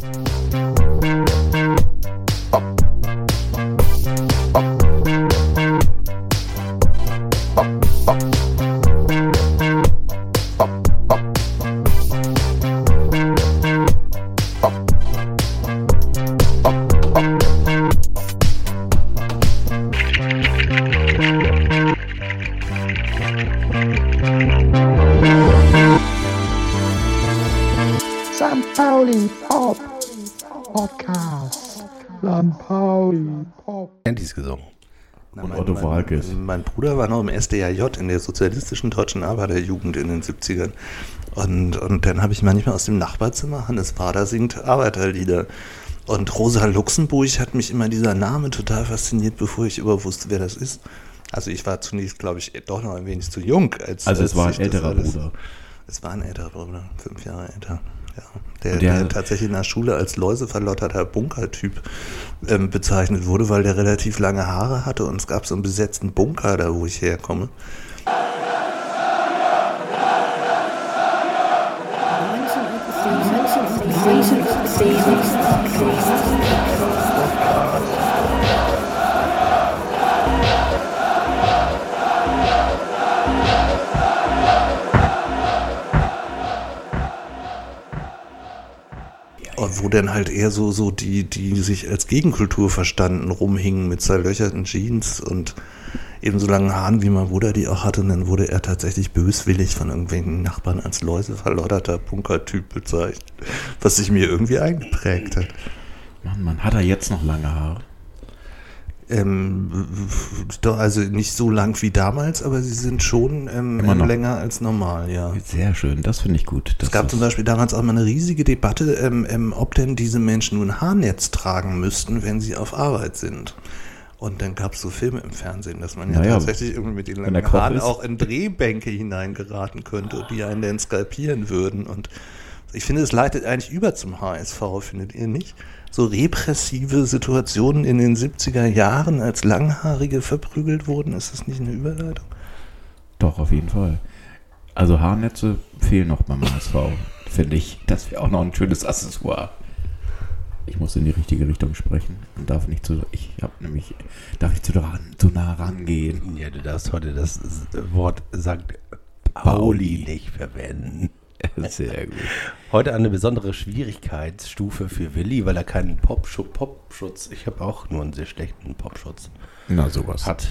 St. Und mein- Bruder war noch im SDAJ in der sozialistischen deutschen Arbeiterjugend in den 70ern. Und, und dann habe ich manchmal aus dem Nachbarzimmer, Hannes Wader singt Arbeiterlieder. Und Rosa Luxemburg hat mich immer dieser Name total fasziniert, bevor ich überhaupt wusste, wer das ist. Also ich war zunächst, glaube ich, doch noch ein wenig zu jung. Als, Also es als war ein älterer Bruder. Es war ein älterer Bruder, fünf Jahre älter. Ja, der, der- der, tatsächlich in der Schule als läuseverlotterter Bunkertyp ähm, bezeichnet wurde, weil der relativ lange Haare hatte und es gab so einen besetzten Bunker, da wo ich herkomme. Wo dann halt eher so, so die, die sich als Gegenkultur verstanden, rumhingen mit zerlöcherten Jeans und eben so langen Haaren, wie mein Bruder die auch hatte. Und dann wurde er tatsächlich böswillig von irgendwelchen Nachbarn als läuseverlotterter Bunkertyp bezeichnet, was sich mir irgendwie eingeprägt hat. Mann, Mann, hat er jetzt noch lange Haare? Ähm, also nicht so lang wie damals, aber sie sind schon ähm, noch. länger als normal, ja. Sehr schön, das finde ich gut. Es gab zum Beispiel damals auch mal eine riesige Debatte, ähm, ähm, ob denn diese Menschen nun Haarnetz tragen müssten, wenn sie auf Arbeit sind. Und dann gab es so Filme im Fernsehen, dass man ja Naja, tatsächlich irgendwie mit den langen Haaren ist. auch in Drehbänke hineingeraten könnte, die einen dann skalpieren würden. Und ich finde, es leitet eigentlich über zum HSV, findet ihr nicht? So repressive Situationen in den 70er Jahren, als Langhaarige verprügelt wurden, ist das nicht eine Überleitung? Doch, auf jeden Fall. Also Haarnetze fehlen noch beim HSV, finde ich. Das wäre auch noch ein schönes Accessoire. Ich muss in die richtige Richtung sprechen und darf nicht zu, ich habe nämlich, darf nicht zu, ran, zu nah rangehen. Ja, du darfst heute das Wort St. Pauli nicht verwenden. Sehr gut. Heute eine besondere Schwierigkeitsstufe für Willi, weil er keinen Popschu- Popschutz, ich habe auch nur einen sehr schlechten Popschutz, Na, sowas. hat.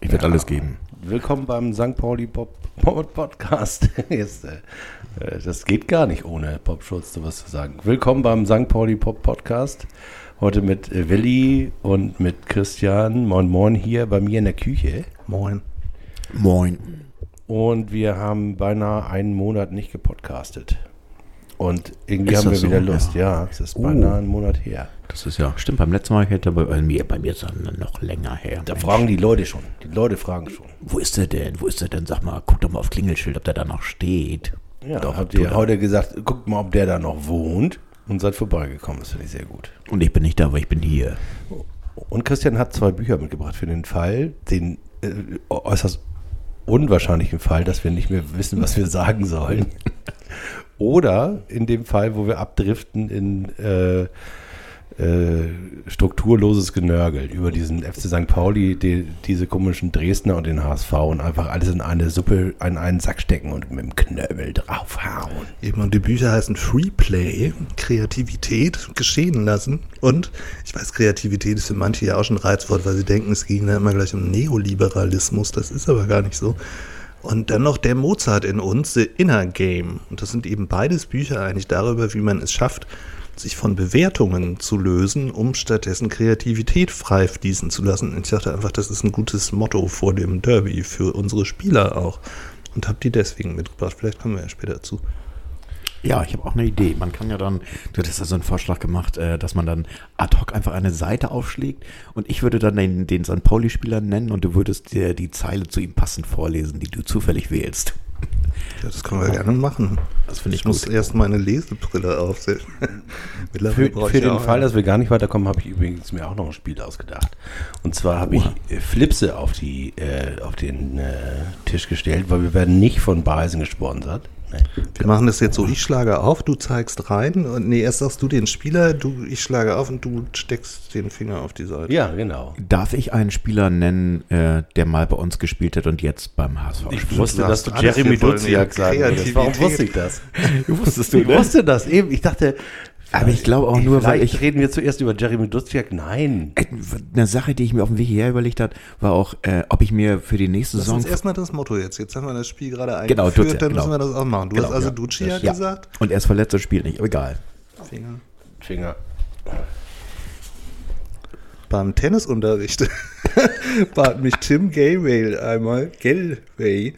Ich werde Ja. alles geben. Willkommen beim St. Pauli Pop, Pop Podcast. Jetzt, äh, äh, das geht gar nicht ohne Popschutz, sowas zu sagen. Willkommen beim St. Pauli Pop Podcast. Heute mit äh, Willi und mit Christian. Moin Moin hier bei mir in der Küche. Moin. Moin. Und wir haben beinahe einen Monat nicht gepodcastet. Und irgendwie Ist haben wir so? wieder Lust. Ja. Ja, es ist beinahe ein Monat her. Das ist ja, stimmt, beim letzten Mal hätte bei, bei mir, bei mir ist noch länger her. Da Mensch. fragen die Leute schon. Die Leute fragen schon. Wo ist der denn? Wo ist der denn? Sag mal, guck doch mal auf Klingelschild, ob der da noch steht. Ja, Doch, habt ihr heute gesagt, guckt mal, ob der da noch wohnt und seid vorbeigekommen. Das finde ich sehr gut. Und ich bin nicht da, aber ich bin hier. Und Christian hat zwei Bücher mitgebracht für den Fall, den äh, äußerst unwahrscheinlichen Fall, dass wir nicht mehr wissen, was wir sagen sollen. Oder in dem Fall, wo wir abdriften in äh, äh, strukturloses Genörgel über diesen FC St. Pauli, die, diese komischen Dresdner und den HSV und einfach alles in eine Suppe, in einen Sack stecken und mit dem Knöbel draufhauen. Eben, und die Bücher heißen Freeplay, Kreativität geschehen lassen. Und ich weiß, Kreativität ist für manche ja auch schon ein Reizwort, weil sie denken, es ging da immer gleich um Neoliberalismus. Das ist aber gar nicht so. Und dann noch der Mozart in uns, The Inner Game. Und das sind eben beides Bücher eigentlich darüber, wie man es schafft, sich von Bewertungen zu lösen, um stattdessen Kreativität frei fließen zu lassen. Und ich dachte einfach, das ist ein gutes Motto vor dem Derby für unsere Spieler auch. Und habe die deswegen mitgebracht. Vielleicht kommen wir ja später zu. Ja, ich habe auch eine Idee. Man kann ja dann, du hattest ja so einen Vorschlag gemacht, äh, dass man dann ad hoc einfach eine Seite aufschlägt und ich würde dann den, den St. Pauli-Spieler nennen und du würdest dir die Zeile zu ihm passend vorlesen, die du zufällig wählst. Ja, das können wir gerne machen. Das finde ich, Ich muss erst meine Lesebrille aufsetzen. Für, für den Fall, dass wir gar nicht weiterkommen, habe ich übrigens mir auch noch ein Spiel ausgedacht. Und zwar habe ich äh, Flipse auf, die, äh, auf den äh, Tisch gestellt, weil wir werden nicht von Beisen gesponsert. Wir machen das jetzt so, ich schlage auf, du zeigst rein und nee, erst sagst du den Spieler, du, ich schlage auf und du steckst den Finger auf die Seite. Ja, genau. Darf ich einen Spieler nennen, äh, der mal bei uns gespielt hat und jetzt beim HSV Ich spielt? wusste, dass du Jeremy Duziak sagen würdest. Warum wusste ich das? Wusstest Ich wusste das eben. Ich dachte, Aber ich glaube auch nur, weil vielleicht ich- reden wir zuerst über Jeremy Duziak. Nein. Eine Sache, die ich mir auf dem Weg hierher überlegt habe, war auch, äh, ob ich mir für die nächste Lass Saison. uns erstmal das Motto jetzt. Jetzt haben wir das Spiel gerade Genau, eingeführt, Duziak, dann genau. müssen wir das auch machen. Du Genau, hast also ja. Duccia ja. gesagt. Und er ist verletzt und spielt nicht, aber egal. Finger. Finger. Beim Tennisunterricht bat mich Tim Gayway einmal, Galway,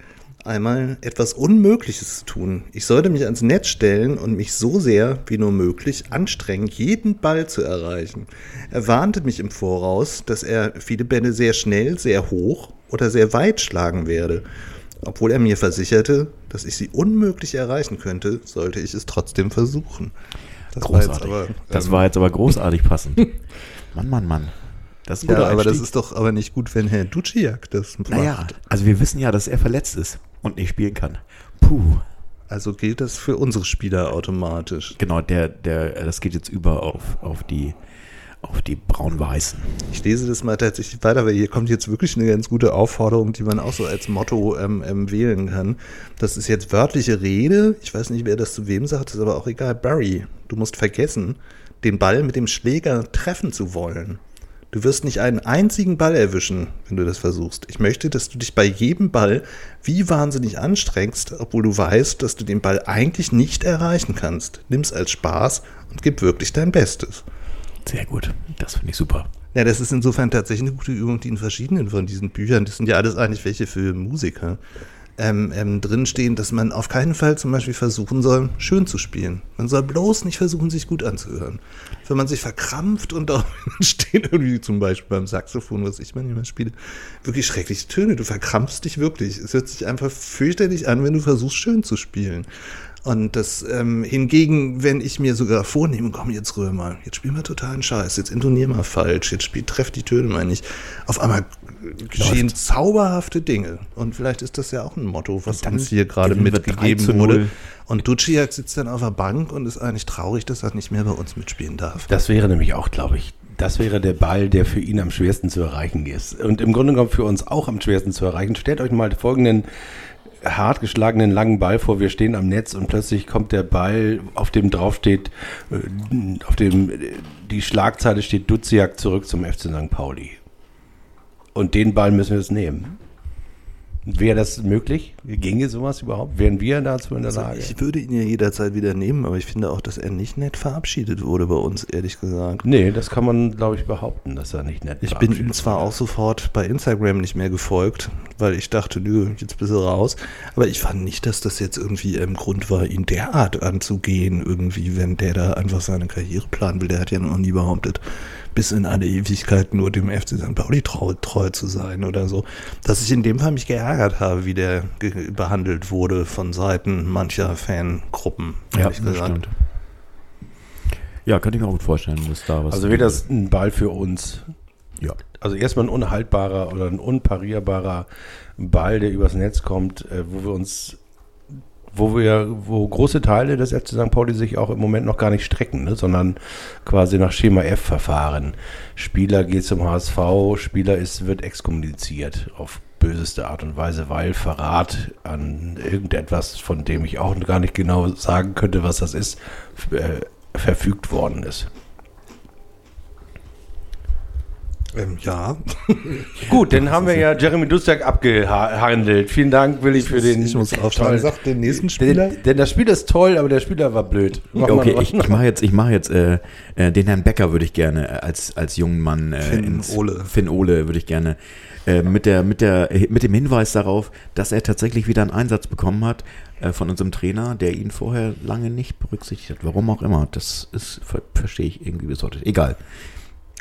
einmal etwas Unmögliches zu tun. Ich sollte mich ans Netz stellen und mich so sehr wie nur möglich anstrengen, jeden Ball zu erreichen. Er warnte mich im Voraus, dass er viele Bälle sehr schnell, sehr hoch oder sehr weit schlagen werde. Obwohl er mir versicherte, dass ich sie unmöglich erreichen könnte, sollte ich es trotzdem versuchen. Das war jetzt Großartig. aber, das ähm, war jetzt aber großartig passend. Mann, Mann, Mann. Das ist Ja, aber das Einstieg. ist doch aber nicht gut, wenn Herr Duciak das macht. Naja, also wir wissen ja, dass er verletzt ist und nicht spielen kann. Puh. Also gilt das für unsere Spieler automatisch. Genau, der, der, das geht jetzt über auf, auf die, auf die braun-weißen. Ich lese das mal tatsächlich weiter, weil hier kommt jetzt wirklich eine ganz gute Aufforderung, die man auch so als Motto ähm, ähm, wählen kann. Das ist jetzt wörtliche Rede. Ich weiß nicht, wer das zu wem sagt, ist aber auch egal. Barry, du musst vergessen, den Ball mit dem Schläger treffen zu wollen. Du wirst nicht einen einzigen Ball erwischen, wenn du das versuchst. Ich möchte, dass du dich bei jedem Ball wie wahnsinnig anstrengst, obwohl du weißt, dass du den Ball eigentlich nicht erreichen kannst. Nimm's als Spaß und gib wirklich dein Bestes. Sehr gut. Das finde ich super. Ja, das ist insofern tatsächlich eine gute Übung, die in verschiedenen von diesen Büchern, das sind ja alles eigentlich welche für Musiker, ähm, ähm, drinstehen, dass man auf keinen Fall zum Beispiel versuchen soll, schön zu spielen. Man soll bloß nicht versuchen, sich gut anzuhören. Wenn man sich verkrampft und auch stehen irgendwie zum Beispiel beim Saxophon, was ich manchmal spiele, wirklich schreckliche Töne. Du verkrampfst dich wirklich. Es hört sich einfach fürchterlich an, wenn du versuchst, schön zu spielen. Und das ähm, hingegen, wenn ich mir sogar vornehme, komm jetzt rühr mal, jetzt spiel mal totalen Scheiß, jetzt intonier mal falsch, jetzt spiel, treff die Töne mal nicht. Auf einmal geschehen zauberhafte Dinge. Und vielleicht ist das ja auch ein Motto, was uns hier gerade mitgegeben 3 zu wurde. 0. Und Duciak sitzt dann auf der Bank und ist eigentlich traurig, dass er nicht mehr bei uns mitspielen darf. Das wäre nämlich auch, glaube ich, das wäre der Ball, der für ihn am schwersten zu erreichen ist. Und im Grunde genommen für uns auch am schwersten zu erreichen. Stellt euch mal folgenden hart geschlagenen langen Ball vor. Wir stehen am Netz und plötzlich kommt der Ball, auf dem draufsteht, äh, auf dem äh, die Schlagzeile steht Duziak zurück zum FC St. Pauli. Und den Ball müssen wir jetzt nehmen. Wäre das möglich? Ginge sowas überhaupt? Wären wir dazu in der Also Lage? ich würde ihn ja jederzeit wieder nehmen, aber ich finde auch, dass er nicht nett verabschiedet wurde bei uns, ehrlich gesagt. nee, das kann man, glaube ich, behaupten, dass er nicht nett Ich bin ihm zwar auch sofort bei Instagram nicht mehr gefolgt, weil ich dachte, nö, jetzt bist du raus. Aber ich fand nicht, dass das jetzt irgendwie im Grund war, ihn derart anzugehen, irgendwie, wenn der da einfach seine Karriere planen will. Der hat ja noch nie behauptet, bis in alle Ewigkeit nur dem FC St. Pauli treu, treu zu sein oder so. Dass ich in dem Fall mich geärgert habe, wie der behandelt wurde von Seiten mancher Fangruppen, ehrlich gesagt. Ja, könnte ich mir auch gut vorstellen, dass da was. Also wäre das ein Ball für uns. Ja. Also erstmal ein unhaltbarer oder ein unparierbarer Ball, der übers Netz kommt, äh, wo wir uns, wo wir, wo große Teile des FC St. Pauli sich auch im Moment noch gar nicht strecken, ne, sondern quasi nach Schema F verfahren. Spieler geht zum HSV, Spieler ist, wird exkommuniziert auf böseste Art und Weise, weil Verrat an irgendetwas, von dem ich auch gar nicht genau sagen könnte, was das ist, äh, verfügt worden ist. Ähm, ja, Gut, dann haben wir ja Jeremy Duziak abgehandelt. Vielen Dank, Willi, für den. ich muss aufschreiben. Sag den nächsten Spieler. Denn, denn das Spiel ist toll, aber der Spieler war blöd. Mach Okay, was. ich, ich mache jetzt, ich mache jetzt äh, äh, den Herrn Becker würde ich gerne äh, als als jungen Mann äh, Finn Ole. Finn Ole würde ich gerne äh, mit der mit der mit dem Hinweis darauf, dass er tatsächlich wieder einen Einsatz bekommen hat äh, von unserem Trainer, der ihn vorher lange nicht berücksichtigt hat. Warum auch immer, das ist ver verstehe ich irgendwie bis heute. Egal.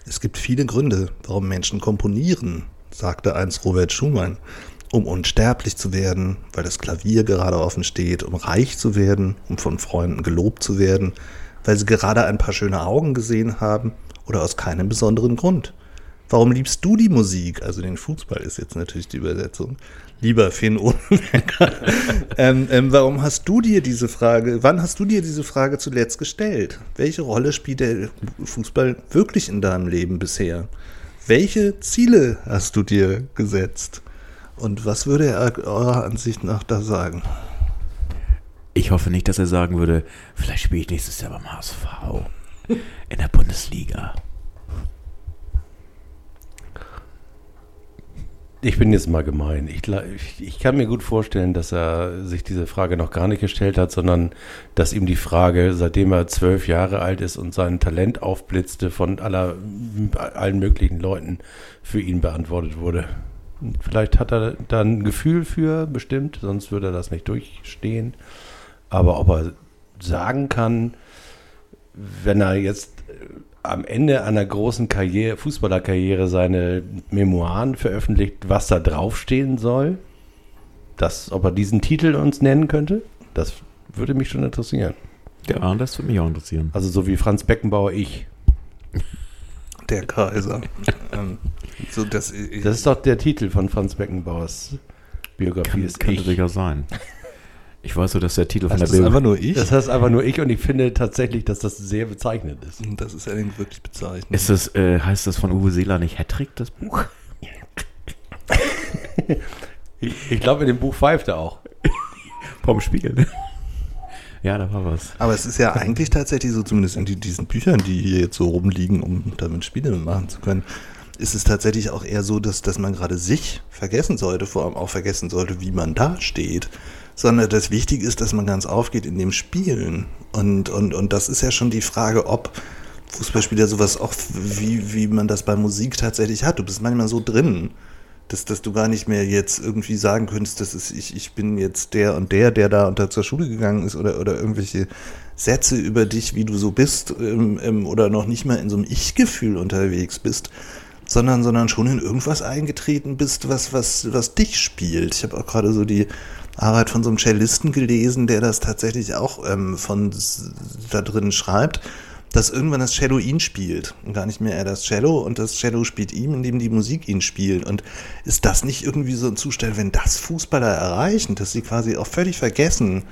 Es gibt viele Gründe, warum Menschen komponieren, sagte einst Robert Schumann. Um unsterblich zu werden, weil das Klavier gerade offen steht, um reich zu werden, um von Freunden gelobt zu werden, weil sie gerade ein paar schöne Augen gesehen haben oder aus keinem besonderen Grund. Warum liebst du die Musik? Also den Fußball ist jetzt natürlich die Übersetzung. Lieber Finn Ohnenberger. ähm, ähm, warum hast du dir diese Frage, wann hast du dir diese Frage zuletzt gestellt? Welche Rolle spielt der Fußball wirklich in deinem Leben bisher? Welche Ziele hast du dir gesetzt? Und was würde er eurer Ansicht nach da sagen? Ich hoffe nicht, dass er sagen würde, vielleicht spiele ich nächstes Jahr beim HSV in der Bundesliga. Ich bin jetzt mal gemein. Ich, ich, kann mir gut vorstellen, dass er sich diese Frage noch gar nicht gestellt hat, sondern dass ihm die Frage, seitdem er zwölf Jahre alt ist und sein Talent aufblitzte, von aller, allen möglichen Leuten für ihn beantwortet wurde. Vielleicht hat er da ein Gefühl für, bestimmt, sonst würde er das nicht durchstehen. Aber ob er sagen kann, wenn er jetzt am Ende einer großen Karriere, Fußballerkarriere seine Memoiren veröffentlicht, was da draufstehen soll, das, ob er diesen Titel uns nennen könnte, das würde mich schon interessieren. Ja, das würde mich auch interessieren. Also so wie Franz Beckenbauer ich. Der Kaiser. ähm, so, dass, Das ist doch der Titel von Franz Beckenbauers Biografie. Kann, ist könnte ich. durchaus sein. Ich weiß so, dass der Titel von also das der ist einfach nur ich. Das heißt einfach nur ich und ich finde tatsächlich, dass das sehr bezeichnend ist. Das ist allerdings wirklich bezeichnend. Ist das, äh, heißt das von Uwe Seeler nicht Hattrick, das Buch? Ich, ich glaube, in dem Buch pfeift er auch. Vom Spiegel. ne? Ja, da war was. Aber es ist ja eigentlich tatsächlich so, zumindest in die, diesen Büchern, die hier jetzt so rumliegen, um damit Spiele machen zu können, ist es tatsächlich auch eher so, dass, dass man gerade sich vergessen sollte, vor allem auch vergessen sollte, wie man da steht. Sondern das Wichtige ist, dass man ganz aufgeht in dem Spielen. Und, und, und das ist ja schon die Frage, ob Fußballspieler sowas auch, wie, wie man das bei Musik tatsächlich hat. Du bist manchmal so drin, dass, dass du gar nicht mehr jetzt irgendwie sagen könntest, das ist, ich, ich bin jetzt der und der, der da unter zur Schule gegangen ist oder, oder irgendwelche Sätze über dich, wie du so bist, ähm, ähm, oder noch nicht mal in so einem Ich-Gefühl unterwegs bist, sondern, sondern schon in irgendwas eingetreten bist, was, was, was dich spielt. Ich habe auch gerade so die Arbeit von so einem Cellisten gelesen, der das tatsächlich auch ähm, von da drin schreibt, dass irgendwann das Cello ihn spielt und gar nicht mehr er das Cello und das Cello spielt ihm, indem die Musik ihn spielt. Und ist das nicht irgendwie so ein Zustand, wenn das Fußballer erreichen, dass sie quasi auch völlig vergessen,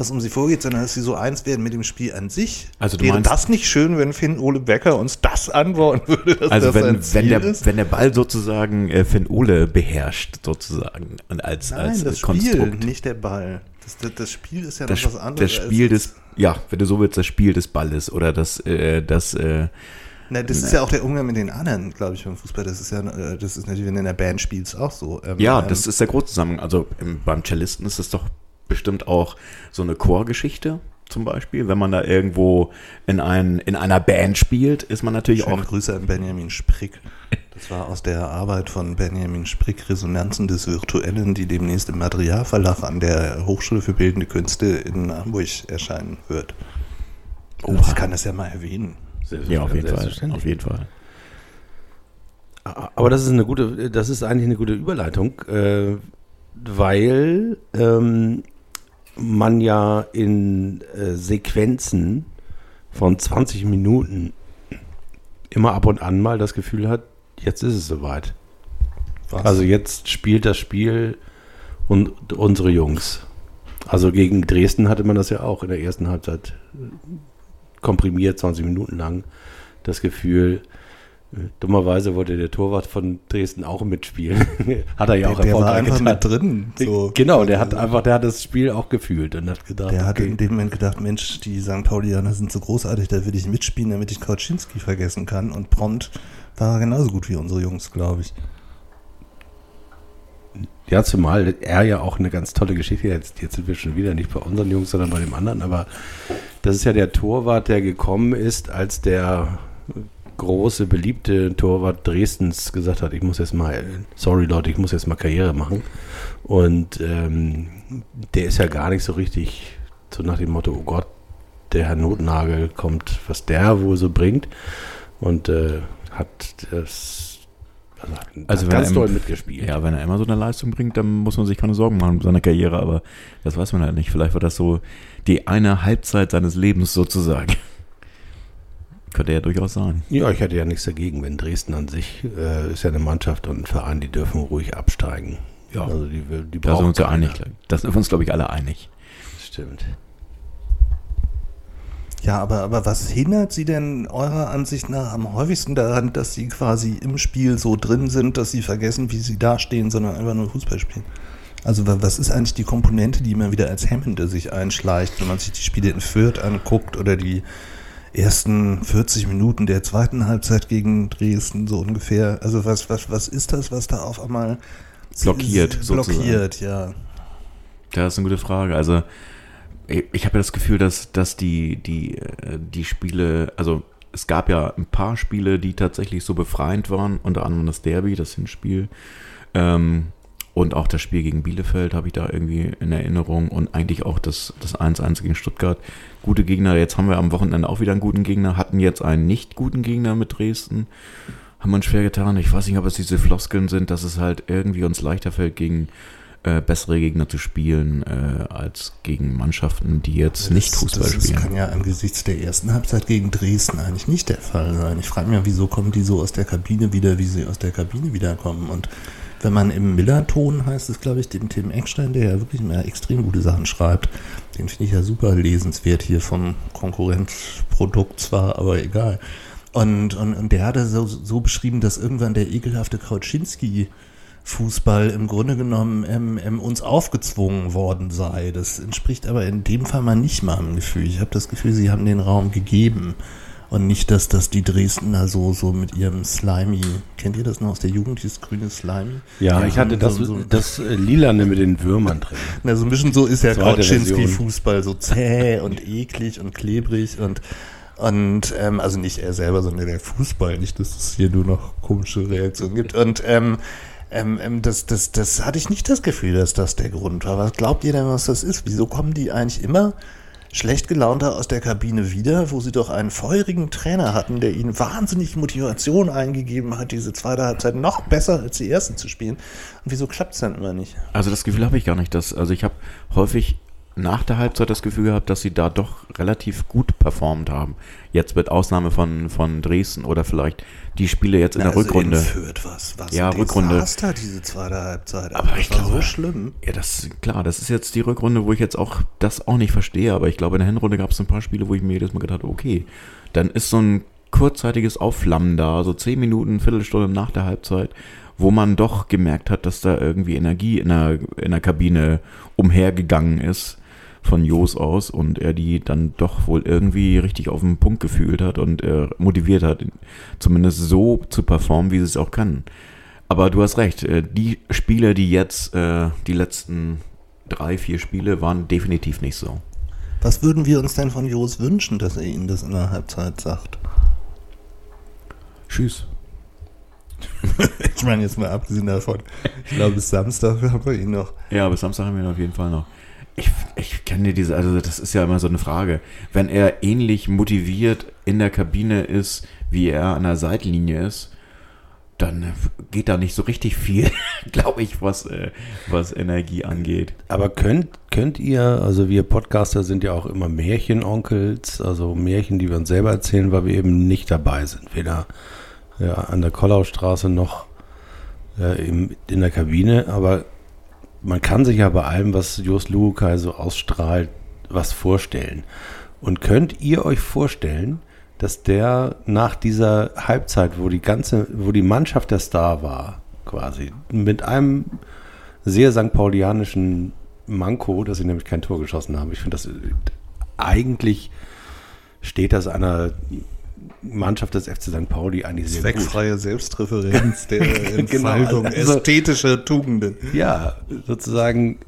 was um sie vorgeht, sondern dass sie so eins werden mit dem Spiel an sich? Also du Wäre meinst- das nicht schön, wenn Finn Ole Becker uns das antworten würde, dass Also das wenn, wenn, der, ist? wenn der Ball sozusagen äh, Finn Ole beherrscht, sozusagen, und als, Nein, als das Spiel, Konstrukt. nicht der Ball. Das, das, das Spiel ist ja das, noch was anderes. das Spiel des, ja, wenn du so willst, das Spiel des Balles oder das, äh, das, äh, Na, das ist ja auch der Umgang mit den anderen, glaube ich, beim Fußball. Das ist ja, äh, das ist natürlich, wenn du in der Band spielst, auch so. Ähm, ja, ähm, das ist der Grundzusammenhang. Also im, beim Cellisten ist es doch bestimmt auch so eine Chorgeschichte zum Beispiel. Wenn man da irgendwo in, ein, in einer Band spielt, ist man natürlich Schöne auch Grüße an Benjamin Sprick. Das war aus der Arbeit von Benjamin Sprick, Resonanzen des Virtuellen, die demnächst im Materialverlag an der Hochschule für Bildende Künste in Hamburg erscheinen wird. Ich kann das ja mal erwähnen. Ja, auf jeden Fall. Auf jeden Fall. Aber das ist eine gute, das ist eigentlich eine gute Überleitung, äh, weil ähm, man ja in äh, Sequenzen von 20 Minuten immer ab und an mal das Gefühl hat, jetzt ist es soweit. Was? Also jetzt spielt das Spiel und unsere Jungs. Also gegen Dresden hatte man das ja auch in der ersten Halbzeit äh, komprimiert, 20 Minuten lang, das Gefühl, dummerweise wollte der Torwart von Dresden auch mitspielen. hat er ja der, auch der war einfach getan. mit drin. So. Genau, der hat einfach, der hat das Spiel auch gefühlt und hat gedacht, Der hat okay, in dem Moment gedacht, Mensch, die St. Paulianer sind so großartig, da will ich mitspielen, damit ich Kautschinski vergessen kann. Und prompt war er genauso gut wie unsere Jungs, glaube ich. Ja, zumal er ja auch eine ganz tolle Geschichte, jetzt, jetzt sind wir schon wieder nicht bei unseren Jungs, sondern bei dem anderen, aber das ist ja der Torwart, der gekommen ist, als der große, beliebte Torwart Dresdens gesagt hat, ich muss jetzt mal, sorry Leute, ich muss jetzt mal Karriere machen. Und ähm, der ist ja gar nicht so richtig so nach dem Motto, oh Gott, der Herr Notnagel kommt, was der wohl so bringt. Und äh, hat das also, hat Also wenn ganz im- doll mitgespielt. Ja, wenn er immer so eine Leistung bringt, dann muss man sich keine Sorgen machen um seine Karriere, aber das weiß man halt nicht. Vielleicht war das so die eine Halbzeit seines Lebens sozusagen. Könnte ja durchaus sein. Ja, ich hätte ja nichts dagegen, wenn Dresden an sich äh, ist ja eine Mannschaft und ein Verein, die dürfen ruhig absteigen. Ja. Also die, die Da sind wir uns ja einig. Da sind wir uns, glaube ich, alle einig. Stimmt. Ja, aber, aber was hindert Sie denn eurer Ansicht nach am häufigsten daran, dass Sie quasi im Spiel so drin sind, dass Sie vergessen, wie Sie dastehen, sondern einfach nur Fußball spielen? Also wa- was ist eigentlich die Komponente, die immer wieder als Hemmende sich einschleicht, wenn man sich die Spiele in Fürth anguckt oder die ersten 40 Minuten der zweiten Halbzeit gegen Dresden so ungefähr? Also was, was, was ist das, was da auf einmal Blockiert, sozusagen. Blockiert, ja. Das ist eine gute Frage. Also ich, ich habe ja das Gefühl, dass, dass die, die, äh, die Spiele, also es gab ja ein paar Spiele, die tatsächlich so befreiend waren, unter anderem das Derby, das Hinspiel. Ähm, und auch das Spiel gegen Bielefeld habe ich da irgendwie in Erinnerung und eigentlich auch das, das 1-1 gegen Stuttgart. Gute Gegner, jetzt haben wir am Wochenende auch wieder einen guten Gegner, hatten jetzt einen nicht guten Gegner mit Dresden. Haben wir uns schwer getan. Ich weiß nicht, ob es diese Floskeln sind, dass es halt irgendwie uns leichter fällt, gegen äh, bessere Gegner zu spielen, äh, als gegen Mannschaften, die jetzt nicht Das- Fußball das, Das spielen. kann ja angesichts der ersten Halbzeit gegen Dresden eigentlich nicht der Fall sein. Ich frage mich wieso kommen die so aus der Kabine wieder, wie sie aus der Kabine wiederkommen. Und wenn man im Miller-Ton heißt es, glaube ich, dem Tim Eckstein, der ja wirklich immer extrem gute Sachen schreibt, den finde ich ja super lesenswert hier vom Konkurrenzprodukt zwar, aber egal. Und, und, und der hatte so, so beschrieben, dass irgendwann der ekelhafte Kauczynski Fußball im Grunde genommen ähm, ähm, uns aufgezwungen worden sei. Das entspricht aber in dem Fall mal nicht meinem Gefühl. Ich habe das Gefühl, sie haben den Raum gegeben. Und nicht, dass das die Dresdner so, so mit ihrem Slimy, kennt ihr das noch aus der Jugend, dieses grüne Slimy? Ja, Ja, ich hatte das, so- das äh, Lilane mit den Würmern drin. Na, so ein bisschen so ist ja. Kauczynski-Fußball, so zäh und eklig und klebrig und, und ähm, also nicht er selber, sondern der Fußball, nicht, dass es hier nur noch komische Reaktionen gibt. Und ähm, ähm, ähm, das, das, das hatte ich nicht das Gefühl, dass das der Grund war. Was glaubt ihr denn, was das ist? Wieso kommen die eigentlich immer schlecht gelaunter aus der Kabine wieder, wo sie doch einen feurigen Trainer hatten, der ihnen wahnsinnig Motivation eingegeben hat, diese zweite Halbzeit noch besser als die erste zu spielen? Und wieso klappt es dann immer nicht? Also das Gefühl habe ich gar nicht. Dass, also ich habe häufig nach der Halbzeit das Gefühl gehabt, dass sie da doch relativ gut performt haben. Jetzt mit Ausnahme von, von Dresden oder vielleicht die Spiele jetzt in Na, der also Rückrunde. In Fürth was, was Ja, Rückrunde. Desaster, diese zweite Halbzeit. Aber ich das war so glaube- schlimm. Ja, das klar, das ist jetzt die Rückrunde, wo ich jetzt auch das auch nicht verstehe, aber ich glaube, in der Hinrunde gab es ein paar Spiele, wo ich mir jedes Mal gedacht habe, okay, dann ist so ein kurzzeitiges Aufflammen da, so zehn Minuten, Viertelstunde nach der Halbzeit, wo man doch gemerkt hat, dass da irgendwie Energie in der, in der Kabine umhergegangen ist von Jos aus und er die dann doch wohl irgendwie richtig auf den Punkt gefühlt hat und äh, motiviert hat, zumindest so zu performen, wie sie es auch kann. Aber du hast recht, äh, die Spiele, die jetzt, äh, die letzten drei, vier Spiele, waren definitiv nicht so. Was würden wir uns denn von Jos wünschen, dass er ihnen das in der Halbzeit sagt? Tschüss. Ich meine jetzt mal abgesehen davon. Ich glaube, bis Samstag haben wir ihn noch. Ja, bis Samstag haben wir ihn auf jeden Fall noch. Ich, ich kenne diese, also das ist ja immer so eine Frage. Wenn er ähnlich motiviert in der Kabine ist, wie er an der Seitenlinie ist, dann geht da nicht so richtig viel, glaube ich, was, äh, was Energie angeht. Aber könnt, könnt ihr, also wir Podcaster sind ja auch immer Märchenonkels, also Märchen, die wir uns selber erzählen, weil wir eben nicht dabei sind. Weder ja, an der Kollaustraße noch äh, im, in der Kabine. Aber man kann sich ja bei allem, was Jos Lukai so ausstrahlt, was vorstellen. Und könnt ihr euch vorstellen, dass der nach dieser Halbzeit, wo die ganze, wo die Mannschaft der Star war, quasi, mit einem sehr St. Paulianischen Manko, dass sie nämlich kein Tor geschossen haben. Ich finde das äh, eigentlich steht das einer Mannschaft des FC St. Pauli eigentlich sehr gut. Zweckfreie Selbstreferenz der Genau, Entfaltung also- ästhetischer Tugenden. Ja, sozusagen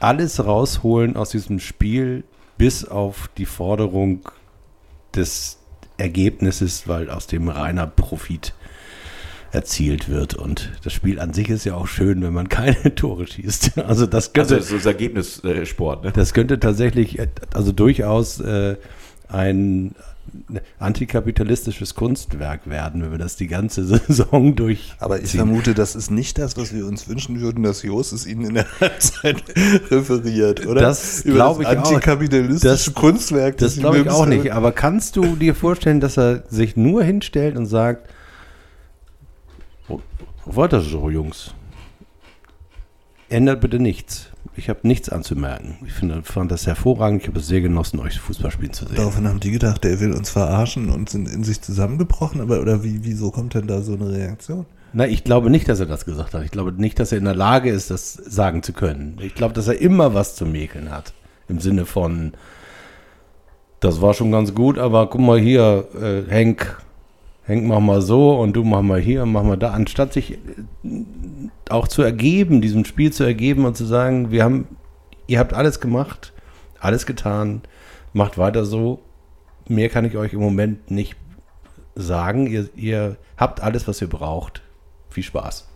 alles rausholen aus diesem Spiel, bis auf die Forderung des Ergebnisses, weil aus dem reiner Profit erzielt wird. Und das Spiel an sich ist ja auch schön, wenn man keine Tore schießt. Also das könnte, Also das ist Ergebnissport, ne? das könnte tatsächlich, äh, also durchaus äh, ein antikapitalistisches Kunstwerk werden, wenn wir das die ganze Saison durch. Aber ich vermute, das ist nicht das, was wir uns wünschen würden, dass Jos es Ihnen in der Halbzeit referiert, oder? Das glaube ich auch. antikapitalistische Das- Kunstwerk. Das Sie glaube ich auch nicht. Aber kannst du dir vorstellen, dass er sich nur hinstellt und sagt, "Oh, weiter so, Jungs. Ändert bitte nichts. Ich habe nichts anzumerken. Ich finde, fand das hervorragend. Ich habe es sehr genossen, euch Fußball spielen zu sehen. Daraufhin haben die gedacht, der will uns verarschen und sind in sich zusammengebrochen. Aber oder wie, wieso kommt denn da so eine Reaktion? Na, ich glaube nicht, dass er das gesagt hat. Ich glaube nicht, dass er in der Lage ist, das sagen zu können. Ich glaube, dass er immer was zu mäkeln hat. Im Sinne von, das war schon ganz gut, aber guck mal hier, äh, Henk, Henk, mach mal so und du mach mal hier, mach mal da. Anstatt sich äh, auch zu ergeben, diesem Spiel zu ergeben und zu sagen, wir haben, ihr habt alles gemacht, alles getan, macht weiter so. Mehr kann ich euch im Moment nicht sagen. Ihr, ihr habt alles, was ihr braucht. Viel Spaß.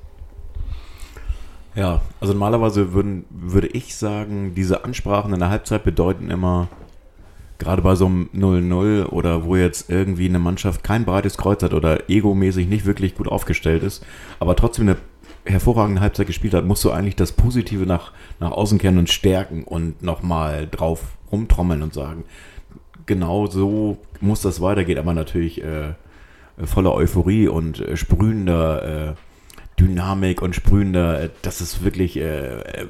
Ja, also normalerweise würden, würde ich sagen, diese Ansprachen in der Halbzeit bedeuten immer, gerade bei so einem 0-0 oder wo jetzt irgendwie eine Mannschaft kein breites Kreuz hat oder egomäßig nicht wirklich gut aufgestellt ist, aber trotzdem eine hervorragende Halbzeit gespielt hat, musst du eigentlich das Positive nach, nach außen kehren und stärken und nochmal drauf rumtrommeln und sagen, genau so muss das weitergehen, aber natürlich äh, voller Euphorie und äh, sprühender äh, Dynamik und sprühender, äh, dass es wirklich äh, äh,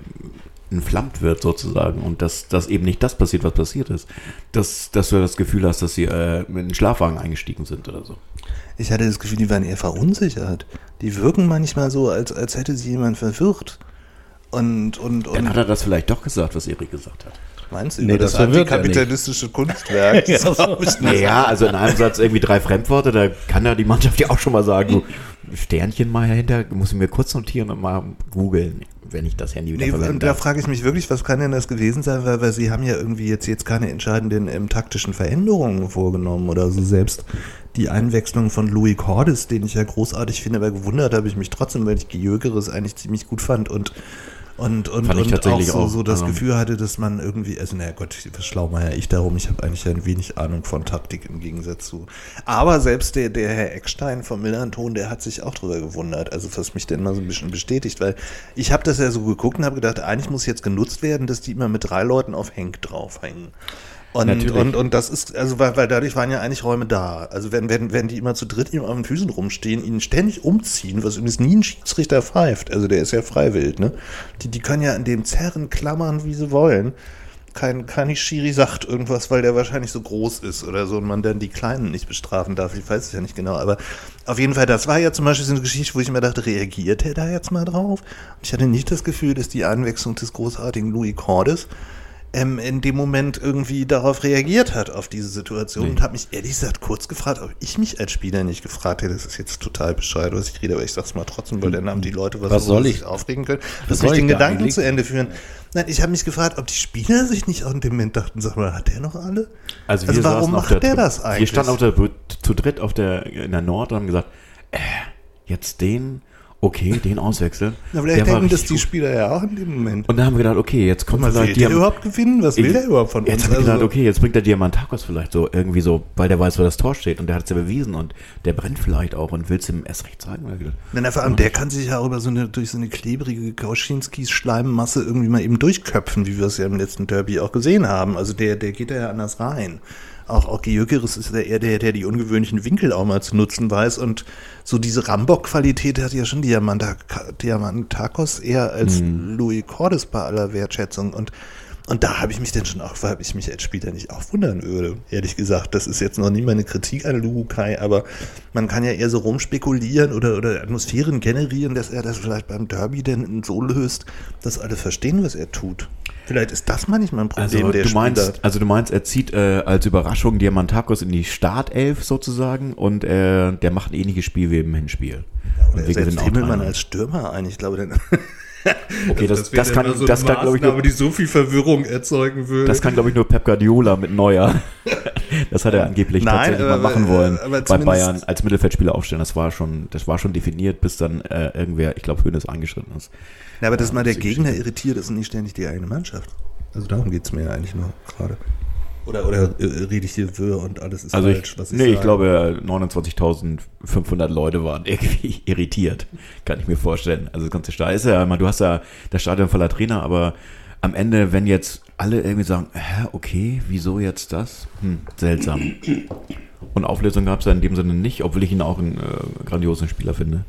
entflammt wird sozusagen und dass, dass eben nicht das passiert, was passiert ist. Dass, dass du das Gefühl hast, dass sie äh, in den Schlafwagen eingestiegen sind oder so. Ich hatte das Gefühl, die waren eher verunsichert. Die wirken manchmal so, als, als hätte sie jemand verwirrt. Und, und, Dann und hat er das vielleicht doch gesagt, was Erik gesagt hat. Meinst du Nee, das das, antikapitalistische Kunstwerk? Ich nicht. Naja, also in einem Satz irgendwie drei Fremdworte, da kann ja die Mannschaft ja auch schon mal sagen, Sternchen mal hinter, muss ich mir kurz notieren und mal googeln, wenn ich das Handy wieder Nee, verwende. und da frage ich mich wirklich, was kann denn das gewesen sein, weil, weil sie haben ja irgendwie jetzt, jetzt keine entscheidenden ähm, taktischen Veränderungen vorgenommen oder so. Selbst die Einwechslung von Louis Cordes, den ich ja großartig finde, aber gewundert habe ich mich trotzdem, weil ich Gyökeres eigentlich ziemlich gut fand und und, und, und auch so, auch. so das Also- Gefühl hatte, dass man irgendwie, also naja Gott, was schlau mal ja ich darum, ich habe eigentlich ein wenig Ahnung von Taktik im Gegensatz zu. Aber selbst der, der Herr Eckstein vom Millanton, der hat sich auch drüber gewundert, also was mich denn mal so ein bisschen bestätigt, weil ich habe das ja so geguckt und habe gedacht, eigentlich muss jetzt genutzt werden, dass die immer mit drei Leuten auf Henk draufhängen. Und, Natürlich. und, und das ist, also weil, weil dadurch waren ja eigentlich Räume da. Also wenn, wenn, wenn die immer zu dritt ihm auf den Füßen rumstehen, ihn ständig umziehen, was übrigens nie ein Schiedsrichter pfeift, also der ist ja freiwillig, ne? Die, die können ja an dem zerren, klammern, wie sie wollen. Kein, kein Schiri sagt irgendwas, weil der wahrscheinlich so groß ist oder so und man dann die Kleinen nicht bestrafen darf. Ich weiß es ja nicht genau, aber auf jeden Fall, das war ja zum Beispiel so eine Geschichte, wo ich mir dachte, reagiert er da jetzt mal drauf? Und ich hatte nicht das Gefühl, dass die Einwechslung des großartigen Louis Cordes ähm, in dem Moment irgendwie darauf reagiert hat, auf diese Situation Nee. und habe mich ehrlich gesagt kurz gefragt, ob ich mich als Spieler nicht gefragt hätte. Das ist jetzt total bescheuert, was ich rede, aber ich sag's mal trotzdem, weil dann haben die Leute was, Was soll ich- sich aufregen können. was Lass soll mich ich den da Gedanken zu Ende führen. Nein, ich habe mich gefragt, ob die Spieler sich nicht auch in dem Moment dachten, sag mal, hat der noch alle? Also, Also wir warum macht der, der das Wir eigentlich? standen auf der, zu dritt auf der, in der Nord und haben gesagt, äh, jetzt den, okay, den auswechseln. Na, Der vielleicht war denken das die. Spieler ja auch in dem Moment. Und dann haben wir gedacht, okay, jetzt kommt Mal, will der überhaupt gewinnen? Was will Ich- der überhaupt von Jetzt uns? habe ich gedacht, Also- okay, jetzt bringt der Diamantakos vielleicht so irgendwie so, weil der weiß, wo das Tor steht und der hat es ja bewiesen und der brennt vielleicht auch und will es ihm erst recht zeigen. Gedacht, Nein, na, vor allem, der kann sich ja auch über so eine, durch so eine klebrige Kauschinskis Schleimmasse irgendwie mal eben durchköpfen, wie wir es ja im letzten Derby auch gesehen haben. Also der, der geht da ja anders rein. Auch, auch Gyökeres ist ja eher der, der die ungewöhnlichen Winkel auch mal zu nutzen weiß und so diese Rambock-Qualität hat ja schon Diamanta- Diamantakos eher als Louis Cordes bei aller Wertschätzung und und da habe ich mich dann schon auch, weil ich mich als Spieler nicht auch wundern würde, ehrlich gesagt. Das ist jetzt noch nie meine Kritik an Lukai, aber man kann ja eher so rumspekulieren oder, oder Atmosphären generieren, dass er das vielleicht beim Derby denn so löst, dass alle verstehen, was er tut. Vielleicht ist das manchmal ein Problem Also der du, meinst, Spieler. also du meinst, er zieht äh, als Überraschung Diamantakos in die Startelf sozusagen und äh, der macht ein ähnliches Spiel wie im Hinspiel. Oder und er setzt Himmelmann 3-0. als Stürmer ein. Ich glaube, dann, Okay, das, das, kann, das kann, glaube ich, nur, die so viel Verwirrung erzeugen würde. das kann, glaube ich, nur Pep Guardiola mit Neuer. Das hat er angeblich Nein, tatsächlich mal aber- machen wollen. aber bei Bayern als Mittelfeldspieler aufstellen. Das war schon, das war schon definiert, bis dann äh, irgendwer, ich glaube, Hönes eingeschritten ist. Ja, aber dass mal der das Gegner irritiert ist und nicht ständig die eigene Mannschaft. Also darum geht es mir ja eigentlich nur gerade. Oder, oder äh, rede ich hier Wirr und alles ist Also falsch, ich, was nee, ich sage? glaube, 29.500 Leute waren irgendwie irritiert, kann ich mir vorstellen. Also das ganze Stadion ist ja, du hast ja das Stadion voller Trainer, aber am Ende, wenn jetzt alle irgendwie sagen, hä, okay, wieso jetzt das? Hm, seltsam. Und Auflösung gab es ja in dem Sinne nicht, obwohl ich ihn auch einen äh, grandiosen Spieler finde,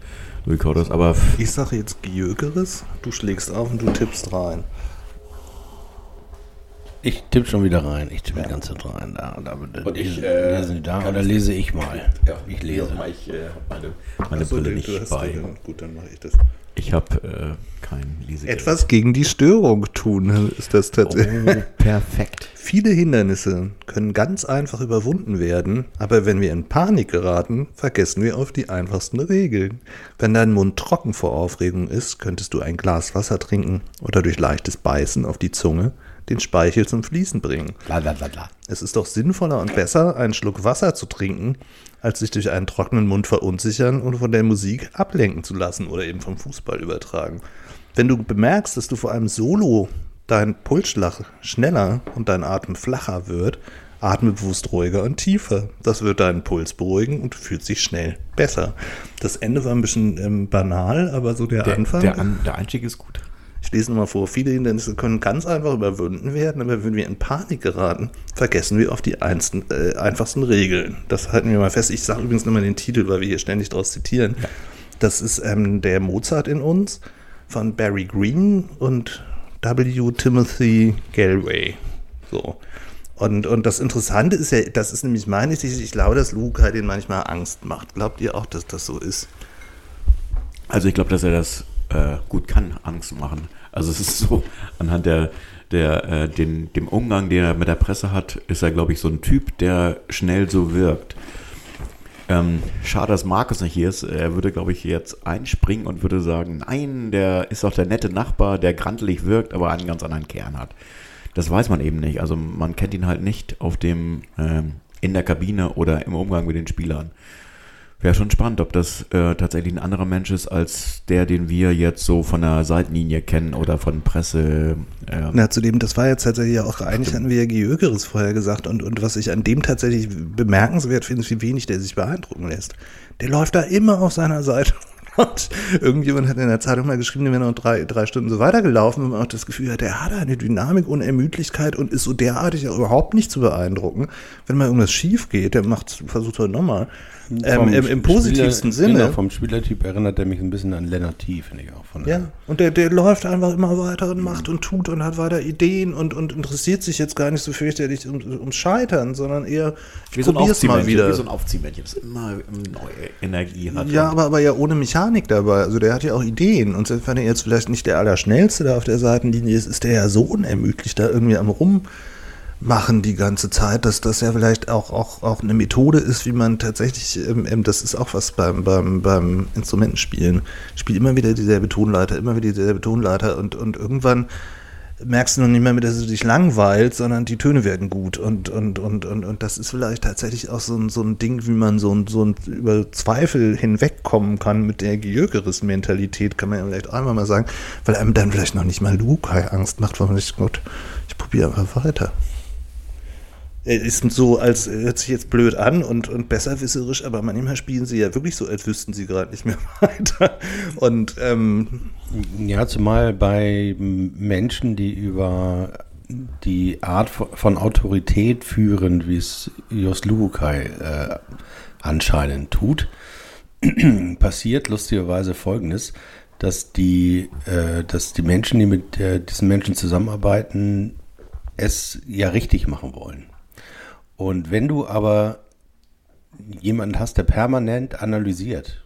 Louis Cordes. Aber Ich sage jetzt Gjögeres, du schlägst auf und du tippst rein. Ich tippe schon wieder rein. Ich tippe die ganze Zeit rein. Da, da, da, Und ich, äh, lesen die da oder es- lese ich mal? ich lese. Ich äh, habe meine, meine Brille nicht bei. dann- Gut, dann mache ich das. Ich habe äh, kein Lesegerät. Etwas gegen die Störung tun ist das tatsächlich. Oh, perfekt. Viele Hindernisse können ganz einfach überwunden werden, aber wenn wir in Panik geraten, vergessen wir auf die einfachsten Regeln. Wenn dein Mund trocken vor Aufregung ist, könntest du ein Glas Wasser trinken oder durch leichtes Beißen auf die Zunge den Speichel zum Fließen bringen. Bla, bla, bla, bla. Es ist doch sinnvoller und besser, einen Schluck Wasser zu trinken, als sich durch einen trockenen Mund verunsichern und von der Musik ablenken zu lassen oder eben vom Fußball übertragen. Wenn du bemerkst, dass du vor einem Solo dein Pulsschlag schneller und dein Atem flacher wird, atme bewusst ruhiger und tiefer. Das wird deinen Puls beruhigen und du fühlst dich schnell besser. Das Ende war ein bisschen ähm, banal, aber so der, Der, Anfang. der, An, der Einstieg ist gut. Ich lese nochmal vor, viele Hindernisse können ganz einfach überwunden werden, aber wenn wir in Panik geraten, vergessen wir auf die einsten, äh, einfachsten Regeln. Das halten wir mal fest. Ich sage übrigens nochmal den Titel, weil wir hier ständig draus zitieren. Das ist ähm, der Mozart in uns von Barry Green und W. Timothy Galway. So. Und, und das Interessante ist ja, das ist nämlich meine These, ich glaube, dass Luca den manchmal Angst macht. Glaubt ihr auch, dass das so ist? Also ich glaube, dass er das äh, gut kann, Angst machen. Also es ist so, anhand der, der, äh, den, dem Umgang, den er mit der Presse hat, ist er, glaube ich, so ein Typ, der schnell so wirkt. Ähm, schade, dass Markus nicht hier ist. Er würde, glaube ich, jetzt einspringen und würde sagen, nein, der ist doch der nette Nachbar, der grantelig wirkt, aber einen ganz anderen Kern hat. Das weiß man eben nicht. Also man kennt ihn halt nicht auf dem, ähm, in der Kabine oder im Umgang mit den Spielern. Wäre schon spannend, ob das äh, tatsächlich ein anderer Mensch ist als der, den wir jetzt so von der Seitenlinie kennen oder von Presse. Äh, Na, zudem, das war jetzt tatsächlich auch, eigentlich hatten wir ja Gejögeres vorher gesagt und, und was ich an dem tatsächlich bemerkenswert finde, ist, wie wenig der sich beeindrucken lässt. Der läuft da immer auf seiner Seite. Und irgendjemand hat in der Zeitung mal geschrieben, der wäre noch drei, drei Stunden so weitergelaufen, und man auch das Gefühl hat, der hat eine Dynamik und Ermüdlichkeit und ist so derartig auch überhaupt nicht zu beeindrucken. Wenn mal irgendwas schief geht, der macht, versucht er nochmal. Ähm, im, Im positivsten Spieler, Sinne. Genau, vom Spielertyp erinnert er mich ein bisschen an Lennart T, finde ich auch. Von Ja, und der, der läuft einfach immer weiter und macht und tut und hat weiter Ideen und, und interessiert sich jetzt gar nicht so fürchterlich um, ums Scheitern, sondern eher, ich wie so ein probier's mal wieder. wie so ein Aufziehmännchen, das immer neue Energie hat. ja, aber, aber ja ohne Mechanik dabei. Also der hat ja auch Ideen. Und selbst wenn er jetzt vielleicht nicht der Allerschnellste da auf der Seitenlinie ist, ist der ja so unermüdlich da irgendwie am Rummachen die ganze Zeit, dass das ja vielleicht auch, auch, auch eine Methode ist, wie man tatsächlich, ähm, ähm, das ist auch was beim, beim, beim Instrumentenspielen. Spiel immer wieder dieselbe Tonleiter, immer wieder dieselbe Tonleiter und, und irgendwann merkst du noch nicht mehr, dass du dich langweilt, sondern die Töne werden gut. Und, und, und, und, und das ist vielleicht tatsächlich auch so ein, so ein Ding, wie man so ein, so ein über Zweifel hinwegkommen kann mit der Gejökeres-Mentalität, kann man ja vielleicht einmal mal sagen, weil einem dann vielleicht noch nicht mal Lukai Angst macht, weil man sich, Gott, ich probiere einfach weiter. Er ist so, als hört sich jetzt blöd an und, und besserwisserisch, aber manchmal spielen sie ja wirklich so, als wüssten sie gerade nicht mehr weiter. Und ähm, Ja, zumal bei Menschen, die über die Art von- von Autorität führen, wie es Jos Lubukai äh, anscheinend tut, passiert lustigerweise Folgendes, dass die, äh, dass die Menschen, die mit äh, diesen Menschen zusammenarbeiten, es ja richtig machen wollen. Und wenn du aber jemanden hast, der permanent analysiert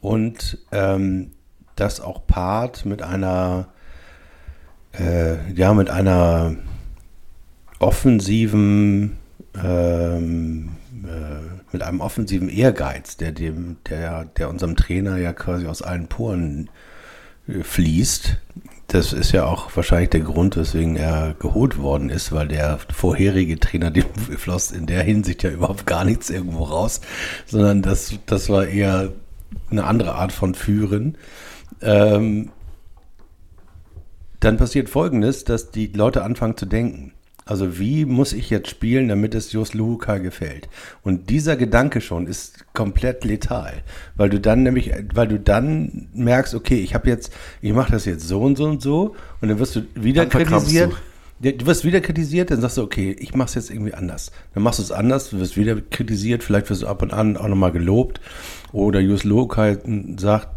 und ähm, das auch paart mit einer, äh, ja, mit einer offensiven, ähm, äh, mit einem offensiven Ehrgeiz, der dem, der, der unserem Trainer ja quasi aus allen Poren äh, fließt. Das ist ja auch wahrscheinlich der Grund, weswegen er geholt worden ist, weil der vorherige Trainer, dem floss in der Hinsicht ja überhaupt gar nichts irgendwo raus, sondern das, das war eher eine andere Art von Führen. Ähm, dann passiert Folgendes, dass die Leute anfangen zu denken. Also wie muss ich jetzt spielen, damit es Jos Luhukai gefällt? Und dieser Gedanke schon ist komplett letal, weil du dann nämlich, weil du dann merkst, okay, ich habe jetzt, ich mache das jetzt so und so und so und dann wirst du wieder Dann kritisiert. du. Du wirst wieder kritisiert, dann sagst du, okay, ich mache es jetzt irgendwie anders. Dann machst du es anders, du wirst wieder kritisiert, vielleicht wirst du ab und an auch nochmal gelobt. Oder Jus Lokai sagt,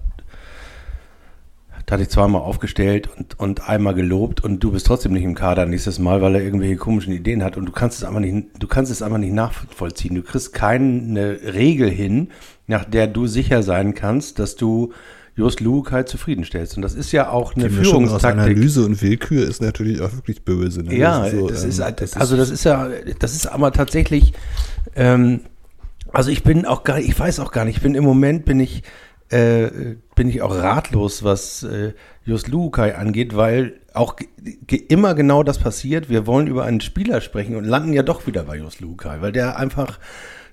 da hatte ich zweimal aufgestellt und, und einmal gelobt und du bist trotzdem nicht im Kader nächstes Mal, weil er irgendwelche komischen Ideen hat und du kannst es einfach nicht, du kannst es einfach nicht nachvollziehen. Du kriegst keine Regel hin, nach der du sicher sein kannst, dass du Just Lukai zufriedenstellst. Und das ist ja auch eine Die Mischung aus Führungstaktik. Analyse und Willkür ist natürlich auch wirklich böse. Ne? Ja, so, das ähm, ist, also das ist ja, das ist aber tatsächlich, ähm, also ich bin auch gar nicht, ich weiß auch gar nicht, ich bin im Moment bin ich, äh, bin ich auch ratlos, was äh, Just Lukai angeht, weil auch immer genau das passiert. Wir wollen über einen Spieler sprechen und landen ja doch wieder bei Just Lukai, weil der einfach,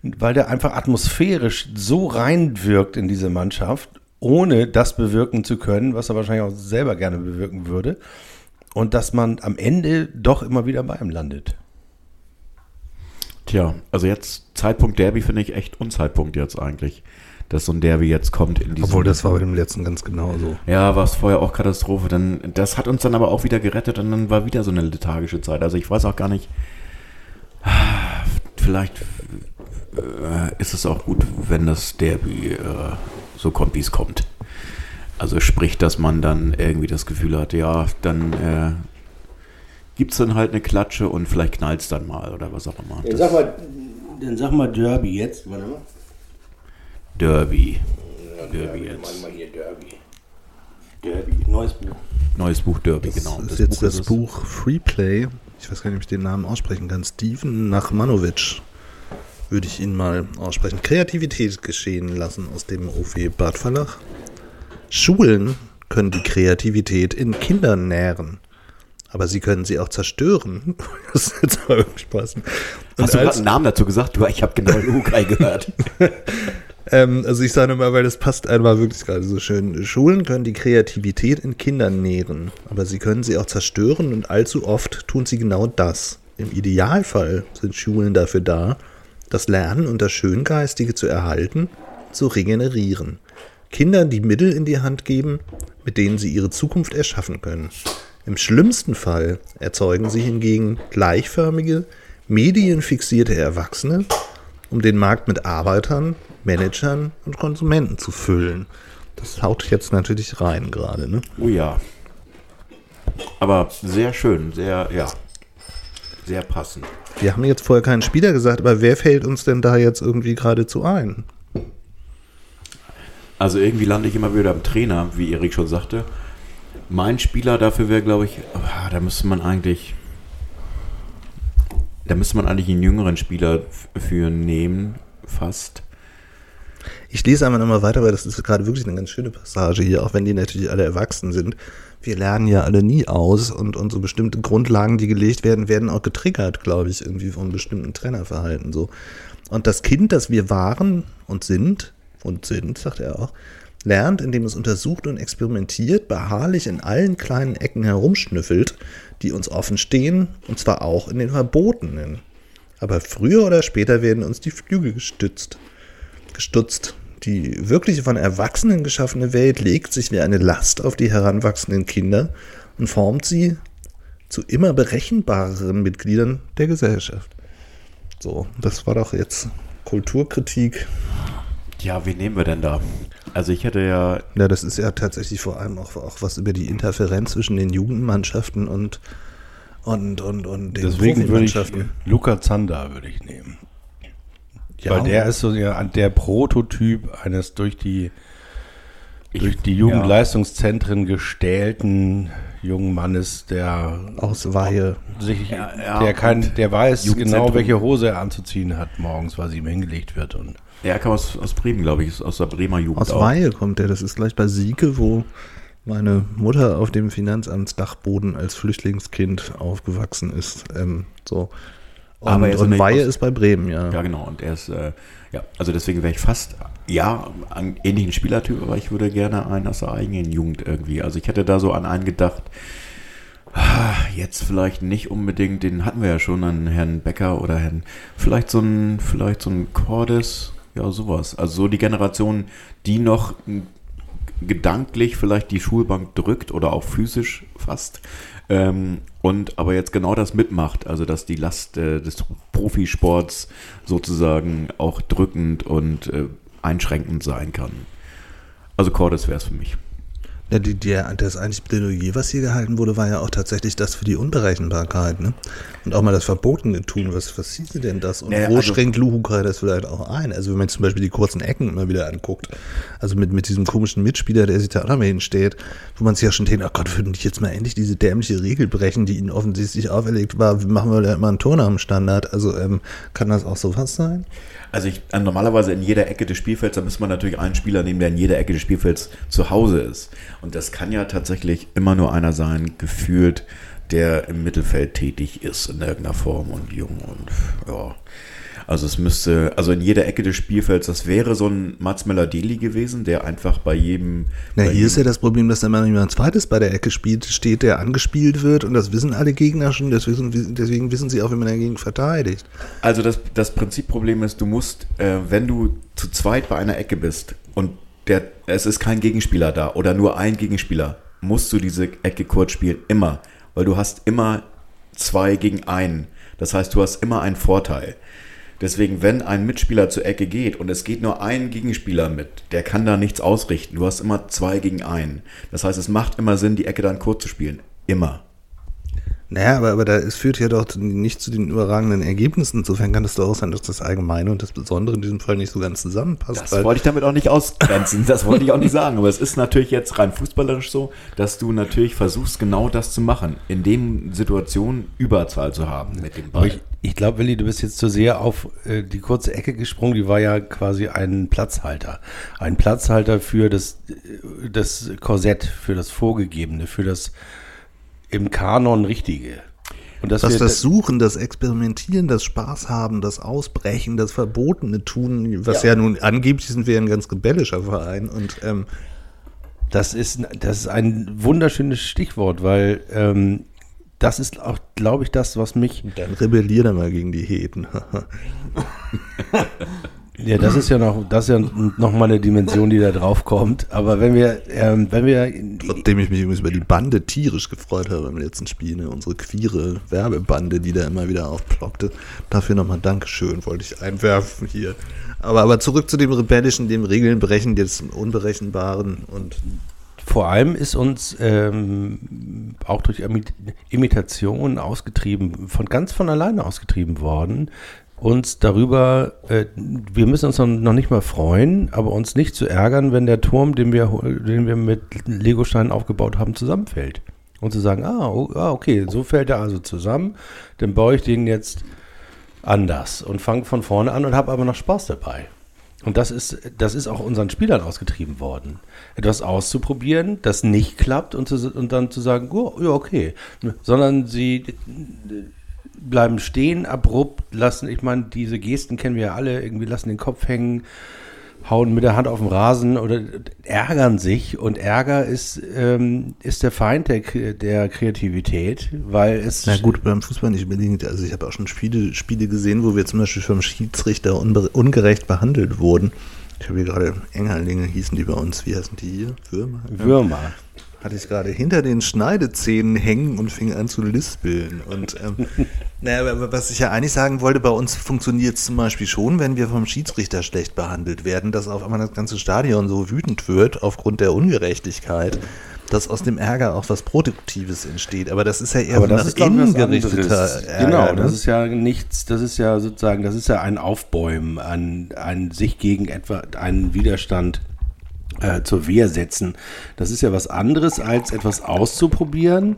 weil der einfach atmosphärisch so reinwirkt in diese Mannschaft, ohne das bewirken zu können, was er wahrscheinlich auch selber gerne bewirken würde. Und dass man am Ende doch immer wieder bei ihm landet. Tja, also jetzt Zeitpunkt Derby finde ich echt Unzeitpunkt jetzt eigentlich, dass so ein Derby jetzt kommt in diesem Obwohl, das war bei dem letzten ganz genauso. Ja, war es vorher auch Katastrophe. Dann, das hat uns dann aber auch wieder gerettet und dann war wieder so eine lethargische Zeit. Also ich weiß auch gar nicht, vielleicht äh, ist es auch gut, wenn das Derby äh, so kommt, wie es kommt. Also sprich, dass man dann irgendwie das Gefühl hat, ja, dann äh, gibt es dann halt eine Klatsche und vielleicht knallt es dann mal oder was auch immer. Dann sag mal, dann sag mal Derby jetzt. Warte mal. Derby. Derby jetzt. Mal hier Derby. Derby, neues Buch. Neues Buch Derby, Das genau. ist jetzt Buch das ist. Buch Freeplay. Ich weiß gar nicht, ob ich den Namen aussprechen kann. Steven Nachmanovic würde ich ihn mal aussprechen. Kreativität geschehen lassen aus dem OV Bad Verlag. Schulen können die Kreativität in Kindern nähren. Aber sie können sie auch zerstören. Das ist jetzt mal passen. Und Hast du gerade einen Namen dazu gesagt? Du, ich habe genau Lukai gehört. Ähm, also ich sage mal, weil das passt einmal wirklich gerade so schön. Schulen können die Kreativität in Kindern nähren, aber sie können sie auch zerstören und allzu oft tun sie genau das. Im Idealfall sind Schulen dafür da, das Lernen und das Schöngeistige zu erhalten, zu regenerieren. Kindern die Mittel in die Hand geben, mit denen sie ihre Zukunft erschaffen können. Im schlimmsten Fall erzeugen sie hingegen gleichförmige, medienfixierte Erwachsene, um den Markt mit Arbeitern, Managern und Konsumenten zu füllen. Das haut jetzt natürlich rein gerade, ne? Oh ja. Aber sehr schön, sehr, ja. Sehr passend. Wir haben jetzt vorher keinen Spieler gesagt, aber wer fällt uns denn da jetzt irgendwie geradezu ein? Also irgendwie lande ich immer wieder am Trainer, wie Erik schon sagte. Mein Spieler dafür wäre, glaube ich, ah, da müsste man eigentlich, da müsste man eigentlich einen jüngeren Spieler für nehmen, fast. Ich lese einmal nochmal weiter, weil das ist gerade wirklich eine ganz schöne Passage hier, auch wenn die natürlich alle erwachsen sind. Wir lernen ja alle nie aus und, und so bestimmte Grundlagen, die gelegt werden, werden auch getriggert, glaube ich, irgendwie von bestimmten Trainerverhalten so. Und das Kind, das wir waren und sind, und sind, sagt er auch, lernt, indem es untersucht und experimentiert, beharrlich in allen kleinen Ecken herumschnüffelt, die uns offen stehen, und zwar auch in den verbotenen. Aber früher oder später werden uns die Flügel gestützt gestutzt. Die wirkliche von Erwachsenen geschaffene Welt legt sich wie eine Last auf die heranwachsenden Kinder und formt sie zu immer berechenbareren Mitgliedern der Gesellschaft. So, das war doch jetzt Kulturkritik. Ja, wen nehmen wir denn da? Also ich hätte ja, Ja, das ist ja tatsächlich vor allem auch, auch was über die Interferenz zwischen den Jugendmannschaften und und und und den Deswegen würde ich. Luca Zander würde ich nehmen. Ja, Weil der ist so ja der Prototyp eines durch die ich, durch die Jugendleistungszentren gestählten jungen Mannes, der aus Weihe. sich, Ja, ja, der kein, der weiß genau, welche Hose er anzuziehen hat morgens, weil sie ihm hingelegt wird. Und er kam aus, aus Bremen, glaube ich, aus der Bremer Jugend. Aus. Weihe kommt der. Das ist gleich bei Sieke, wo meine Mutter auf dem Finanzamtsdachboden als Flüchtlingskind aufgewachsen ist. Ähm, so. Und, Aber er und Weihe aus- ist bei Bremen, ja. Ja, genau. Und er ist, äh, ja, also deswegen wäre ich fast, ja, einen ähnlichen Spielertyp, aber ich würde gerne einen aus der eigenen Jugend irgendwie. Also ich hätte da so an einen gedacht, Jetzt vielleicht nicht unbedingt, den hatten wir ja schon an Herrn Becker oder Herrn, vielleicht so ein, vielleicht so ein Cordes, ja, sowas. Also so die Generation, die noch gedanklich vielleicht die Schulbank drückt oder auch physisch fast. Ähm, und aber jetzt genau das mitmacht, also dass die Last äh, des Profisports sozusagen auch drückend und äh, einschränkend sein kann. Also Cordes wäre es für mich. Ja, die, der, das eigentlich Plädoyer, was hier gehalten wurde, war ja auch tatsächlich das für die Unberechenbarkeit, ne? Und auch mal das Verbotene tun. Was, was hieße denn das? Und Naja, wo also- schränkt Luhukai das vielleicht auch ein? Also wenn man zum Beispiel die kurzen Ecken immer wieder anguckt, also mit, mit diesem komischen Mitspieler, der sich da auch noch mal hinsteht, wo man sich ja schon denkt, oh Gott, würden die jetzt mal endlich diese dämliche Regel brechen, die ihnen offensichtlich auferlegt war, machen wir da immer einen nach dem Standard. Also ähm, kann das auch sowas sein? Also ich, äh, normalerweise in jeder Ecke des Spielfelds, da müsste man natürlich einen Spieler nehmen, der in jeder Ecke des Spielfelds zu Hause ist. Und das kann ja tatsächlich immer nur einer sein, gefühlt, der im Mittelfeld tätig ist in irgendeiner Form und jung und ja. Also es müsste, also in jeder Ecke des Spielfelds, das wäre so ein Mats Möller-Deli gewesen, der einfach bei jedem... Na, bei hier ist ja jedem- das Problem, dass da immer jemand zweites bei der Ecke spielt, steht, der angespielt wird und das wissen alle Gegner schon, deswegen, deswegen wissen sie auch, wie man dagegen verteidigt. Also das, das Prinzipproblem ist, du musst, äh, wenn du zu zweit bei einer Ecke bist und der, es ist kein Gegenspieler da oder nur ein Gegenspieler, musst du diese Ecke kurz spielen, immer. Weil du hast immer zwei gegen einen. Das heißt, du hast immer einen Vorteil. Deswegen, wenn ein Mitspieler zur Ecke geht und es geht nur ein Gegenspieler mit, der kann da nichts ausrichten. Du hast immer zwei gegen einen. Das heißt, es macht immer Sinn, die Ecke dann kurz zu spielen. Immer. Naja, aber, aber da, es führt ja doch nicht zu den überragenden Ergebnissen. Insofern kann es doch auch sein, dass das Allgemeine und das Besondere in diesem Fall nicht so ganz zusammenpasst. Das weil- wollte ich damit auch nicht ausgrenzen. Das wollte ich auch nicht sagen. Aber es ist natürlich jetzt rein fußballerisch so, dass du natürlich versuchst, genau das zu machen. In den Situationen Überzahl zu haben mit dem Ball. ich, ich glaube, Willi, du bist jetzt zu sehr auf äh, die kurze Ecke gesprungen. Die war ja quasi ein Platzhalter. Ein Platzhalter für das, äh, das Korsett, für das Vorgegebene, für das im Kanon Richtige. Und dass Das wir- Versuchen, das Experimentieren, das Spaß haben, das Ausbrechen, das Verbotene tun, was ja, nun angeblich sind wir ein ganz rebellischer Verein und ähm, Das ist, das ist ein wunderschönes Stichwort, weil ähm, das ist auch, glaube ich, das, was mich. dann rebellier da mal gegen die Heten. Ja, das ist ja noch, das ist ja noch mal eine Dimension, die da drauf kommt. Aber wenn wir, ähm, wenn wir, Trotzdem ich mich übrigens über die Bande tierisch gefreut habe beim letzten Spiel, ne? unsere queere Werbebande, die da immer wieder aufploppte. Dafür nochmal Dankeschön, wollte ich einwerfen hier. Aber, aber zurück zu dem Rebellischen, dem Regeln brechen, des Unberechenbaren und vor allem ist uns ähm, auch durch Imit- Imitation ausgetrieben, von ganz von alleine ausgetrieben worden, uns darüber, äh, wir müssen uns noch- nicht mal freuen, aber uns nicht zu ärgern, wenn der Turm, den wir, den wir mit Legosteinen aufgebaut haben, zusammenfällt. Und zu sagen, ah, oh, ah, okay, so fällt er also zusammen, dann baue ich den jetzt anders und fange von vorne an und habe aber noch Spaß dabei. Und das ist, das ist auch unseren Spielern ausgetrieben worden. Etwas auszuprobieren, das nicht klappt und, zu, und dann zu sagen, oh, ja, okay. Sondern sie bleiben stehen, abrupt, lassen, ich meine, diese Gesten kennen wir ja alle, irgendwie lassen den Kopf hängen, hauen mit der Hand auf den Rasen oder ärgern sich. Und Ärger ist, ähm, ist der Feind der, der Kreativität, weil es. Na gut, beim Fußball nicht unbedingt. Also ich habe auch schon Spiele, Spiele gesehen, wo wir zum Beispiel vom Schiedsrichter ungerecht behandelt wurden. Ich habe hier gerade Engerlinge hießen die bei uns. Wie heißen die hier? Würmer? Würmer. Hatte ich gerade hinter den Schneidezähnen hängen und fing an zu lispeln. Und ähm, naja, was ich ja eigentlich sagen wollte, bei uns funktioniert es zum Beispiel schon, wenn wir vom Schiedsrichter schlecht behandelt werden, dass auf einmal das ganze Stadion so wütend wird aufgrund der Ungerechtigkeit, dass aus dem Ärger auch was Produktives entsteht. Aber das ist ja eher Aber das ist, innen gerichteter. Ärger. Genau, ne? das ist ja nichts, das ist ja sozusagen, das ist ja ein Aufbäumen, ein, ein sich gegen etwa einen Widerstand äh, zur Wehr setzen. Das ist ja was anderes, als etwas auszuprobieren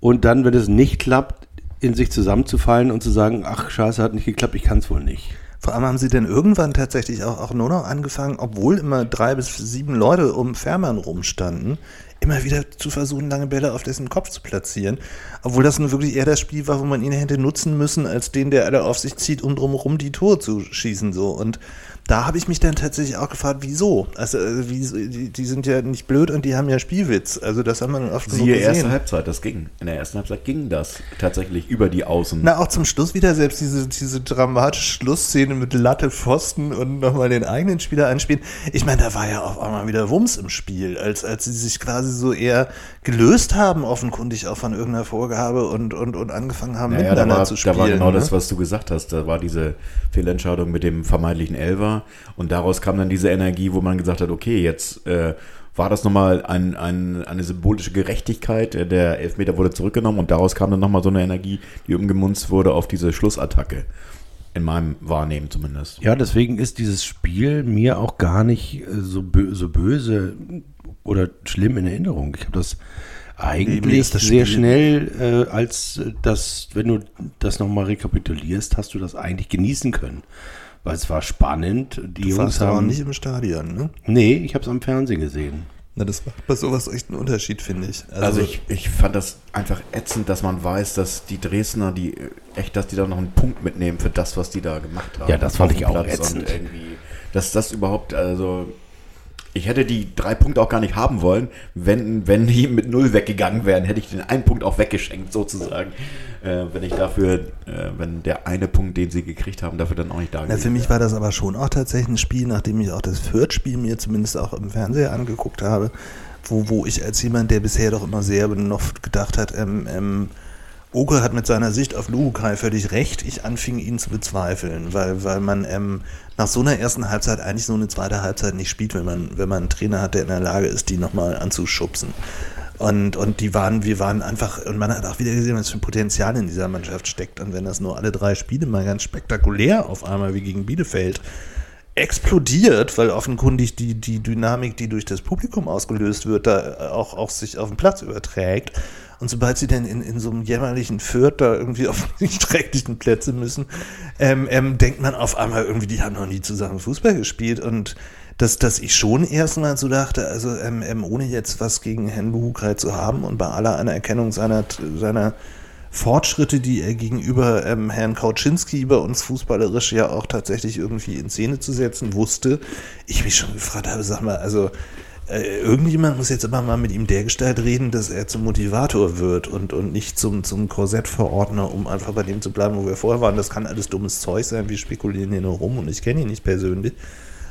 und dann, wenn es nicht klappt, in sich zusammenzufallen und zu sagen, ach scheiße, hat nicht geklappt, ich kann es wohl nicht. Vor allem haben sie denn irgendwann tatsächlich auch, auch nur noch angefangen, obwohl immer drei bis sieben Leute um Fährmann rumstanden, immer wieder zu versuchen, lange Bälle auf dessen Kopf zu platzieren. Obwohl das nun wirklich eher das Spiel war, wo man ihn hätte nutzen müssen, als den, der alle auf sich zieht, um drumherum die Tore zu schießen. So. Und da habe ich mich dann tatsächlich auch gefragt, wieso? Also, äh, wieso, die, die sind ja nicht blöd und die haben ja Spielwitz. Also, das haben wir dann oft Siehe erste gesehen. Halbzeit, das ging. In der ersten Halbzeit ging das tatsächlich über die Außen. Na, auch zum Schluss wieder selbst diese, diese dramatische Schlussszene mit Latte, Pfosten und nochmal den eigenen Spieler einspielen. Ich meine, da war ja auf einmal wieder Wumms im Spiel, als, als sie sich quasi so eher gelöst haben, offenkundig auch von irgendeiner Vorgabe und, und, und angefangen haben, Naja, miteinander war, zu spielen. da war genau ne? das, was du gesagt hast. Da war diese Fehlentscheidung mit dem vermeintlichen Elfer und daraus kam dann diese Energie, wo man gesagt hat, okay, jetzt äh, war das nochmal ein, ein, eine symbolische Gerechtigkeit. Äh, Der Elfmeter wurde zurückgenommen und daraus kam dann nochmal so eine Energie, die umgemunzt wurde auf diese Schlussattacke. In meinem Wahrnehmen zumindest. Ja, deswegen ist dieses Spiel mir auch gar nicht äh, so, bö so böse oder schlimm in Erinnerung. Ich habe das eigentlich ist das sehr schnell, äh, als das, wenn du das nochmal rekapitulierst, hast du das eigentlich genießen können. Weil es war spannend. Die Du Jungs warst aber auch haben. nicht im Stadion, ne? nee, ich habe es am Fernsehen gesehen. Na, das macht bei sowas echt einen Unterschied, finde ich. Also, ich, ich fand das einfach ätzend, dass man weiß, dass die Dresdner, die echt, dass die da noch einen Punkt mitnehmen für das, was die da gemacht haben. Ja, das fand ich auch Platz ätzend. Irgendwie, dass das überhaupt, also ich hätte die drei Punkte auch gar nicht haben wollen, wenn, wenn die mit null weggegangen wären, hätte ich den einen Punkt auch weggeschenkt, sozusagen. Äh, wenn ich dafür, äh, wenn der eine Punkt, den sie gekriegt haben, dafür dann auch nicht da gewesen für mich war das aber schon auch tatsächlich ein Spiel, nachdem ich auch das Fürth-Spiel mir zumindest auch im Fernseher angeguckt habe, wo, wo ich als jemand, der bisher doch immer sehr benofft gedacht hat, ähm, ähm, Oke hat mit seiner Sicht auf Luhukai völlig recht. Ich anfing ihn zu bezweifeln, weil, weil man ähm, nach so einer ersten Halbzeit eigentlich so eine zweite Halbzeit nicht spielt, wenn man, wenn man einen Trainer hat, der in der Lage ist, die nochmal anzuschubsen. Und, und die waren, wir waren einfach, und man hat auch wieder gesehen, was für ein Potenzial in dieser Mannschaft steckt. Und wenn das nur alle drei Spiele mal ganz spektakulär auf einmal wie gegen Bielefeld explodiert, weil offenkundig die, die Dynamik, die durch das Publikum ausgelöst wird, da auch, auch sich auf den Platz überträgt. Und sobald sie denn in, in so einem jämmerlichen Fürth da irgendwie auf die schrecklichen Plätze müssen, ähm, ähm, denkt man auf einmal irgendwie, die haben noch nie zusammen Fußball gespielt. Und dass, dass ich schon erstmal so dachte, also ähm, ähm, ohne jetzt was gegen Herrn Buhukai zu haben und bei aller Anerkennung seiner, seiner Fortschritte, die er gegenüber ähm, Herrn Kauczynski bei uns fußballerisch ja auch tatsächlich irgendwie in Szene zu setzen wusste, ich mich schon gefragt habe, sag mal, also äh, irgendjemand muss jetzt immer mal mit ihm dergestalt reden, dass er zum Motivator wird und, und nicht zum, zum Korsettverordner, um einfach bei dem zu bleiben, wo wir vorher waren. Das kann alles dummes Zeug sein, wir spekulieren hier nur rum und ich kenne ihn nicht persönlich.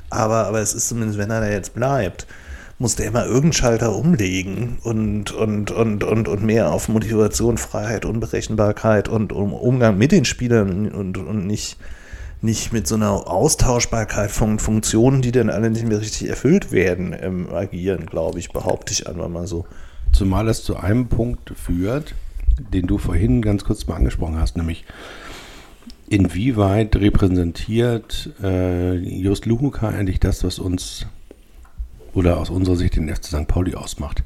Aber, aber es ist zumindest, wenn er da jetzt bleibt, muss der immer irgendeinen Schalter umlegen und, und, und, und, und mehr auf Motivation, Freiheit, Unberechenbarkeit und um Umgang mit den Spielern und, und nicht, nicht mit so einer Austauschbarkeit von Funktionen, die dann alle nicht mehr richtig erfüllt werden, ähm, agieren, glaube ich, behaupte ich einfach mal so. Zumal es zu einem Punkt führt, den du vorhin ganz kurz mal angesprochen hast, nämlich inwieweit repräsentiert äh, Just Luhuka eigentlich das, was uns oder aus unserer Sicht den FC St. Pauli ausmacht.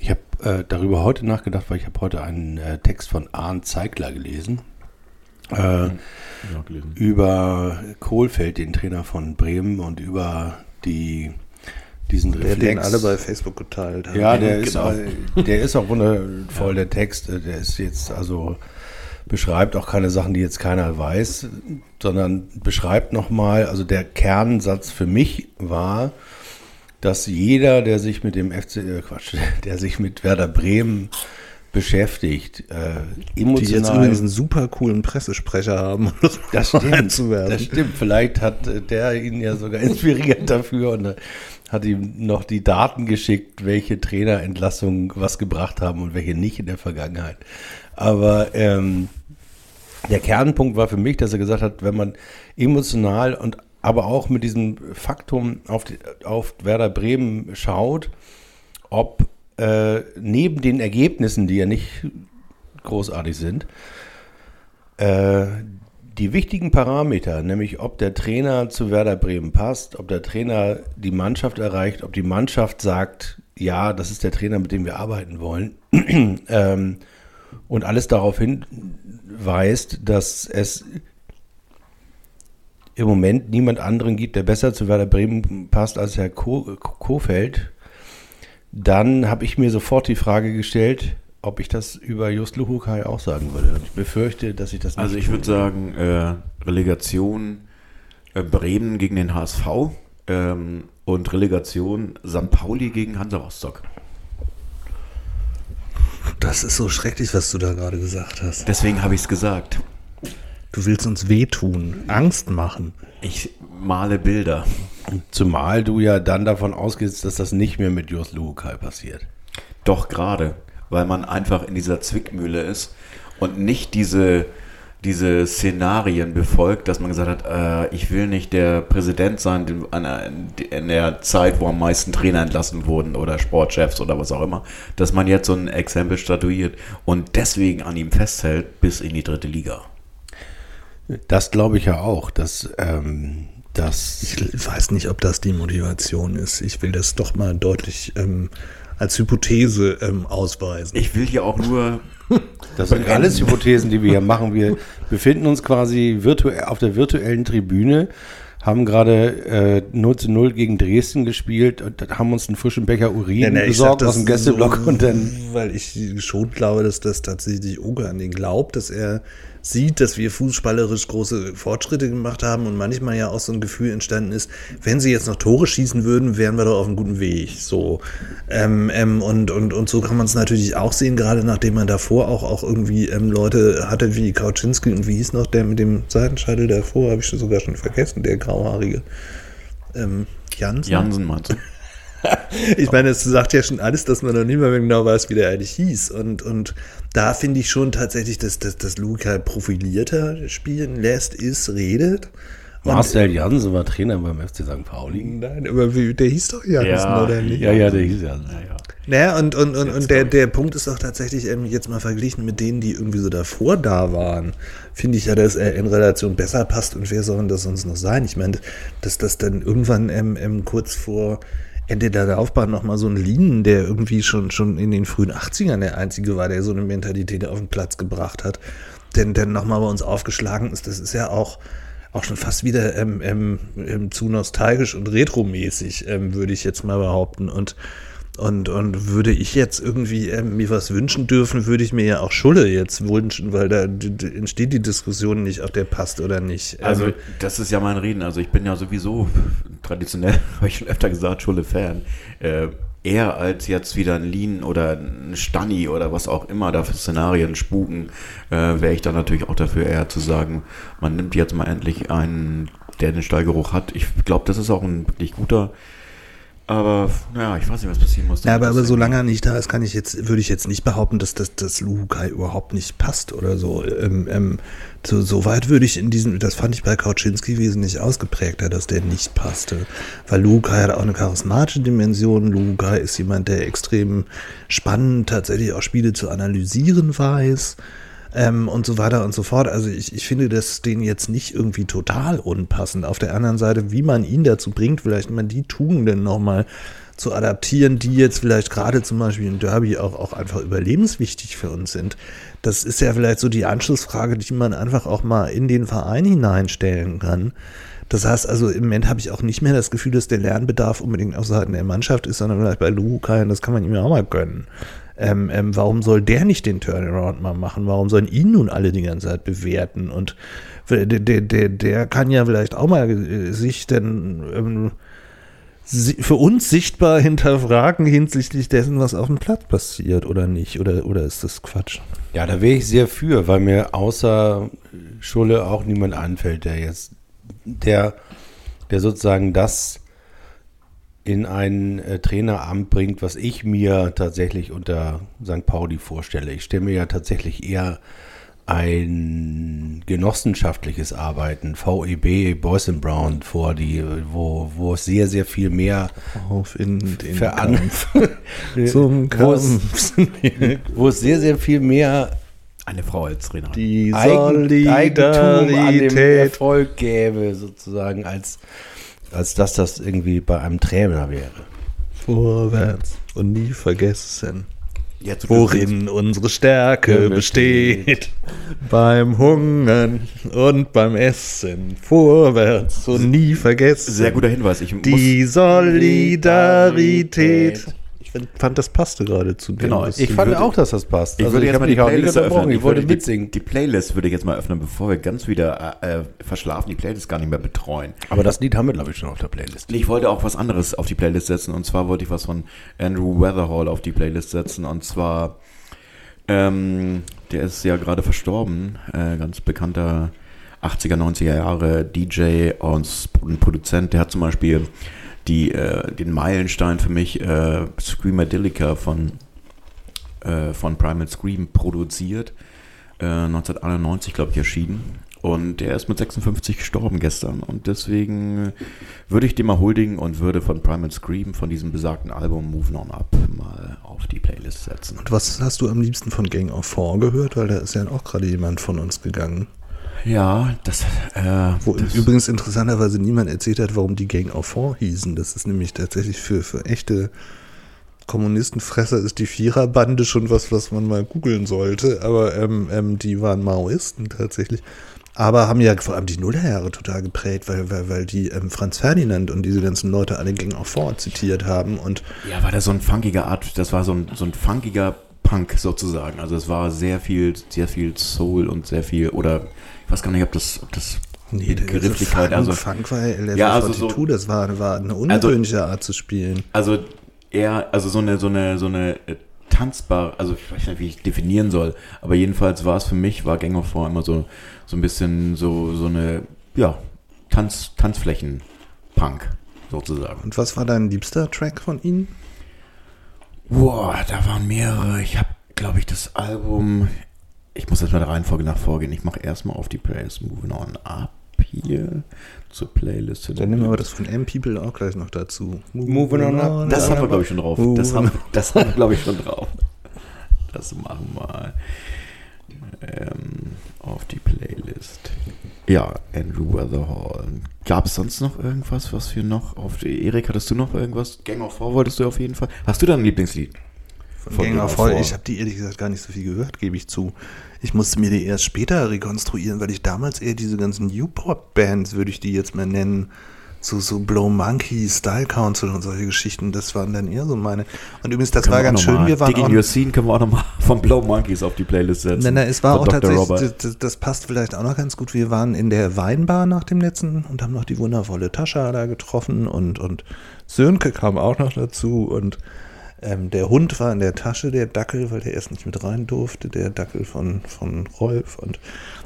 Ich habe äh, darüber heute nachgedacht, weil ich habe heute einen äh, Text von Arndt Zeigler gelesen. Äh, Ja, über Kohlfeld, den Trainer von Bremen, und über die, diesen Der den Reflex. alle bei Facebook geteilt haben. Ja, der ist, Genau. auch- der ist auch wundervoll, der Text. äh, Der ist jetzt, also beschreibt auch keine Sachen, die jetzt keiner weiß, sondern beschreibt nochmal, also der Kernsatz für mich war, dass jeder, der sich mit dem FC, äh Quatsch, der sich mit Werder Bremen beschäftigt, äh, Die jetzt emotional. übrigens einen super coolen Pressesprecher haben, um das, stimmt, einzuwerfen. das stimmt. Vielleicht hat äh, der ihn ja sogar inspiriert dafür und äh, hat ihm noch die Daten geschickt, welche Trainerentlassungen was gebracht haben und welche nicht in der Vergangenheit. Aber ähm, der Kernpunkt war für mich, dass er gesagt hat, wenn man emotional und aber auch mit diesem Faktum auf, die, auf Werder Bremen schaut, ob äh, neben den Ergebnissen, die ja nicht großartig sind, äh, die wichtigen Parameter, nämlich ob der Trainer zu Werder Bremen passt, ob der Trainer die Mannschaft erreicht, ob die Mannschaft sagt, ja, das ist der Trainer, mit dem wir arbeiten wollen, ähm, und alles darauf hinweist, dass es im Moment niemand anderen gibt, der besser zu Werder Bremen passt als Herr Ko Kofeld, dann habe ich mir sofort die Frage gestellt, ob ich das über Just Luhukai auch sagen würde. Und ich befürchte, dass ich das nicht Also ich würde sagen, äh, Relegation Äh, Bremen gegen den HSV ähm, und Relegation St. Pauli gegen Hansa Rostock. Das ist so schrecklich, was du da gerade gesagt hast. Deswegen habe ich es gesagt. Du willst uns wehtun, Angst machen. Ich male Bilder. Zumal du ja dann davon ausgehst, dass das nicht mehr mit Jos Luhukai passiert. Doch gerade, weil man einfach in dieser Zwickmühle ist und nicht diese, diese Szenarien befolgt, dass man gesagt hat, äh, ich will nicht der Präsident sein in der Zeit, wo am meisten Trainer entlassen wurden oder Sportchefs oder was auch immer, dass man jetzt so ein Exempel statuiert und deswegen an ihm festhält bis in die dritte Liga. Das glaube ich ja auch, dass, ähm, dass Ich weiß nicht, ob das die Motivation ist. Ich will das doch mal deutlich ähm, als Hypothese ähm, ausweisen. Ich will hier auch nur Das sind alles Hypothesen, die wir hier machen. Wir befinden uns quasi virtuell auf der virtuellen Tribüne, haben gerade äh, 0 zu 0 gegen Dresden gespielt und haben uns einen frischen Becher Urin Ja, ne, besorgt sag aus dem Gästeblock so, und dann. Weil ich schon glaube, dass das tatsächlich Uge an den glaubt, dass er sieht, dass wir fußballerisch große Fortschritte gemacht haben und manchmal ja auch so ein Gefühl entstanden ist, wenn sie jetzt noch Tore schießen würden, wären wir doch auf einem guten Weg. So. Ähm, ähm, und, und, und so kann man es natürlich auch sehen, gerade nachdem man davor auch, auch irgendwie ähm, Leute hatte wie Kauczynski und wie hieß noch der mit dem Seitenscheitel davor, habe ich sogar schon vergessen, der grauhaarige. Ähm, Jansen? Jansen meinst du? Ich meine, es sagt ja schon alles, dass man noch nicht mehr genau weiß, wie der eigentlich hieß. Und, und da finde ich schon tatsächlich, dass, dass, dass Luca profilierter spielen lässt, ist, redet. Und, Marcel Jansen war Trainer beim FC St. Pauli. Nein, aber wie, der hieß doch Jansen, Ja, oder nicht? Ja, ja, der hieß Jansen. Naja. Naja, und, und, und, und der, der Punkt ist doch tatsächlich, ähm, jetzt mal verglichen mit denen, die irgendwie so davor da waren, finde ich ja, dass er in Relation besser passt und wer soll denn das sonst noch sein? Ich meine, dass das dann irgendwann ähm, ähm, kurz vor Ende der Laufbahn nochmal so ein Linen, der irgendwie schon, schon in den frühen 80ern der Einzige war, der so eine Mentalität auf den Platz gebracht hat, denn dann nochmal bei uns aufgeschlagen ist, das ist ja auch auch schon fast wieder ähm, ähm, ähm, zu nostalgisch und retromäßig, ähm, würde ich jetzt mal behaupten. Und, und, und würde ich jetzt irgendwie ähm, mir was wünschen dürfen, würde ich mir ja auch Schulle jetzt wünschen, weil da entsteht die Diskussion nicht, ob der passt oder nicht. Also, Ähm, das ist ja mein Reden. Also, ich bin ja sowieso traditionell, habe ich schon öfter gesagt, Schulle-Fan. Äh, eher als jetzt wieder ein Lean oder ein Stanni oder was auch immer da für Szenarien spuken, äh, wäre ich dann natürlich auch dafür eher zu sagen, man nimmt jetzt mal endlich einen, der den Stallgeruch hat. Ich glaube, das ist auch ein wirklich guter. Aber, naja, ich weiß nicht, was passieren muss. Ja, aber, aber solange er nicht da ist, kann ich jetzt, würde ich jetzt nicht behaupten, dass das, das Luhukai überhaupt nicht passt oder so. Ähm, ähm, so, so weit würde ich in diesem, das fand ich bei Kauczynski wesentlich ausgeprägter, dass der nicht passte. Weil Luhukai hat auch eine charismatische Dimension. Luhukai ist jemand, der extrem spannend tatsächlich auch Spiele zu analysieren weiß. Ähm, und so weiter und so fort. Also ich, ich finde das den jetzt nicht irgendwie total unpassend. Auf der anderen Seite, wie man ihn dazu bringt, vielleicht mal die Tugenden nochmal zu adaptieren, die jetzt vielleicht gerade zum Beispiel im Derby auch, auch einfach überlebenswichtig für uns sind. Das ist ja vielleicht so die Anschlussfrage, die man einfach auch mal in den Verein hineinstellen kann. Das heißt also, im Moment habe ich auch nicht mehr das Gefühl, dass der Lernbedarf unbedingt auf Seiten der Mannschaft ist, sondern vielleicht bei Luhukai, und das kann man ihm ja auch mal gönnen. Ähm, ähm, warum soll der nicht den Turnaround mal machen? Warum sollen ihn nun alle die ganze Zeit bewerten? Und der, der, der, der kann ja vielleicht auch mal äh, sich denn ähm, für uns sichtbar hinterfragen hinsichtlich dessen, was auf dem Platz passiert oder nicht. Oder, oder ist das Quatsch? Ja, da wäre ich sehr für, weil mir außer Schulle auch niemand einfällt, der jetzt, der, der sozusagen das in ein äh, Traineramt bringt, was ich mir tatsächlich unter St. Pauli vorstelle. Ich stelle mir ja tatsächlich eher ein genossenschaftliches Arbeiten, VEB, Boys and Brown vor, die, wo, wo es sehr, sehr viel mehr Auf in Veran Kampf. Zum wo es, Kampf. wo es sehr, sehr viel mehr Eine Frau als Trainer. Die Eigen, Eigentum an dem Solidarität. Erfolg gäbe, sozusagen, als, als dass das irgendwie bei einem Trainer wäre. Vorwärts und nie vergessen, Jetzt, worin unsere Stärke besteht. beim Hungern und beim Essen. Vorwärts und nie vergessen. Sehr guter Hinweis. Ich muss, Die Solidarität. Ich Ich fand, das passte gerade zu dem. Genau, Ich fand würde- auch, dass das passt. Ich Also würde jetzt hab mal die Playlist eröffnen. Ich wollte würde mitsingen. Die, die Playlist würde ich jetzt mal öffnen, bevor wir ganz wieder äh, verschlafen die Playlist gar nicht mehr betreuen. Aber das Lied haben wir, glaube ich, schon auf der Playlist. Ich wollte auch was anderes auf die Playlist setzen und zwar wollte ich was von Andrew Weatherhall auf die Playlist setzen und zwar, ähm, der ist ja gerade verstorben, äh, ganz bekannter 80er, 90er Jahre DJ und Produzent, der hat zum Beispiel die, äh, den Meilenstein für mich, äh, Screamadelica von, äh, von Primal Scream produziert, äh, 1991 glaube ich erschienen. Und der ist mit 56 gestorben gestern. Und deswegen würde ich dem mal huldigen und würde von Primal Scream, von diesem besagten Album Move On Up, mal auf die Playlist setzen. Und was hast du am liebsten von Gang of Four gehört? Weil da ist ja auch gerade jemand von uns gegangen. Ja, das, äh, Wo das übrigens interessanterweise niemand erzählt hat, warum die Gang of Four hießen. Das ist nämlich tatsächlich für, für echte Kommunistenfresser ist die Viererbande schon was, was man mal googeln sollte. Aber ähm, ähm, die waren Maoisten tatsächlich. Aber haben ja vor allem die Nullerjahre total geprägt, weil, weil, weil die ähm, Franz Ferdinand und diese ganzen Leute alle Gang of Four zitiert haben. Und Ja, war das so ein funkiger Art, das war so ein, so ein funkiger Punk sozusagen. Also es war sehr viel, sehr viel Soul und sehr viel, oder ich weiß gar nicht, ob das, ob das nee, der Begrifflichkeit, Funk, also, Funk war ja, Ja, also so- das war, war eine ungewöhnliche Art zu spielen. also eher, also so eine, so eine, so eine äh, tanzbar, also ich weiß nicht, wie ich definieren soll, aber jedenfalls war es für mich, war Gang of Four immer so, so ein bisschen so, so eine, ja, Tanz, Tanzflächen-Punk sozusagen. Und was war dein liebster Track von ihnen? Boah, da waren mehrere. Ich habe, glaube ich, das Album. Ich muss jetzt mal der Reihenfolge nach vorgehen. Ich mache erstmal auf die Playlist Moving On Up hier zur Playlist. Dann nehmen wir aber das von M-People auch gleich noch dazu. Moving on up. Das haben wir, glaube ich, schon drauf. Das haben, das haben wir, glaube ich, schon drauf. Das machen wir ähm, auf die Playlist. Ja, Andrew Weatherhall. Gab es sonst noch irgendwas, was wir noch auf die. Erik, hattest du noch irgendwas? Gang of Four wolltest du auf jeden Fall. Hast du da ein Lieblingslied? Von Von Gang of. Four. Ich habe die ehrlich gesagt gar nicht so viel gehört, gebe ich zu. Ich musste mir die erst später rekonstruieren, weil ich damals eher diese ganzen New-Pop-Bands, würde ich die jetzt mal nennen, so, so Blow Monkey, Style Council und solche Geschichten, das waren dann eher so meine. Und übrigens, das Können war ganz noch schön, mal- wir waren Digging auch, Your Scene können wir auch nochmal von Blow Monkeys auf die Playlist setzen. Nein, nein, es war auch Dr. tatsächlich, das, das passt vielleicht auch noch ganz gut. Wir waren in der Weinbar nach dem letzten und haben noch die wundervolle Tascha da getroffen und, und Sönke kam auch noch dazu und ähm, der Hund war in der Tasche, der Dackel, weil der erst nicht mit rein durfte, der Dackel von, von Rolf und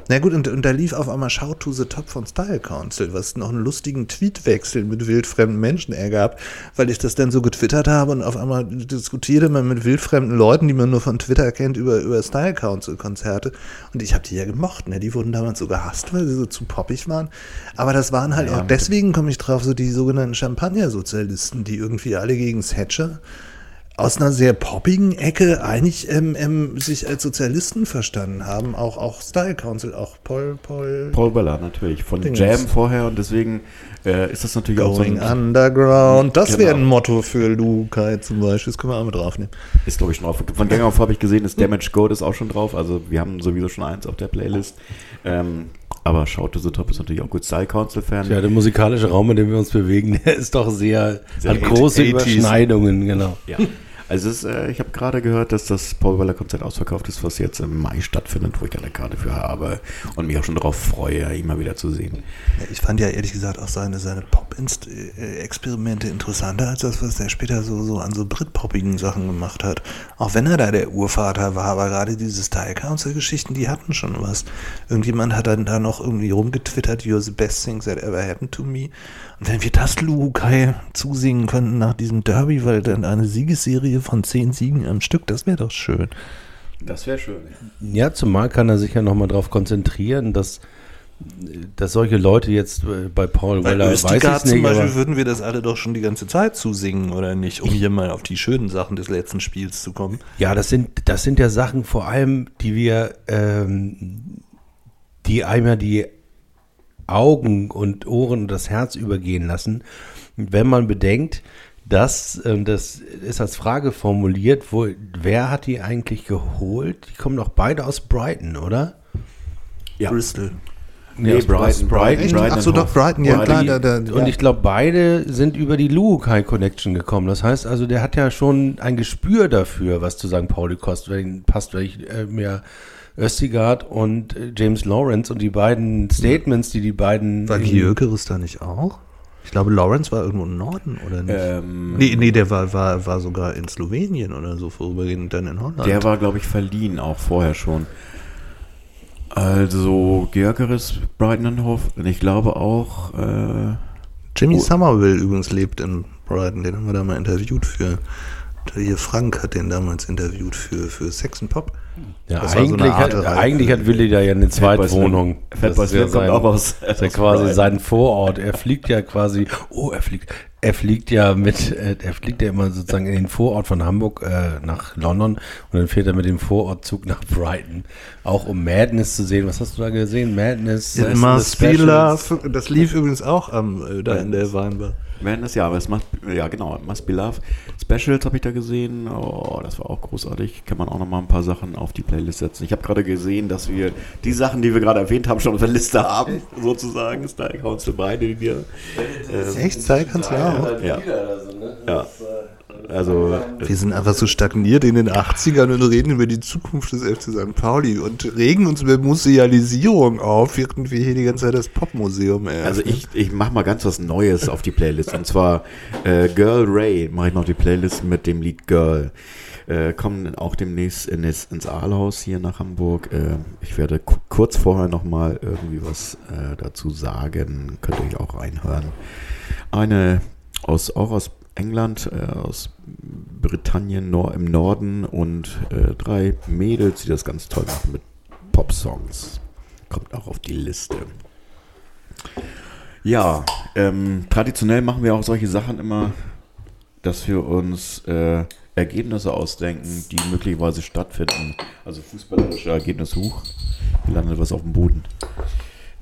na gut, und, und da lief auf einmal Shout to the Top von Style Council, was noch einen lustigen Tweetwechsel mit wildfremden Menschen ergab, weil ich das dann so getwittert habe und auf einmal diskutierte man mit wildfremden Leuten, die man nur von Twitter kennt, über, über Style Council Konzerte. Und ich habe die ja gemocht, ne? Die wurden damals so gehasst, weil sie so zu poppig waren. Aber das waren halt Ja, auch, deswegen komme ich drauf, so die sogenannten Champagner-Sozialisten, die irgendwie alle gegen Thatcher aus einer sehr poppigen Ecke eigentlich ähm, ähm, sich als Sozialisten verstanden haben. Auch, auch Style Council, auch Paul, Paul, Paul Weller natürlich, von Dingens. Jam vorher und deswegen äh, ist das natürlich auch so Going ein, Underground. Das Genau. wäre ein Motto für Lukai zum Beispiel. Das können wir auch mit draufnehmen. ist glaube ich schon drauf. Von Gang Four habe ich gesehen, ist Damage Goat ist auch schon drauf, also wir haben sowieso schon eins auf der Playlist. Ähm, aber Shout to the Top ist natürlich auch gut. Style Council Fan. Ja, der musikalische Raum, in dem wir uns bewegen, der ist doch sehr, Sehr hat große 80s. Überschneidungen, genau. Ja. Also ist, äh, ich habe gerade gehört, dass das Paul Weller Konzert ausverkauft ist, was jetzt im Mai stattfindet, wo ich eine Karte für habe und mich auch schon darauf freue, ihn mal wieder zu sehen. Ja, ich fand ja ehrlich gesagt auch seine, seine Pop-Experimente interessanter als das, was er später so, so an so Britpoppigen Sachen gemacht hat. Auch wenn er da der Urvater war, aber gerade diese Style Council-Geschichten, die hatten schon was. Irgendjemand hat dann da noch irgendwie rumgetwittert, you're the best thing that ever happened to me. Und wenn wir das Lukai zusingen könnten nach diesem Derby, weil dann eine Siegesserie von zehn Siegen am Stück, das wäre doch schön. Das wäre schön. Ja, zumal kann er sich ja nochmal darauf konzentrieren, dass, dass solche Leute jetzt äh, bei Paul Weil Weller, weiß Östigard ich zum nicht, Beispiel aber, würden wir das alle doch schon die ganze Zeit zusingen, oder nicht? Um hier mal auf die schönen Sachen des letzten Spiels zu kommen. ja, das sind, das sind ja Sachen vor allem, die wir, ähm, die einem ja die Augen und Ohren und das Herz übergehen lassen, wenn man bedenkt, dass, ähm, das ist als Frage formuliert, wo, wer hat die eigentlich geholt? Die kommen doch beide aus Brighton, oder? Ja. Bristol. Nee, aus Brighton, Brighton? Brighton Ach so, and doch. Brighton, ja klar. Da, da, Und ja. ich glaube, beide sind über die Lukai Connection gekommen. Das heißt also, der hat ja schon ein Gespür dafür, was zu St. Pauli kostet, wenn, passt, weil ich äh, mir Östigard und äh, James Lawrence und die beiden Statements, die die beiden. War Gyökeres da nicht auch? Ich glaube, Lawrence war irgendwo im Norden, oder nicht? Ähm, nee, nee, der war, war, war sogar in Slowenien oder so vorübergehend, dann in Holland. Der war, glaube ich, verliehen auch vorher schon. Also, Gyökeres, Brighton Hove. Und ich glaube auch, äh, Jimmy Oh. Somerville übrigens lebt in Brighton, den haben wir da mal interviewt für. Der hier Frank hat den damals interviewt für, für Sex and Pop. Ja, so eigentlich, Art hat, eigentlich hat Willi da ja eine Zweitwohnung. Fatboy Das ist ja Slim kommt auch aus. Das ist ja quasi sein Vorort. Er fliegt ja quasi, oh, er fliegt, er fliegt ja mit, äh, er fliegt ja immer sozusagen in den Vorort von Hamburg äh, nach London und dann fährt er mit dem Vorortzug nach Brighton. Auch um Madness zu sehen. Was hast du da gesehen? Madness. Ja. Love. Das lief übrigens auch am, äh, da in der Weinbar. Madness, ja, aber es macht, ja genau, Must Be Love. Specials habe ich da gesehen. Oh, das war auch großartig. Kann man auch noch mal ein paar Sachen auf die Playlist setzen. Ich habe gerade gesehen, dass wir die Sachen, die wir gerade erwähnt haben, schon auf der Liste haben, sozusagen. Style Council beide, die wir. Ähm, Echt? Sei kannst du auch. ja. ja. Also, Wir sind einfach so stagniert in den 80ern und reden über die Zukunft des FC St. Pauli und regen uns über Musealisierung auf, während wir hier die ganze Zeit das Popmuseum eröffnen. Also ich, ich mache mal ganz was Neues auf die Playlist. Und zwar äh, Girl Ray mache ich noch die Playlist mit dem Lied Girl. Äh, kommen auch demnächst in das, ins Aalhaus hier nach Hamburg. Äh, ich werde ku- kurz vorher nochmal irgendwie was äh, dazu sagen. Könnt ihr euch auch reinhören. Eine aus, auch aus England, äh, aus Britannien Nor im Norden und äh, drei Mädels, die das ganz toll machen mit Pop-Songs. Kommt auch auf die Liste. Ja, ähm, traditionell machen wir auch solche Sachen immer, dass wir uns äh, Ergebnisse ausdenken, die möglicherweise stattfinden. Also fußballerische Ergebnisse. Huch, hier landet was auf dem Boden.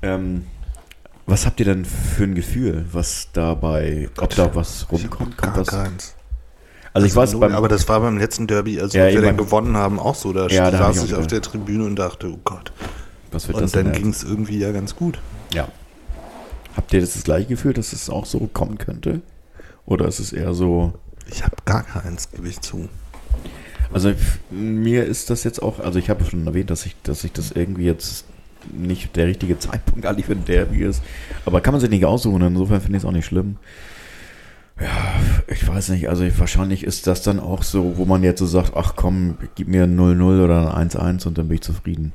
Ähm, was habt ihr denn für ein Gefühl, was dabei, ob da was rumkommt? Kommt Gar was? keins. Also ich weiß, beim, aber das war beim letzten Derby, als Ja, wir mein- gewonnen haben, auch so. Da Ja, da ich ich auf der Tribüne und dachte, oh Gott. was wird das Und dann denn ging es irgendwie ja ganz gut. Ja. Habt ihr das, das gleiche Gefühl, dass es auch so kommen könnte? Oder ist es eher so, Ich habe gar keins, gebe ich zu. Also mir ist das jetzt auch, also ich habe schon erwähnt, dass ich, dass ich das irgendwie jetzt nicht der richtige Zeitpunkt eigentlich für ein Derby ist. Aber kann man sich nicht aussuchen, insofern finde ich es auch nicht schlimm. Ja, ich weiß nicht, also ich, wahrscheinlich ist das dann auch so, wo man jetzt so sagt, ach komm, gib mir ein 0-0 oder ein 1-1 und dann bin ich zufrieden.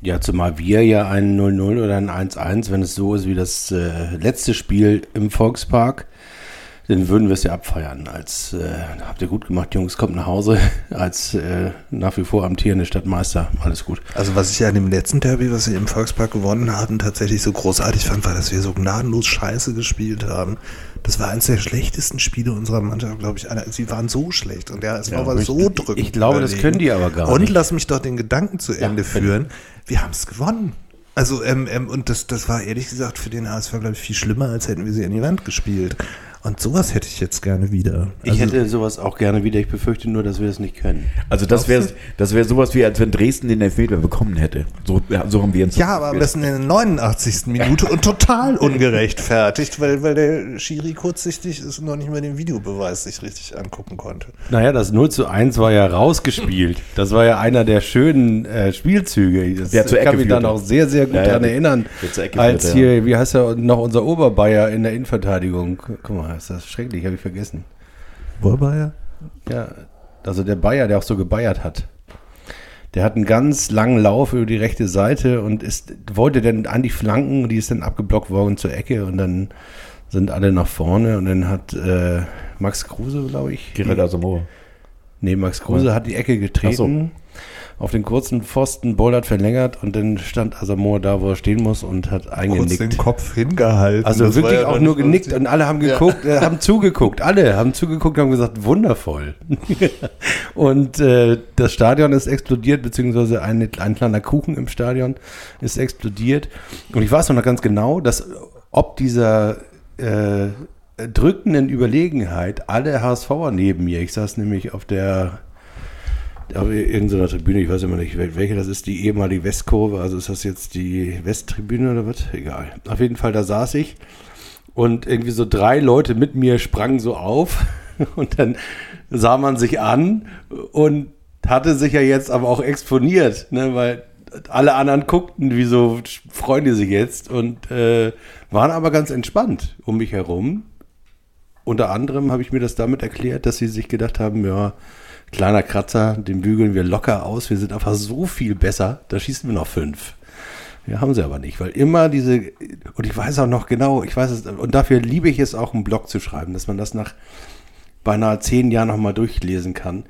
Ja, zumal wir ja ein 0-0 oder ein 1-1, wenn es so ist wie das äh, letzte Spiel im Volkspark, dann würden wir es ja abfeiern. Als äh, habt ihr gut gemacht, Jungs, kommt nach Hause. Als äh, nach wie vor amtierende Stadtmeister, alles gut. Also was ich ja an dem letzten Derby, was wir im Volkspark gewonnen hatten, tatsächlich so großartig fand, war, dass wir so gnadenlos scheiße gespielt haben. Das war eines der schlechtesten Spiele unserer Mannschaft, glaube ich. Sie waren so schlecht und der SV war ich- so drückend. ich glaube, das überlegen. können die aber gar und nicht. lass mich doch den Gedanken zu Ende bitte. führen. Wir haben es gewonnen. Also, ähm, ähm, und das, das war ehrlich gesagt für den HSV, glaube ich, viel schlimmer, als hätten wir sie an die Wand gespielt. Und sowas hätte ich jetzt gerne wieder. Ich Also- hätte sowas auch gerne wieder. Ich befürchte nur, dass wir das nicht können. Also das wäre das wär sowas wie, als wenn Dresden den Elfmeter bekommen hätte. So, ja, so haben wir uns Ja, aber am besten in der 89. Minute und total ungerechtfertigt, weil, weil der Schiri kurzsichtig ist und noch nicht mal den Videobeweis sich richtig angucken konnte. Naja, das 0 zu 1 war ja rausgespielt. Das war ja einer der schönen äh, Spielzüge. Das Der zur Ecke kann mich da führte. noch sehr, sehr gut Ja, daran erinnern. Als führte, ja. hier, wie heißt er noch unser Oberbayer in der Innenverteidigung? Guck mal, ist das schrecklich, habe ich vergessen. Wobei Ja, also der Bayer, der auch so gebeiert hat. Der hat einen ganz langen Lauf über die rechte Seite und ist, wollte dann eigentlich flanken, die ist dann abgeblockt worden zur Ecke und dann sind alle nach vorne und dann hat äh, Max Kruse, glaube ich, Gerald Asamoah. Nee, Max Kruse hat die Ecke getreten, auf den kurzen Pfosten, Bollert verlängert und dann stand Asamoah da, wo er stehen muss und hat kurz eingenickt. den Kopf hingehalten. Also Das wirklich ja auch nur genickt und alle haben geguckt, äh, haben zugeguckt, alle haben zugeguckt, haben gesagt, wundervoll. und äh, das Stadion ist explodiert, beziehungsweise ein, ein kleiner Kuchen im Stadion ist explodiert. Und ich weiß noch ganz genau, dass ob dieser äh, drückenden Überlegenheit alle HSVer neben mir, ich saß nämlich auf der auf irgendeiner Tribüne, ich weiß immer nicht, wel- welche das ist, die ehemalige Westkurve, also ist das jetzt die Westtribüne oder was? Egal. Auf jeden Fall, da saß ich und irgendwie so drei Leute mit mir sprangen so auf und dann sah man sich an und hatte sich ja jetzt aber auch exponiert, ne, weil alle anderen guckten, wieso freuen die sich jetzt und äh, waren aber ganz entspannt um mich herum. Unter anderem habe ich mir das damit erklärt, dass sie sich gedacht haben, ja, kleiner Kratzer, den bügeln wir locker aus, wir sind einfach so viel besser, da schießen wir noch fünf. Ja, haben sie aber nicht, weil immer diese, und ich weiß auch noch genau, ich weiß es, und dafür liebe ich es auch, einen Blog zu schreiben, dass man das nach beinahe zehn Jahren nochmal durchlesen kann.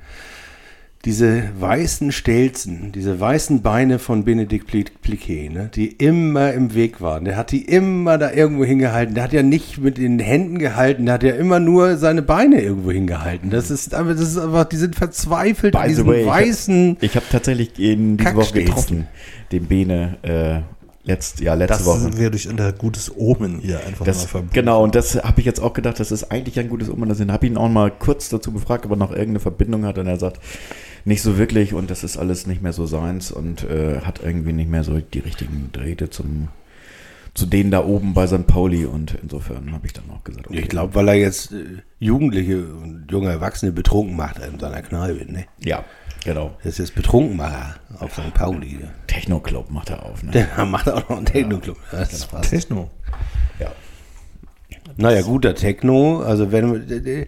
Diese weißen Stelzen, diese weißen Beine von Benedikt Pli- Pliquet, ne, die immer im Weg waren. Der hat die immer da irgendwo hingehalten. Der hat ja nicht mit den Händen gehalten, der hat ja immer nur seine Beine irgendwo hingehalten. Das ist aber, das ist einfach, die sind verzweifelt By an diesen way, hab- weißen. Ich habe tatsächlich ihn diese Woche getroffen, den Bene, äh, letzt, ja, letzte Das Woche. werde ich unter gutes Omen hier einfach Das, mal verbuchen. genau, und das habe ich jetzt auch gedacht, das ist eigentlich ein gutes Omen. Ich habe ihn auch mal kurz dazu befragt, ob er noch irgendeine Verbindung hat und er sagt, nicht so wirklich und das ist alles nicht mehr so seins und äh, hat irgendwie nicht mehr so die richtigen Drähte zum, zu denen da oben bei St. Pauli und insofern habe ich dann auch gesagt, Ich glaube, weil er jetzt äh, Jugendliche und junge Erwachsene betrunken macht in seiner Kneipe, ne? Ja, genau. Das ist jetzt Betrunkenmacher auf St. Pauli. Techno-Club macht er auf, ne? Der macht auch noch einen Techno-Club. Das ist fast. Techno. Ja. Naja, guter Techno, also wenn äh,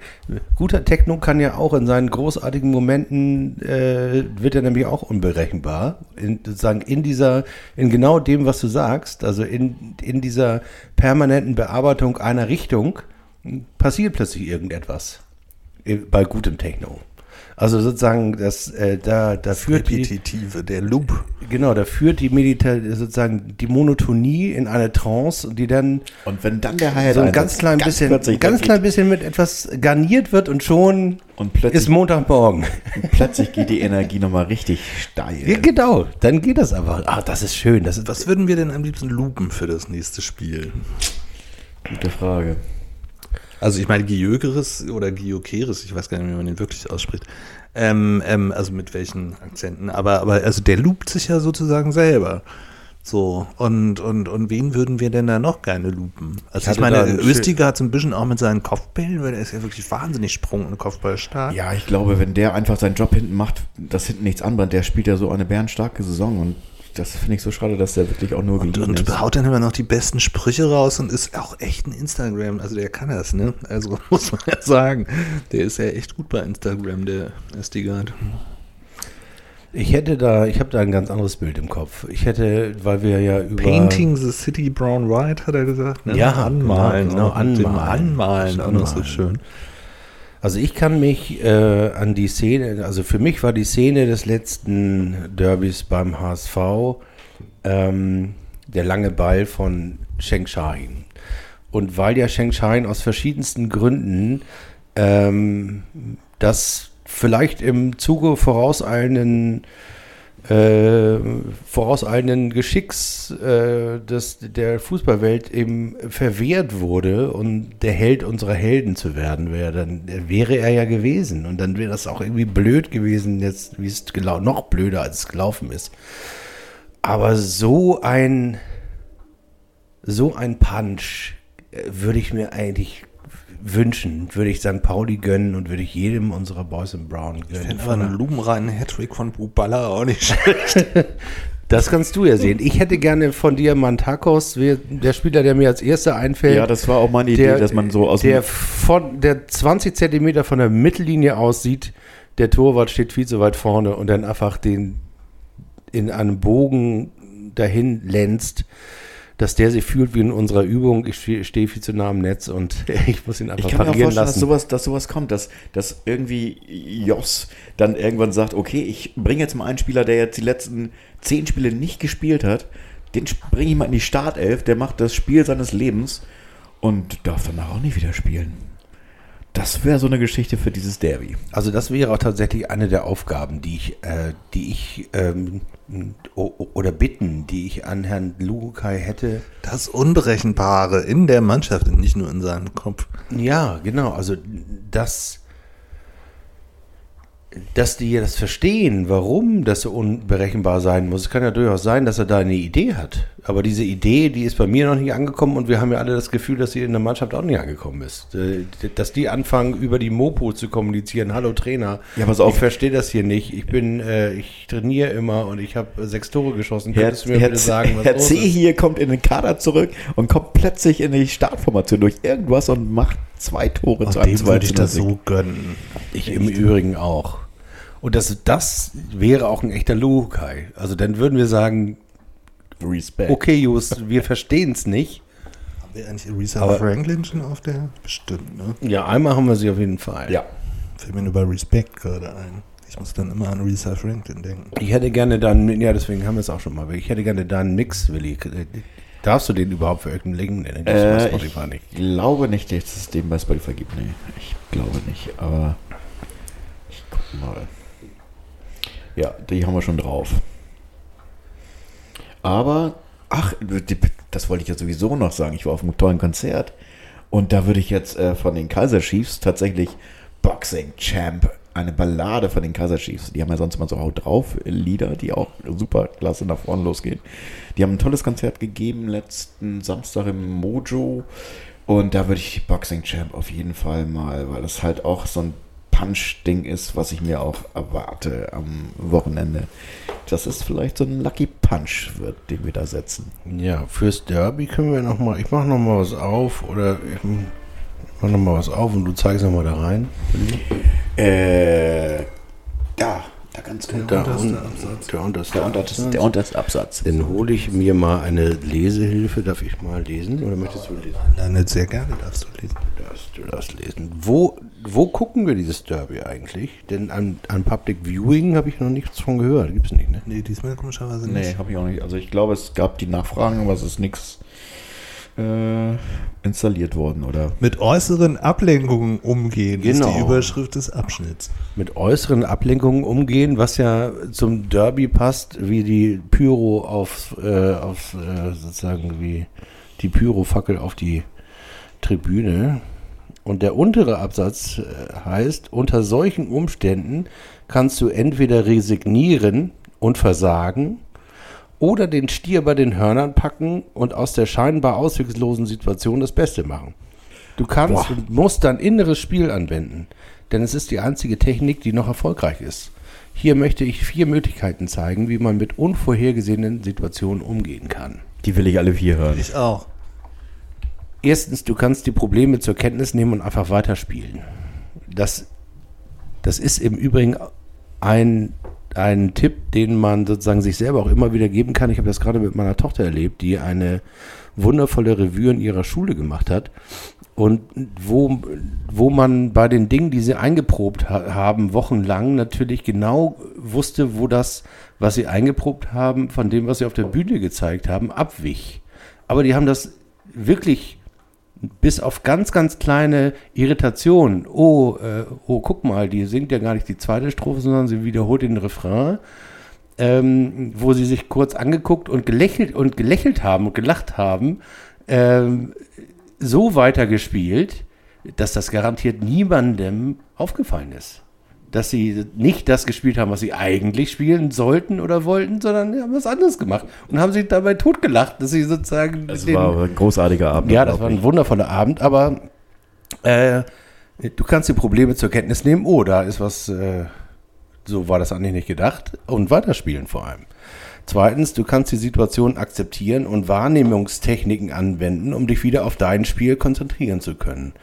guter Techno kann ja auch in seinen großartigen Momenten äh, wird er nämlich auch unberechenbar. In, sozusagen in dieser, in genau dem, was du sagst, also in, in dieser permanenten Bearbeitung einer Richtung passiert plötzlich irgendetwas äh, bei gutem Techno. Also sozusagen, das, äh, da, da führt die, Repetitive, der Loop. genau, da führt die Medita sozusagen die Monotonie in eine Trance, die dann Und wenn dann der Hi-Hat so ein ganz klein bisschen, plötzlich, ganz klein bisschen mit etwas garniert wird und schon Und plötzlich- ist Montagmorgen. geht, plötzlich geht die Energie nochmal richtig steil. Ja, genau, dann geht das einfach. Ah, das ist schön. Das ist, Was würden wir denn am liebsten loopen für das nächste Spiel? Gute Frage. Also ich meine Giokeres oder Giokeres, ich weiß gar nicht, wie man den wirklich ausspricht. Ähm, ähm, also mit welchen Akzenten. Aber, aber also der loopt sich ja sozusagen selber. So, und, und, und wen würden wir denn da noch gerne loopen? Also ich, hatte meine, Östiger hat so ein bisschen auch mit seinen Kopfbällen, weil der ist ja wirklich wahnsinnig sprung und Kopfballstark. Ja, ich glaube, wenn der einfach seinen Job hinten macht, dass hinten nichts anbrennt, der spielt ja so eine bärenstarke Saison und das finde ich so schade, dass der wirklich auch nur Und, geliehen und ist. haut dann immer noch die besten Sprüche raus und ist auch echt ein Instagram. Also der kann das, ne? Also muss man ja sagen. Der ist ja echt gut bei Instagram, der Estigard. ich hätte da, ich habe da ein ganz anderes Bild im Kopf. Ich hätte, weil wir ja über Painting the City Brown White, hat er gesagt. Ne? Ja, anmalen. genau, auch mit dem anmalen. Anmalen, auch noch so Anmalen. schön. Also ich kann mich äh, an die Szene, also für mich war die Szene des letzten Derbys beim HSV ähm, der lange Ball von Sheng Shahin. Und weil ja Sheng Shahin aus verschiedensten Gründen ähm, das vielleicht im Zuge vorauseilenden äh, vorauseilenden Geschicks äh, des, der Fußballwelt eben verwehrt wurde und der Held unserer Helden zu werden wäre, dann wäre er ja gewesen. Und dann wäre das auch irgendwie blöd gewesen, jetzt, wie es noch blöder, als es gelaufen ist. Aber so ein, so ein Punch äh, würde ich mir eigentlich wünschen, würde ich St. Pauli gönnen und würde ich jedem unserer Boys in Brown gönnen. Aber einen lupenreinen Hattrick von Buballa auch nicht schlecht. Das kannst du ja sehen. Ich hätte gerne von dir Mantakos, der Spieler, der mir als erster einfällt. Ja, das war auch meine Idee, dass man so aus der von der 20 Zentimeter von der Mittellinie aussieht, der Torwart steht viel zu weit vorne und dann einfach den in einem Bogen dahin länzt, dass der sich fühlt wie in unserer Übung. Ich ste- stehe viel zu nah am Netz und ich muss ihn einfach Ich kann mir auch vorstellen, dass lassen. sowas, dass sowas kommt, dass, dass irgendwie Jos dann irgendwann sagt, okay, ich bringe jetzt mal einen Spieler, der jetzt die letzten zehn Spiele nicht gespielt hat, den bringe ich mal in die Startelf, der macht das Spiel seines Lebens und darf danach auch nicht wieder spielen. Das wäre so eine Geschichte für dieses Derby. Also das wäre auch tatsächlich eine der Aufgaben, die ich, äh, die ich ähm, oder Bitten, die ich an Herrn Lukai hätte. Das Unberechenbare in der Mannschaft und nicht nur in seinem Kopf. Ja, genau. Also das dass die das verstehen, warum das so unberechenbar sein muss. Es kann ja durchaus sein, dass er da eine Idee hat. Aber diese Idee, die ist bei mir noch nicht angekommen und wir haben ja alle das Gefühl, dass sie in der Mannschaft auch nicht angekommen ist. Äh, Dass die anfangen, über die Mopo zu kommunizieren. Hallo Trainer, Ja, pass auf. ich verstehe das hier nicht. Ich bin, äh, ich trainiere immer und ich habe sechs Tore geschossen. Herr, Könntest du mir Herr, bitte sagen, was Herr C. ist? hier kommt in den Kader zurück und kommt plötzlich in die Startformation durch irgendwas und macht zwei Tore Und zu einem dem würde ich das so gönnen. Ich im Übrigen auch. Und das, das wäre auch ein echter Lukai. Also dann würden wir sagen, Respekt. okay, Jus, wir verstehen es nicht. Haben wir eigentlich Aretha Aber- Franklin schon auf der? Bestimmt, ne? Ja, einmal haben wir sie auf jeden Fall. Ja. Fällt mir nur bei Respect gerade ein. Ich muss dann immer an Aretha Franklin denken. Ich hätte gerne dann, ja, deswegen haben wir es auch schon mal. Ich hätte gerne da einen Mix, Willi. Äh, Darfst du den überhaupt veröffentlichen? Den gibt's bei Äh, Spotify ich nicht. glaube nicht, dass es den bei Spotify gibt. Nee, ich glaube nicht. Aber ich guck mal. Ja, die haben wir schon drauf. Aber, ach, das wollte ich ja sowieso noch sagen. Ich war auf einem tollen Konzert. Und da würde ich jetzt äh, von den Kaiser Chiefs tatsächlich Boxing Champ, eine Ballade von den Kaiser Chiefs. Die haben ja sonst immer so Haut drauf Lieder, die auch super klasse nach vorne losgehen. Die haben ein tolles Konzert gegeben letzten Samstag im Mojo. Und da würde ich Boxing Champ auf jeden Fall mal, weil das halt auch so ein Punch-Ding ist, was ich mir auch erwarte am Wochenende. Das ist vielleicht so ein Lucky Punch wird, den wir da setzen. Ja, fürs Derby können wir noch mal, ich mache noch mal was auf oder ich mache noch mal was auf und du zeigst noch mal da rein. Äh, da, da ganz genau. Der, unterste un- Absatz. der unterste Der unterste, Absatz. der unterste Absatz. Dann hole ich mir mal eine Lesehilfe. Darf ich mal lesen oder möchtest du lesen? Nein, sehr gerne darfst du lesen. Darfst du das lesen? Wo, wo gucken wir dieses Derby eigentlich? Denn an, an Public Viewing habe ich noch nichts von gehört. Gibt es nicht, ne? Nee, diesmal komischerweise Nee, nicht. habe ich auch nicht. Also ich glaube, es gab die Nachfragen, aber es ist nichts äh, installiert worden, oder? Mit äußeren Ablenkungen umgehen ist Genau. die Überschrift des Abschnitts. Mit äußeren Ablenkungen umgehen, was ja zum Derby passt, wie die Pyro auf, äh, auf äh, sozusagen wie die Pyrofackel auf die Tribüne. Und der untere Absatz äh, heißt, unter solchen Umständen kannst du entweder resignieren und versagen oder den Stier bei den Hörnern packen und aus der scheinbar ausweglosen Situation das Beste machen. Du kannst und musst dein inneres Spiel anwenden, denn es ist die einzige Technik, die noch erfolgreich ist. Hier möchte ich vier Möglichkeiten zeigen, wie man mit unvorhergesehenen Situationen umgehen kann. Die will ich alle vier hören. Ich auch. Erstens, du kannst die Probleme zur Kenntnis nehmen und einfach weiterspielen. Das, das ist im Übrigen ein, ein Tipp, den man sozusagen sich selber auch immer wieder geben kann. Ich habe das gerade mit meiner Tochter erlebt, die eine wundervolle Revue in ihrer Schule gemacht hat. Und wo, wo man bei den Dingen, die sie eingeprobt ha haben, wochenlang natürlich genau wusste, wo das, was sie eingeprobt haben, von dem, was sie auf der Bühne gezeigt haben, abwich. Aber die haben das wirklich bis auf ganz, ganz kleine Irritationen. Oh, äh, oh, guck mal, die singt ja gar nicht die zweite Strophe, sondern sie wiederholt den Refrain, ähm, wo sie sich kurz angeguckt und gelächelt und gelächelt haben und gelacht haben, ähm, so weitergespielt, dass das garantiert niemandem aufgefallen ist. Dass sie nicht das gespielt haben, was sie eigentlich spielen sollten oder wollten, sondern haben was anderes gemacht und haben sich dabei totgelacht, dass sie sozusagen den- war ein großartiger Abend. ja, das war ein wundervoller Abend, aber äh, du kannst die Probleme zur Kenntnis nehmen. Oh, da ist was, äh, so war das eigentlich nicht gedacht. Und weiterspielen vor allem. Zweitens, du kannst die Situation akzeptieren und Wahrnehmungstechniken anwenden, um dich wieder auf dein Spiel konzentrieren zu können.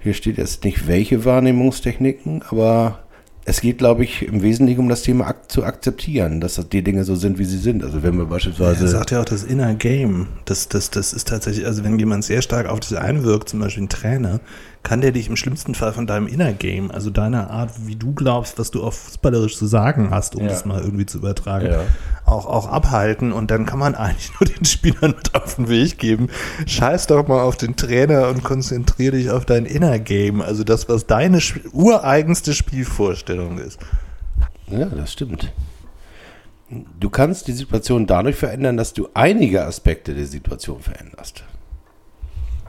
Hier steht jetzt nicht welche Wahrnehmungstechniken, aber es geht, glaube ich, im Wesentlichen um das Thema ak zu akzeptieren, dass das die Dinge so sind, wie sie sind. Also wenn wir beispielsweise Er sagt ja auch das Inner Game. Das, das, das ist tatsächlich, also wenn jemand sehr stark auf dich einwirkt, zum Beispiel ein Trainer, kann der dich im schlimmsten Fall von deinem Inner Game, also deiner Art, wie du glaubst, was du auch fußballerisch zu sagen hast, um Ja. das mal irgendwie zu übertragen, Ja. auch, auch abhalten. Und dann kann man eigentlich nur den Spielern mit auf den Weg geben. Scheiß doch mal auf den Trainer und konzentriere dich auf dein Inner Game. Also das, was deine ureigenste Spielvorstellung ist. Ja, das stimmt. Du kannst die Situation dadurch verändern, dass du einige Aspekte der Situation veränderst.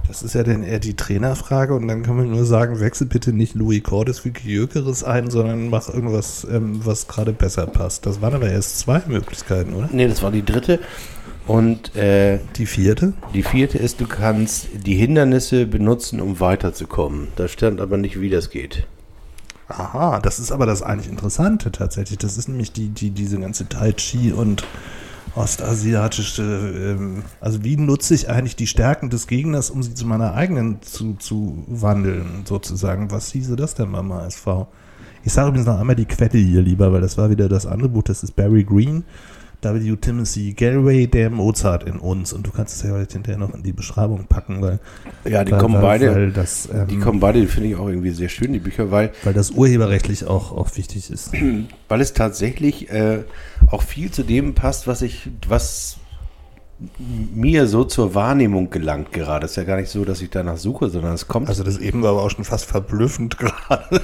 Das ist ja dann eher die Trainerfrage und dann kann man nur sagen, wechsel bitte nicht Louis Cordes für Gyökeres ein, sondern mach irgendwas, ähm, was gerade besser passt. Das waren aber erst zwei Möglichkeiten, oder? Nee, das war die dritte. Und äh, Die vierte? die vierte ist, du kannst die Hindernisse benutzen, um weiterzukommen. Da stand aber nicht, wie das geht. Aha, das ist aber das eigentlich Interessante tatsächlich. Das ist nämlich die, die, diese ganze Tai Chi und ostasiatische, ähm, also wie nutze ich eigentlich die Stärken des Gegners, um sie zu meiner eigenen zu, zu wandeln, sozusagen. Was hieße das denn beim ASV? Ich sage übrigens noch einmal die Quelle hier lieber, weil das war wieder das andere Buch, das ist Barry Green, W. Timothy Galway, der Mozart in uns. Und du kannst es ja hinterher noch in die Beschreibung packen, weil, Ja, die weil, kommen beide. weil das, ähm, die kommen beide, die finde ich auch irgendwie sehr schön, die Bücher, weil, weil das urheberrechtlich auch, auch wichtig ist. weil es tatsächlich äh, auch viel zu dem passt, was ich, was mir so zur Wahrnehmung gelangt gerade. Es ist ja gar nicht so, dass ich danach suche, sondern es kommt. Also das eben war aber auch schon fast verblüffend gerade.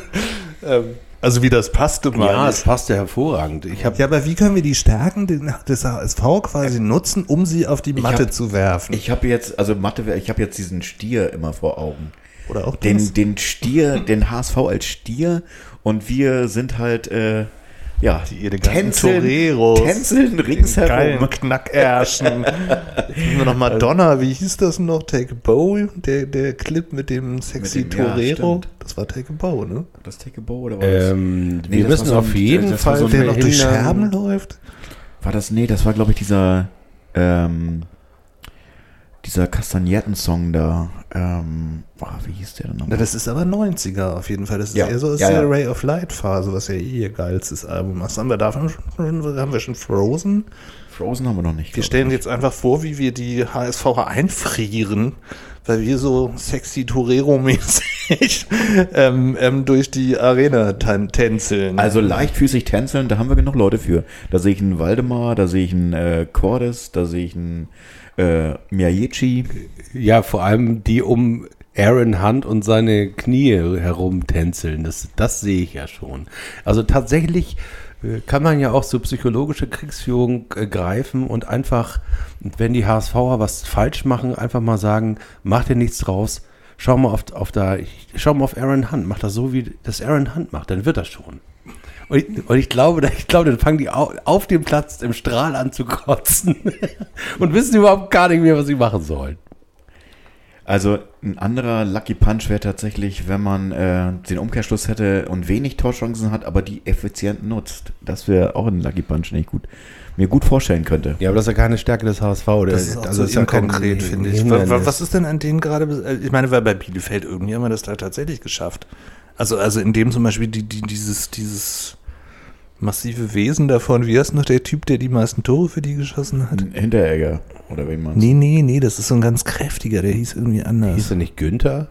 ähm, also wie das passte mal. ja, es passt ja hervorragend. Ich habe ja, aber wie können wir die Stärken des HSV quasi nutzen, um sie auf die Matte hab- zu werfen? Ich habe jetzt, also Mathe, ich habe jetzt diesen Stier immer vor Augen. Oder auch das? Den, den Stier, den HSV als Stier und wir sind halt, äh, ja, Die eleganten tänzeln, Toreros. tänzeln ringsherum. Nehmen wir noch Madonna, wie hieß das noch? Take a Bow? Der, der Clip mit dem sexy Mit dem- ja, Torero? stimmt. das war Take a Bow, ne? Das Take a Bow oder war das? Ähm, Nee, wir müssen so auf jeden Fall so Der noch durch Scherben läuft? War das, nee, das war glaube ich dieser, ähm, dieser Kastagnetten-Song da, ähm, boah, wie hieß der denn nochmal? das ist aber 90er auf jeden Fall. Das ist Ja. eher so aus Ja, der ja. Ray of Light Phase, was ja eh ihr geilstes Album ist. Haben wir davon schon, haben wir schon Frozen? Frozen haben wir noch nicht. Wir stellen ich. jetzt einfach vor, wie wir die HSV einfrieren, weil wir so sexy Torero-mäßig ähm, ähm, durch die Arena tänzeln. Also leichtfüßig tänzeln, da haben wir genug Leute für. Da sehe ich einen Waldemar, da sehe ich einen äh, Cordes, da sehe ich einen äh, Miyachi. Ja, vor allem die um Aaron Hunt und seine Knie herumtänzeln. Das, das sehe ich ja schon. Also tatsächlich äh, kann man ja auch so psychologische Kriegsführung äh, greifen und einfach, wenn die HSVer was falsch machen, einfach mal sagen, mach dir nichts draus. Schau mal auf, auf da, schau mal auf Aaron Hunt, mach das so, wie das Aaron Hunt macht, dann wird das schon. Und ich, und ich glaube, ich glaube, dann fangen die au, auf dem Platz im Strahl an zu kotzen und wissen überhaupt gar nicht mehr, was sie machen sollen. Also ein anderer Lucky Punch wäre tatsächlich, wenn man äh, den Umkehrschluss hätte und wenig Torchancen hat, aber die effizient nutzt. Das wäre auch ein Lucky Punch, den ich gut, mir gut vorstellen könnte. Ja, aber das ist ja keine Stärke des HSV. Oder? das ist auch also so ja kein inkonkret, finde ich. Hindernis. Wa- wa- Was ist denn an denen gerade, äh, ich meine, weil bei Bielefeld irgendwie haben wir das da tatsächlich geschafft. Also, also in dem zum Beispiel die, die, dieses, dieses massive Wesen davon, wie heißt noch der Typ, der die meisten Tore für die geschossen hat? Hinteregger, oder wen man Nee, nee, nee, das ist so ein ganz kräftiger, der hieß irgendwie anders. Hieß er nicht Günther?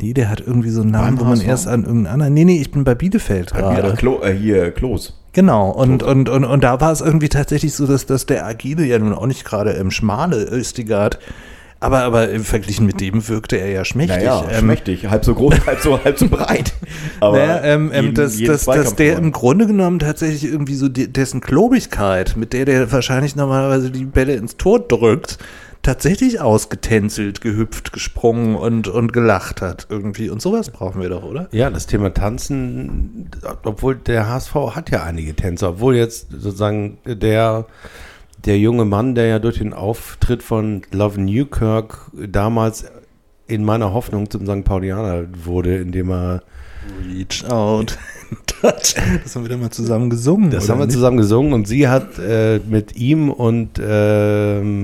Nee, der hat irgendwie so einen Namen, wo man erst an irgendeinen anderen. Nee, nee, ich bin bei Bielefeld Ja, gerade. Klo, äh, hier, Klos. Genau, und, und, und, und da war es irgendwie tatsächlich so, dass, dass der Agile ja nun auch nicht gerade ähm, schmale Östigard, aber, aber im Verglichen mit dem wirkte er ja schmächtig. Naja, ähm, schmächtig. Halb so groß, halb so, halb so breit. Aber naja, ähm, ähm, jeden- dass, jeden dass, der im Grunde genommen tatsächlich irgendwie so die, dessen Klobigkeit, mit der der wahrscheinlich normalerweise die Bälle ins Tor drückt, tatsächlich ausgetänzelt, gehüpft, gesprungen und, und gelacht hat irgendwie. Und sowas brauchen wir doch, oder? Ja, das Thema Tanzen, obwohl der HSV hat ja einige Tänzer, obwohl jetzt sozusagen der, der junge Mann, der ja durch den Auftritt von Love Newkirk damals in meiner Hoffnung zum St. Paulianer wurde, indem er, Reach out, touch. Das haben wir dann mal zusammen gesungen. das haben wir nicht? zusammen gesungen und sie hat äh, mit ihm und ähm,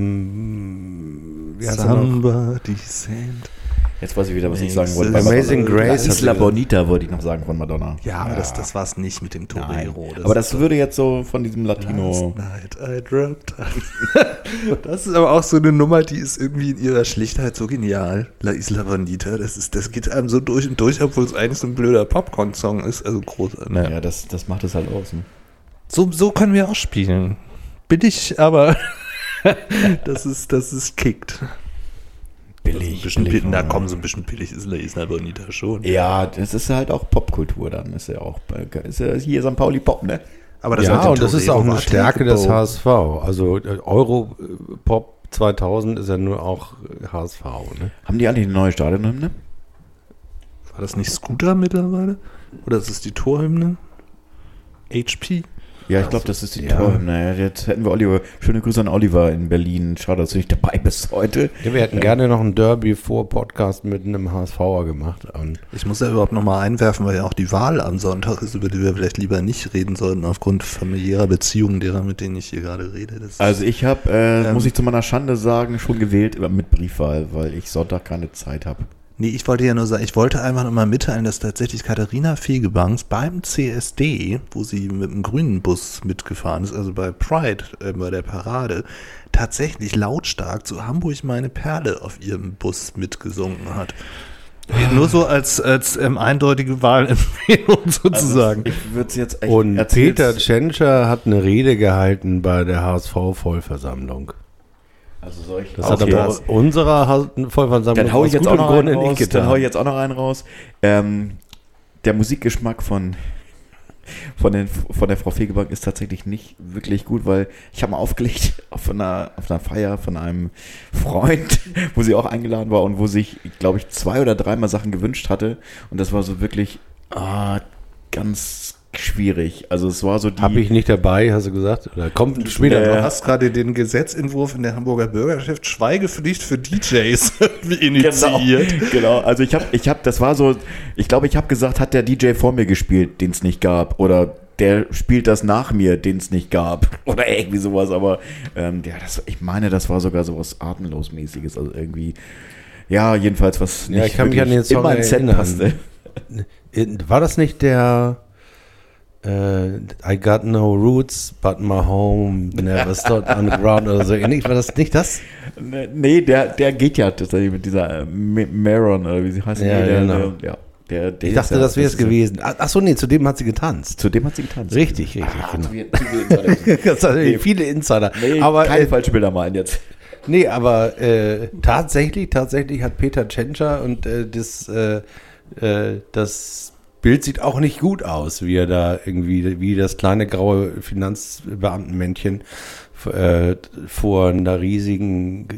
er? Somebody sent. Jetzt weiß ich wieder, was ich sagen wollte. Amazing. Grace La hat Isla Bonita wollte ich noch sagen von Madonna. Ja, aber das, das war es nicht mit dem Nein. Torero. aber das würde jetzt so von diesem Latino. Last night I dropped. das ist aber auch so eine Nummer, die ist irgendwie in ihrer Schlichtheit so genial. La Isla Bonita, das, ist, das geht einem so durch und durch, obwohl es eigentlich so ein blöder Popcorn-Song ist. Also groß. Naja. Ja, das, das macht es halt aus. Ne? So, so können wir auch spielen. Billig, aber das ist, das ist kickt. Billig. Ein bisschen billig, na ja. komm, so ein bisschen billig ist La Isla Bonita schon. Ja, das ist halt auch Popkultur dann. Ist ja auch ist ja hier St. Pauli Pop, ne? Aber ja, mit dem und das ist auch eine Stärke des. HSV. Also äh, Europop 2000 ist er nur auch HSV. Ne? Haben die eigentlich eine neue Stadionhymne? War das nicht Scooter mittlerweile? Oder ist es die Torhymne? HP? Ja, ich glaube, das ist die Ja. Torhymne. Ja, Jetzt hätten wir Oliver. Schöne Grüße an Oliver in Berlin. Schade, dass du nicht dabei bist heute. Ja, wir hätten gerne noch einen Derby vor Podcast mit einem HSVer gemacht. Und Ich muss ja überhaupt nochmal einwerfen, weil ja auch die Wahl am Sonntag ist, über die wir vielleicht lieber nicht reden sollten, aufgrund familiärer Beziehungen derer, mit denen ich hier gerade rede. Das Also ich habe, äh, Ähm. muss ich zu meiner Schande sagen, schon gewählt mit Briefwahl, weil ich Sonntag keine Zeit habe. Nee, ich wollte ja nur sagen, ich wollte einfach nur mal mitteilen, dass tatsächlich Katharina Fegebanks beim CSD, wo sie mit dem grünen Bus mitgefahren ist, also bei Pride, äh, bei der Parade, tatsächlich lautstark zu Hamburg meine Perle auf ihrem Bus mitgesungen hat. Nur so als, als ähm, eindeutige Wahlempfehlung sozusagen. Also ich würde es jetzt echt Und Peter Tschentscher hat eine Rede gehalten bei der HSV-Vollversammlung. Also soll ich Das Okay. hat aber unserer Vollversammlung Dann hau ich jetzt auch noch einen Grunde raus. Dann hau ich jetzt auch noch einen raus. Ähm, der Musikgeschmack von, von, den, von der Frau Fegebank ist tatsächlich nicht wirklich gut, weil ich habe mal aufgelegt auf einer, auf einer Feier von einem Freund, wo sie auch eingeladen war und wo sich, glaube ich, zwei oder dreimal Sachen gewünscht hatte. Und das war so wirklich ah, ganz schwierig. Also es war so die... Habe ich nicht dabei, hast du gesagt? Oder kommt später Äh, noch? hast gerade den Gesetzentwurf in der Hamburger Bürgerschaft Schweigepflicht für DJs initiiert. Genau, genau. Also ich habe, ich habe, das war so, ich glaube, ich habe gesagt, hat der DJ vor mir gespielt, den es nicht gab, oder der spielt das nach mir, den es nicht gab, oder irgendwie sowas. Aber ähm, ja, das, ich meine, das war sogar sowas atemlosmäßiges, also irgendwie, ja, jedenfalls was Ja, ich kann mich an den Song in mein Set erinnern. passte. War das nicht der äh, I got no roots, but my home never stood on the ground oder so ähnlich? War das nicht das? Nee, der, der geht ja tatsächlich mit dieser äh, Ma- Maron, oder wie sie heißt. Ja, nee, der, genau. der, ja, der, der Ich dachte, das wäre es gewesen. Ach ach so, nee, zu dem hat sie getanzt. Zu dem hat sie getanzt. Richtig, richtig, Ah, genau. zu viel- zu viel Insider. Nee. viele Insider. Nee, aber keine äh, falschen Bilder malen jetzt. Nee, aber äh, tatsächlich, tatsächlich hat Peter Tschentscher und äh, das, äh, äh, das Bild sieht auch nicht gut aus, wie er da irgendwie, wie das kleine graue Finanzbeamtenmännchen äh, vor einer riesigen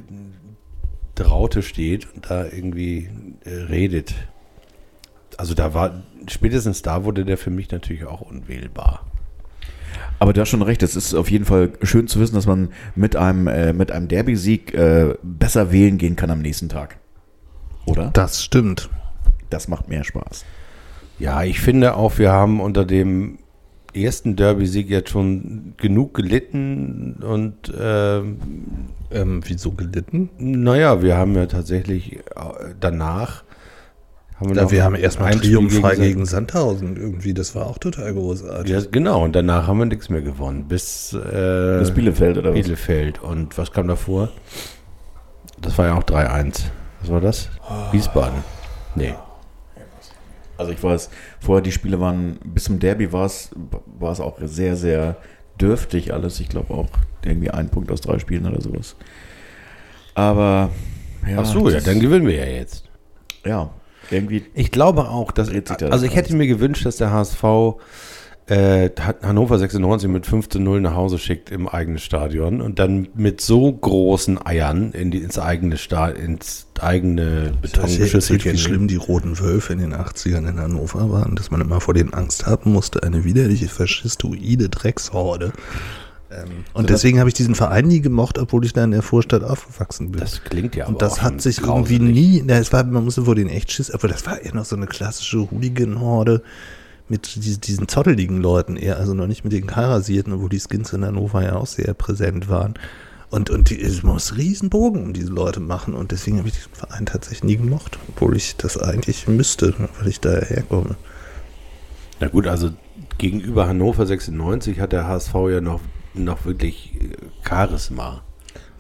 Raute steht und da irgendwie äh, redet. Also da war, spätestens da wurde der für mich natürlich auch unwählbar. Aber du hast schon recht, es ist auf jeden Fall schön zu wissen, dass man mit einem, äh, mit einem Derby-Sieg äh, besser wählen gehen kann am nächsten Tag. Oder? Das stimmt. Das macht mehr Spaß. Ja, ich finde auch, wir haben unter dem ersten Derby-Sieg jetzt schon genug gelitten und ähm, Ähm, wieso gelitten? naja, wir haben ja tatsächlich äh, danach haben Ja, noch wir haben erstmal triumphfrei Sand- gegen Sandhausen irgendwie. Das war auch total großartig. Ja, genau, und danach haben wir nichts mehr gewonnen. Bis, äh, Das Bielefeld oder was? Bielefeld. Und was kam davor? Das war ja auch 3-1. Was war das? Wiesbaden. Nee. Also ich weiß, vorher die Spiele waren, bis zum Derby war es, war es auch sehr, sehr dürftig alles. Ich glaube auch irgendwie ein Punkt aus drei Spielen oder sowas. Aber ja. Ach so, ja, dann gewinnen wir ja jetzt. Ja, irgendwie. Ich glaube auch, dass. Also, ich hätte mir gewünscht, dass der HSV äh, Hannover 96 mit 5 zu 0 nach Hause schickt im eigenen Stadion und dann mit so großen Eiern in die, ins eigene Sta ins eigene Ich erzählt, Betongeschüttel wie schlimm die roten Wölfe in den 80ern in Hannover waren, dass man immer vor denen Angst haben musste. Eine widerliche faschistoide Dreckshorde. Ähm, und deswegen habe ich diesen Verein nie gemocht, obwohl ich da in der Vorstadt aufgewachsen bin. Das klingt ja und aber das auch hat sich grauselig. irgendwie nie, na, es war, man musste vor den echt Schiss, aber das war eher noch so eine klassische Hooligan-Horde mit diesen, diesen zotteligen Leuten eher, also noch nicht mit den Kairasierten, obwohl die Skins in Hannover ja auch sehr präsent waren. Und, und die, es muss riesen Bogen um diese Leute machen und deswegen habe ich diesen Verein tatsächlich nie gemocht, obwohl ich das eigentlich müsste, weil ich daher herkomme. Na gut, also gegenüber Hannover 96 hat der HSV ja noch, noch wirklich äh, Charisma.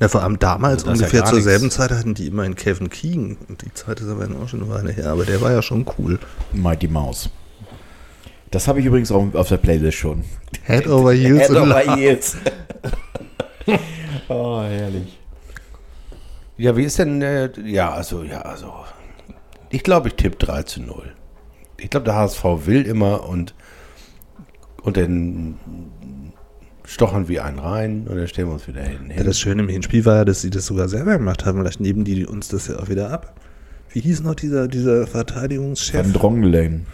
Ja, vor allem damals Also ja ungefähr gar zur selben Zeit hatten die immer einen Kevin Keegan. Und die Zeit ist aber auch schon eine Weile her, aber der war ja schon cool. Mighty Mouse. Das habe ich übrigens auch auf der Playlist schon. Head over heels Head over heels. oh, herrlich. Ja, wie ist denn, äh, ja, also, ja, also, ich glaube, ich tippe 3 zu 0. Ich glaube, der HSV will immer und, und dann stochern wir einen rein und dann stellen wir uns wieder hin. Ja, das Schöne im Hinspiel war ja, dass sie das sogar selber gemacht haben. Vielleicht nehmen die uns das ja auch wieder ab. Wie hieß noch dieser, dieser Verteidigungschef? Van Drongelen.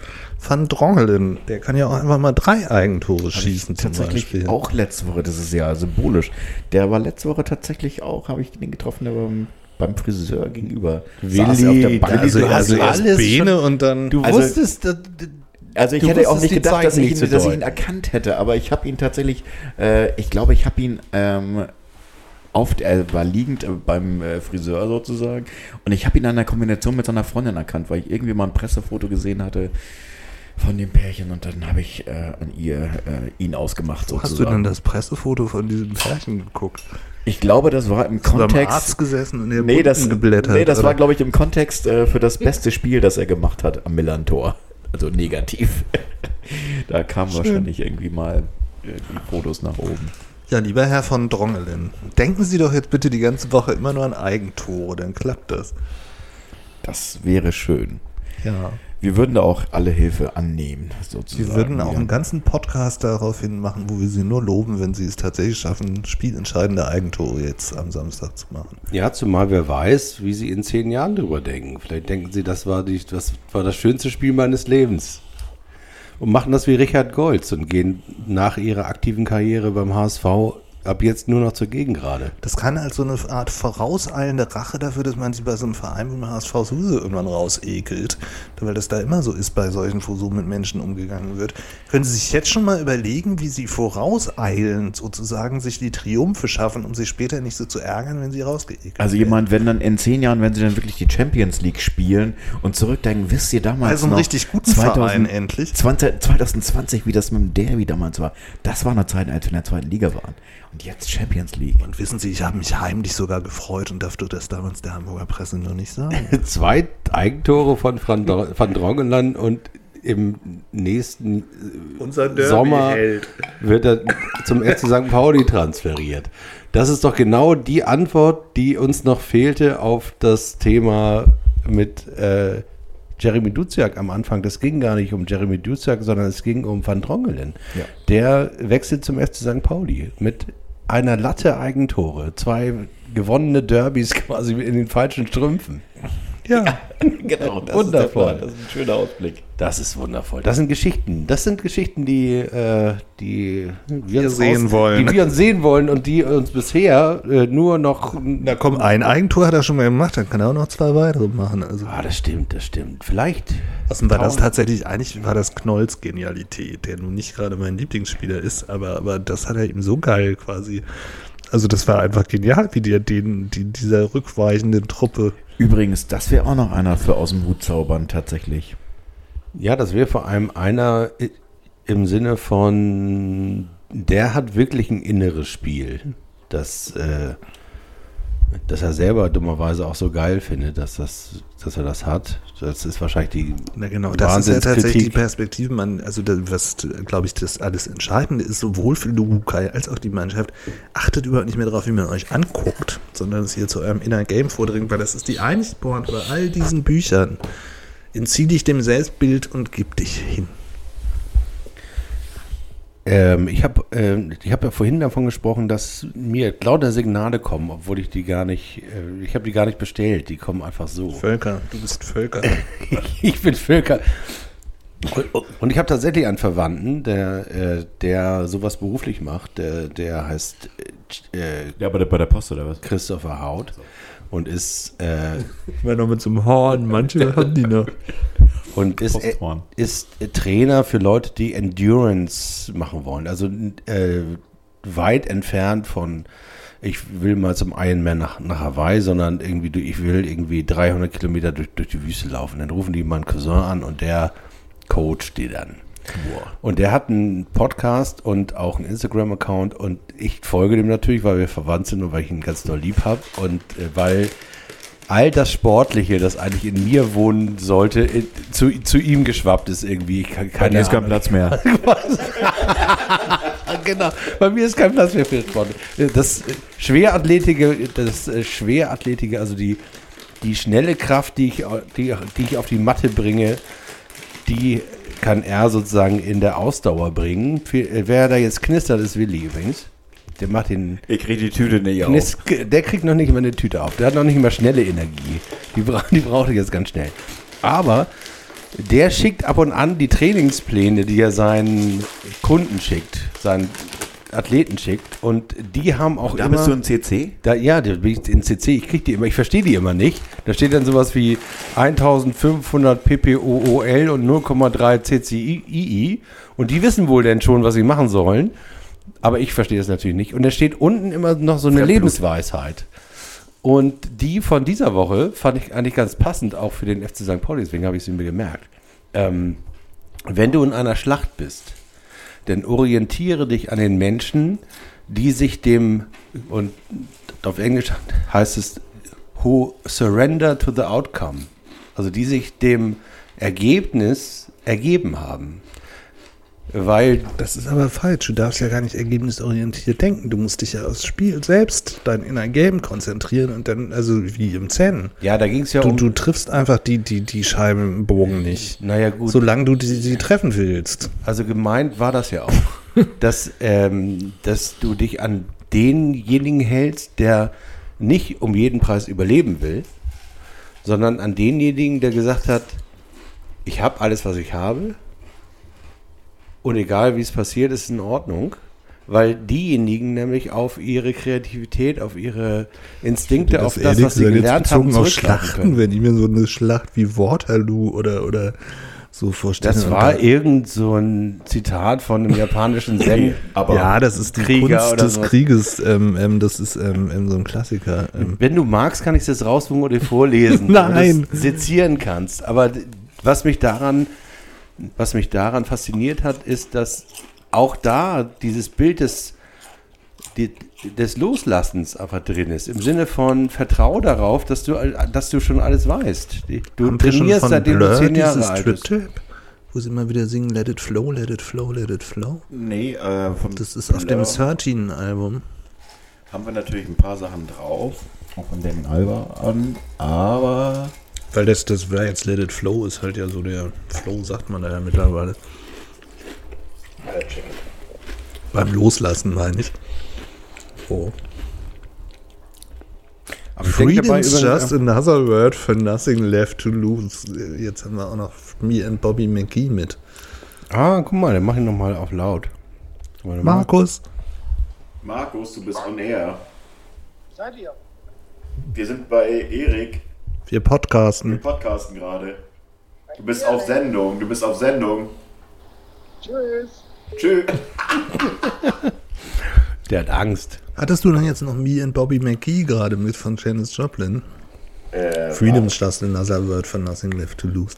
Van Drongelen. Der kann ja auch einfach mal drei Eigentore schießen zum Tatsächlich Beispiel. auch letzte Woche, das ist ja symbolisch. Der war letzte Woche tatsächlich auch, habe ich den getroffen, der beim, beim Friseur gegenüber. saß er auf der Bank. also, du hast also erst alles Bene schon- und dann... Du Also- wusstest, dass, Also ich Du hätte auch nicht gedacht, dass ich, ihn, dass ich ihn erkannt hätte, aber ich habe ihn tatsächlich, äh, ich glaube, ich habe ihn ähm, auf, der- er war liegend äh, beim äh, Friseur sozusagen und ich habe ihn an der Kombination mit seiner Freundin erkannt, weil ich irgendwie mal ein Pressefoto gesehen hatte von dem Pärchen und dann habe ich äh, an ihr äh, ihn ausgemacht Wo hast du sozusagen. denn das Pressefoto von diesem Pärchen geguckt? ich glaube, das war im Hast du beim Kontext. Arzt gesessen und Nee, das, geblättert? nee, das oder? war, glaube ich, im Kontext äh, für das beste Spiel, das er gemacht hat am Millantor. Also negativ. da kamen wahrscheinlich irgendwie mal äh, die Fotos nach oben. Ja, lieber Herr von Drongelen, denken Sie doch jetzt bitte die ganze Woche immer nur an Eigentore, dann klappt das. Das wäre schön. Ja. Wir würden da auch alle Hilfe annehmen, sozusagen. Wir würden auch ja. einen ganzen Podcast daraufhin machen, wo wir Sie nur loben, wenn Sie es tatsächlich schaffen, spielentscheidende Eigentore jetzt am Samstag zu machen. ja, zumal wer weiß, wie sie in zehn Jahren drüber denken. Vielleicht denken sie, das war, die, das war das schönste Spiel meines Lebens. Und machen das wie Richard Golz und gehen nach ihrer aktiven Karriere beim HSV ab jetzt nur noch zur Gegengrade. Das kann als so eine Art vorauseilende Rache dafür, dass man sie bei so einem Verein wie dem HSV Suse irgendwann rausekelt, weil das da immer so ist bei solchen, so mit Menschen umgegangen wird. Können Sie sich jetzt schon mal überlegen, wie Sie vorauseilend sozusagen sich die Triumphe schaffen, um sich später nicht so zu ärgern, wenn Sie rausgeekelt Also jemand, wenn dann in zehn Jahren, wenn sie dann wirklich die Champions League spielen und zurückdenken, wisst ihr damals Also einen noch, richtig guten Verein endlich. 20, 2020, wie das mit dem Derby damals war, das war eine Zeit, als wir in der zweiten Liga waren. Und jetzt Champions League. Und wissen Sie, ich habe mich heimlich sogar gefreut und durfte das damals der Hamburger Presse noch nicht sagen. Zwei Eigentore von Van, Van Drongenland und im nächsten äh, Unser Sommer wird er zum FC St. Pauli transferiert. Das ist doch genau die Antwort, die uns noch fehlte auf das Thema mit äh, Jeremy Duziak am Anfang. Das ging gar nicht um Jeremy Duziak, sondern es ging um Van Drongelen. Ja. Der wechselt zum FC St. Pauli mit einer Latte Eigentore. Zwei gewonnene Derbys quasi in den falschen Strümpfen. Ja, genau, das Wundervoll. Ist das ist ein schöner Ausblick. Das ist wundervoll. Das sind Geschichten. Das sind Geschichten, die, äh, die wir, uns sehen wollen. Die wir uns sehen wollen und die uns bisher äh, nur noch. na komm, ein Eigentor hat er schon mal gemacht, dann kann er auch noch zwei weitere machen. Also Ah, das stimmt, das stimmt. Vielleicht. Außerdem war das tatsächlich, eigentlich war das Knolls Genialität, der nun nicht gerade mein Lieblingsspieler ist, aber, aber das hat er ihm so geil quasi. Also das war einfach genial, wie der den, die, dieser rückweichenden Truppe. Übrigens, das wäre auch noch einer für aus dem Hut zaubern, tatsächlich. Ja, das wäre vor allem einer im Sinne von, der hat wirklich ein inneres Spiel, das, äh, das er selber dummerweise auch so geil findet, dass, das, dass er das hat. Das ist wahrscheinlich die Na genau, das ist ja tatsächlich die. Perspektive. Man, also das, was, glaube ich, das alles Entscheidende ist, sowohl für Lukai als auch die Mannschaft, achtet überhaupt nicht mehr darauf, wie man euch anguckt, sondern es hier zu eurem Inner Game vordringt, weil das ist die einzige Pointe bei all diesen Büchern. Entzieh dich dem Selbstbild und gib dich hin. Ähm, ich habe ich hab ja vorhin davon gesprochen, dass mir lauter Signale kommen, obwohl ich die gar nicht, äh, ich habe die gar nicht bestellt, die kommen einfach so. Völker, du bist Völker. ich bin Völker. Und- ich habe tatsächlich einen Verwandten, der, äh, der sowas beruflich macht, der, der heißt äh, Ja, bei der, bei der Post oder was? Christopher Haut und ist, äh, War noch mit so einem Horn, manche haben die noch. und ist, äh, ist äh, Trainer für Leute, die Endurance machen wollen. Also äh, weit entfernt von, ich will mal zum Ironman nach, nach Hawaii, sondern irgendwie, ich will irgendwie 300 Kilometer durch, durch die Wüste laufen. Dann rufen die meinen Cousin an und der coacht die dann. Und der hat einen Podcast und auch einen Instagram-Account und ich folge dem natürlich, weil wir verwandt sind und weil ich ihn ganz doll lieb habe und äh, weil all das Sportliche, das eigentlich in mir wohnen sollte, äh, zu, zu ihm geschwappt ist irgendwie. Ich kann, Bei keine dir ist kein. Platz mehr. genau. Bei mir ist kein Platz mehr für Sport. Das äh, Schwerathletige, das äh, Schwerathletige, also die, die schnelle Kraft, die ich, die, die ich auf die Matte bringe, die kann er sozusagen in der Ausdauer bringen. Viel- äh, Wer da jetzt knistert, ist Willi übrigens. Der macht den Ich krieg die Tüte nicht Knis, der kriegt noch nicht mal eine Tüte auf. Der hat noch nicht mal schnelle Energie. Die, bra die braucht er jetzt ganz schnell. Aber der schickt ab und an die Trainingspläne, die er seinen Kunden schickt, seinen Athleten schickt. Und die haben auch Da immer... bist du im CC? Da, ja, da bin ich in CC, ich krieg die immer, ich verstehe die immer nicht. Da steht dann sowas wie 1500 ppOOL und 0,3 CCII und die wissen wohl denn schon, was sie machen sollen. Aber ich verstehe es natürlich nicht. Und da steht unten immer noch so eine Fremdblut. Lebensweisheit. Und die von dieser Woche fand ich eigentlich ganz passend, auch für den FC St. Pauli, deswegen habe ich sie mir gemerkt. Ähm, wenn du in einer Schlacht bist, dann orientiere dich an den Menschen, die sich dem, und auf Englisch heißt es, who surrender to the outcome. Also die sich dem Ergebnis ergeben haben. Weil Das ist aber falsch. Du darfst ja gar nicht ergebnisorientiert denken. Du musst dich ja aufs Spiel selbst, dein inner Game konzentrieren und dann, also wie im Zen. Ja, da ging es ja Du, um. du triffst einfach die, die, die Scheibe im Bogen nicht. naja, gut. Solange du die, sie treffen willst. Also gemeint war das ja auch, dass, ähm, dass du dich an denjenigen hältst, der nicht um jeden Preis überleben will, sondern an denjenigen, der gesagt hat, ich habe alles, was ich habe und egal wie es passiert, ist in Ordnung. Weil diejenigen nämlich auf ihre Kreativität, auf ihre Instinkte, auf das, was sie jetzt gelernt haben, auf Schlachten, können. wenn ich mir so eine Schlacht wie Waterloo oder, oder so vorstelle. Das war dann- irgend so ein Zitat von einem japanischen Zen. Aber ja, das ist die Krieger Kunst oder des sowas. Krieges. Ähm, ähm, das ist ähm, ähm, so ein Klassiker. Ähm, Wenn du magst, kann ich das raussuchen oder dir vorlesen. Nein. Das sezieren kannst. Aber was mich daran, was mich daran fasziniert hat, ist, dass auch da dieses Bild des, die, des Loslassens einfach drin ist. Im Sinne von Vertrau darauf, dass du, dass du schon alles weißt. Du haben wir schon trainierst, von seitdem Blur du zehn Jahre alt bist. Wo sie immer wieder singen Let it flow, let it flow, let it flow. Nee, äh, Das ist auf dem Blur 13-Album. haben wir natürlich ein paar Sachen drauf. Auch von Damon Alba an. Aber Weil das, das war jetzt Let It Flow ist halt ja so der Flow, sagt man da ja mittlerweile. Beim Loslassen meine ich. Oh. Aber Freedom's just another word for nothing left to lose. Jetzt haben wir auch noch me and Bobby McGee mit. Ah, guck mal, dann mach ich nochmal auf laut. Markus. Markus, du bist on air. Seid ihr? Wir sind bei Erik. Wir Wir podcasten. podcasten gerade. Du bist auf Sendung. Du bist auf Sendung. Tschüss. Tschüss. Der hat Angst. Hattest du dann jetzt noch Me and Bobby McGee gerade mit von Janis Joplin? Äh, Freedom's just another word for nothing left to lose.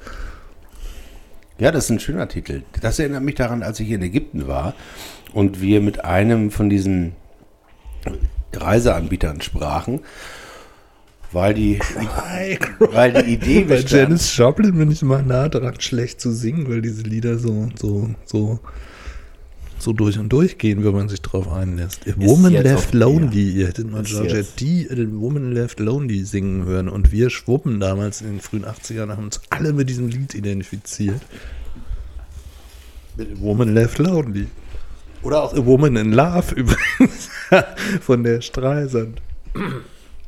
Ja, das ist ein schöner Titel. Das erinnert mich daran, als ich in Ägypten war und wir mit einem von diesen Reiseanbietern sprachen, weil die, weil die Idee Bei bestand, Janis Joplin bin ich immer nah dran, schlecht zu singen, weil diese Lieder so, so, so, so durch und durch gehen, wenn man sich drauf einlässt. A Woman Left Lonely, ihr hättet mal Ist Georgette jetzt. D. A Woman Left Lonely singen hören und wir Schwuppen damals in den frühen 80ern haben uns alle mit diesem Lied identifiziert. Mit Woman Left Lonely. Oder auch A Woman in Love übrigens von der Streisand.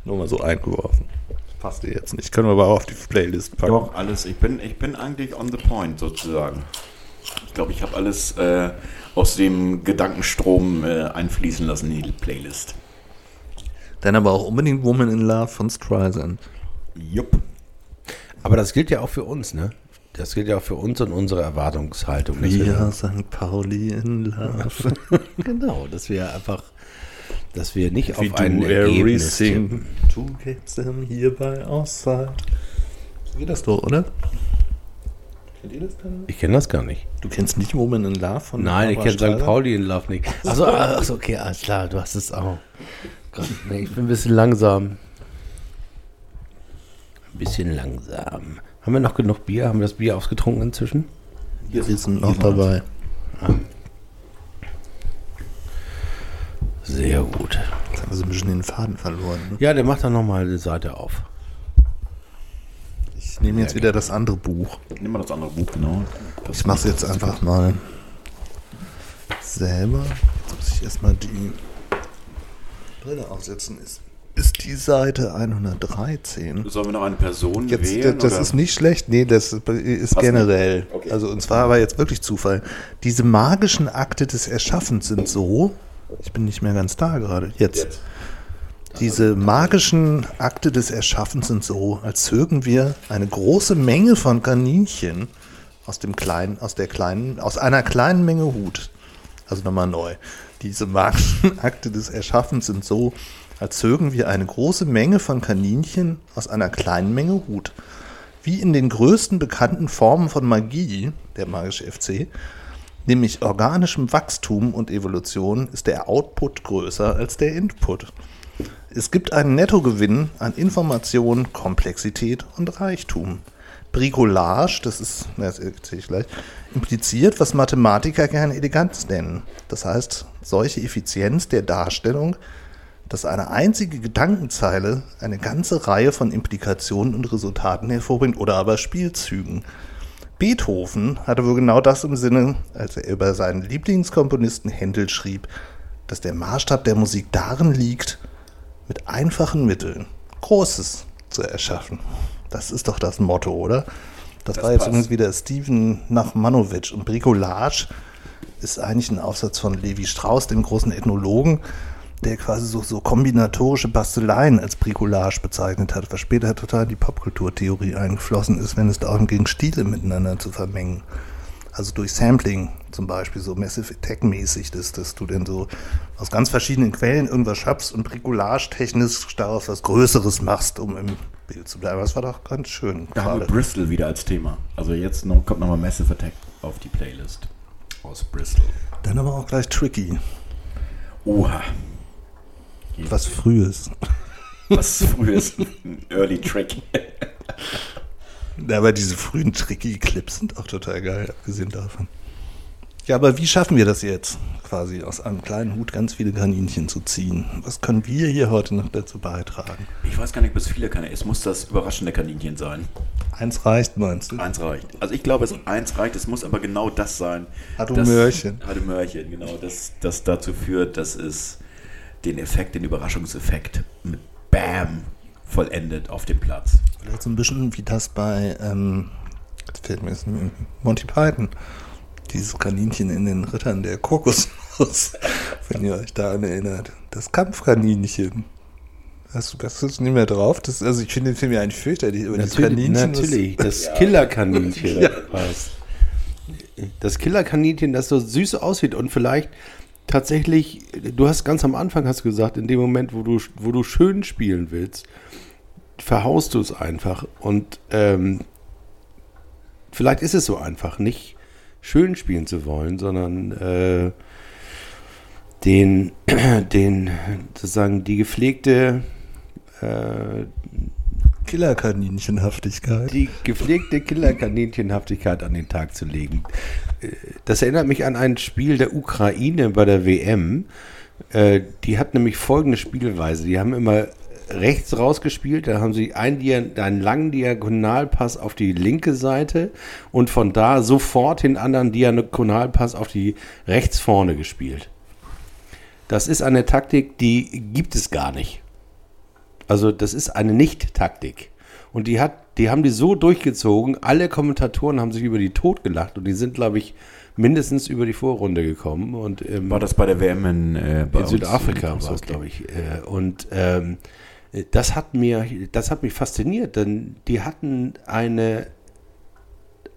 Nur mal so eingeworfen. Passt dir jetzt nicht. Können wir aber auch auf die Playlist packen. Doch, alles. Ich bin, ich bin eigentlich on the point sozusagen. Ich glaube, ich habe alles äh, aus dem Gedankenstrom äh, einfließen lassen in die Playlist. Dann aber auch unbedingt Woman in Love von Streisand. Jupp. aber das gilt ja auch für uns, ne? Das gilt ja auch für uns und unsere Erwartungshaltung. Wir St. Pauli in Love. genau, dass wir einfach, dass wir nicht We auf ein do Ergebnis everything to get them here by our side. So geht das doch, oder? Kennt ihr das dann? Ich kenne das gar nicht. Du kennst nicht Woman in Love von Nein, ich kenne St. Pauli in Love nicht. Achso, ach, okay, alles klar, du hast es auch. Gott, nee, ich bin ein bisschen langsam. Ein bisschen langsam. Haben wir noch genug Bier? Haben wir das Bier ausgetrunken inzwischen? Wir sind noch dabei. Sehr gut. Jetzt haben wir so ein bisschen den Faden verloren. Ne? Ja, der macht dann nochmal die Seite auf. Ich nehme jetzt wieder das andere Buch. Nimm mal das andere Buch, genau. Das Ich mache es jetzt einfach mal selber. Jetzt muss ich erstmal die Brille aufsetzen. Ist, ist die Seite 113? Sollen wir noch eine Person Jetzt, wählen? das oder? ist nicht schlecht. Nee, das ist generell. Okay. Also, und zwar aber jetzt wirklich Zufall. Diese magischen Akte des Erschaffens sind so. Ich bin nicht mehr ganz da gerade. Jetzt. Jetzt. Diese magischen Akte des Erschaffens sind so, als zögen wir eine große Menge von Kaninchen aus dem kleinen, aus der kleinen, aus einer kleinen Menge Hut. Also nochmal neu. Diese magischen Akte des Erschaffens sind so, als zögen wir eine große Menge von Kaninchen aus einer kleinen Menge Hut. Wie in den größten bekannten Formen von Magie, der magische FC, nämlich organischem Wachstum und Evolution, ist der Output größer als der Input. Es gibt einen Nettogewinn an Information, Komplexität und Reichtum. Bricolage, das ist, das erzähle ich gleich, impliziert, was Mathematiker gerne Eleganz nennen. Das heißt, solche Effizienz der Darstellung, dass eine einzige Gedankenzeile eine ganze Reihe von Implikationen und Resultaten hervorbringt oder aber Spielzügen. Beethoven hatte wohl genau das im Sinne, als er über seinen Lieblingskomponisten Händel schrieb, dass der Maßstab der Musik darin liegt, mit einfachen Mitteln Großes zu erschaffen. Das ist doch das Motto, oder? Das, Das war jetzt passt. übrigens wieder Steven Nachmanowitsch. Und Bricolage ist eigentlich ein Aufsatz von Levi Strauss, dem großen Ethnologen, der quasi so, so kombinatorische Basteleien als Bricolage bezeichnet hat, was später total in die Popkulturtheorie eingeflossen ist, wenn es darum ging, Stile miteinander zu vermengen. Also durch Sampling zum Beispiel, so Massive Attack-mäßig, dass, dass du denn so aus ganz verschiedenen Quellen irgendwas schaffst und Bricolage-technisch daraus was Größeres machst, um im Bild zu bleiben. Das war doch ganz schön. Da haben wir. Bristol wieder als Thema. Also jetzt noch, kommt nochmal Massive Attack auf die Playlist. Aus Bristol. Dann aber auch gleich tricky. Oha. Was Frühes. Was ein Early Track. Ja, aber diese frühen Tricky-Clips sind auch total geil, abgesehen davon. Ja, aber wie schaffen wir das jetzt, quasi aus einem kleinen Hut ganz viele Kaninchen zu ziehen? Was können wir hier heute noch dazu beitragen? Ich weiß gar nicht, bis viele kann. Es muss das überraschende Kaninchen sein. Eins reicht, meinst du? Eins reicht. Also ich glaube, es eins reicht. Es muss aber genau das sein. Das- Möhrchen. Hadu Möhrchen, genau. Das, das dazu führt, dass es den Effekt, den Überraschungseffekt mit Bam vollendet auf dem Platz. Vielleicht so ein bisschen wie das bei, ähm, jetzt mir jetzt mehr, Monty Python. Dieses Kaninchen in den Rittern der Kokosnuss, wenn ihr euch daran erinnert. Das Kampfkaninchen. Hast du das ist nicht mehr drauf? Das, also ich finde den Film ja eigentlich fürchterlich, aber Natürlich, Kaninchen. natürlich. Das Killerkaninchen. Ja. Das Killerkaninchen, das so süß aussieht und vielleicht tatsächlich, du hast ganz am Anfang hast gesagt, in dem Moment, wo du, wo du schön spielen willst, verhaust du es einfach. Und ähm, vielleicht ist es so einfach, nicht schön spielen zu wollen, sondern äh, den, den, sozusagen die gepflegte äh, Killerkaninchenhaftigkeit. die gepflegte Killerkaninchenhaftigkeit an den Tag zu legen. Äh, Das erinnert mich an ein Spiel der Ukraine bei der WM. Äh, Die hat nämlich folgende Spielweise. Die haben immer rechts rausgespielt, da haben sie einen, einen langen Diagonalpass auf die linke Seite und von da sofort den anderen Diagonalpass auf die rechts vorne gespielt. Das ist eine Taktik, die gibt es gar nicht. Also das ist eine Nicht-Taktik. Und die hat, die haben die so durchgezogen, alle Kommentatoren haben sich über die tot gelacht und die sind, glaube ich, mindestens über die Vorrunde gekommen. Und ähm, War das bei der WM in, äh, in? Südafrika war es, glaube ich. Äh, Und ähm, das hat mir, das hat mich fasziniert, denn die hatten eine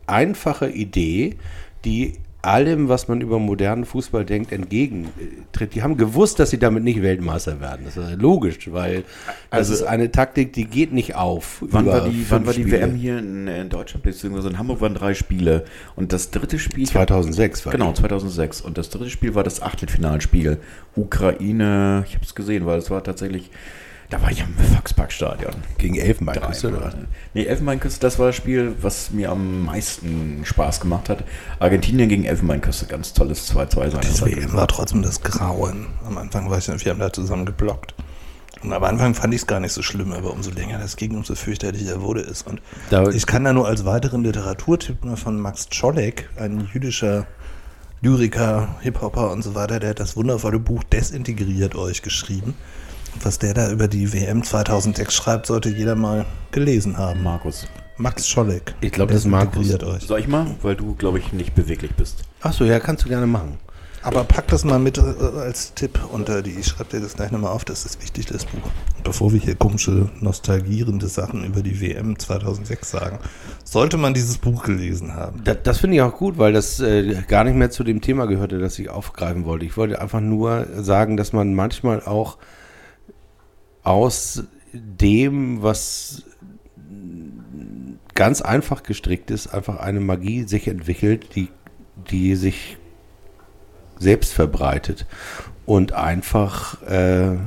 einfache Idee, die allem, was man über modernen Fußball denkt, entgegentritt. Die haben gewusst, dass sie damit nicht Weltmeister werden. Das ist logisch, weil Also- das ist eine Taktik, die geht nicht auf. Wann war die, wann war die. WM hier in, in Deutschland, beziehungsweise in Hamburg waren drei Spiele. Und das dritte Spiel. 2006 war Genau, die. 2006. Und das dritte Spiel war das Achtelfinalspiel. Ukraine, ich habe es gesehen, weil es war tatsächlich, da war ich am Volksparkstadion. gegen Elfenbeinküste. oder was? Nee, Elfenbeinküste, das war das Spiel, was mir am meisten Spaß gemacht hat. Argentinien gegen Elfenbeinküste, ganz tolles 2-2 Das seinerzeit. WM war trotzdem das Grauen. Am Anfang war ich, wir haben da zusammen geblockt. Und am Anfang fand ich es gar nicht so schlimm, aber umso länger das ging, umso fürchterlicher wurde es. Und Da- ich kann da nur als weiteren Literaturtipp nur von Max Czolek, ein jüdischer Lyriker, Hip-Hopper und so weiter, der hat das wundervolle Buch Desintegriert euch geschrieben. Was der da über die WM 2006 schreibt, sollte jeder mal gelesen haben. Markus. Max Czolek. Ich glaube, das ist Markus. Euch. Soll ich mal? Weil du, glaube ich, nicht beweglich bist. Achso, ja, kannst du gerne machen. Aber pack das mal mit äh, als Tipp unter die. Ich schreibe dir das gleich nochmal auf, das ist wichtig, das Buch. Bevor wir hier komische, nostalgierende Sachen über die WM 2006 sagen, sollte man dieses Buch gelesen haben. Das, das finde ich auch gut, weil das äh, gar nicht mehr zu dem Thema gehörte, das ich aufgreifen wollte. Ich wollte einfach nur sagen, dass man manchmal auch aus dem, was ganz einfach gestrickt ist, einfach eine Magie sich entwickelt, die, die sich selbst verbreitet und einfach, äh,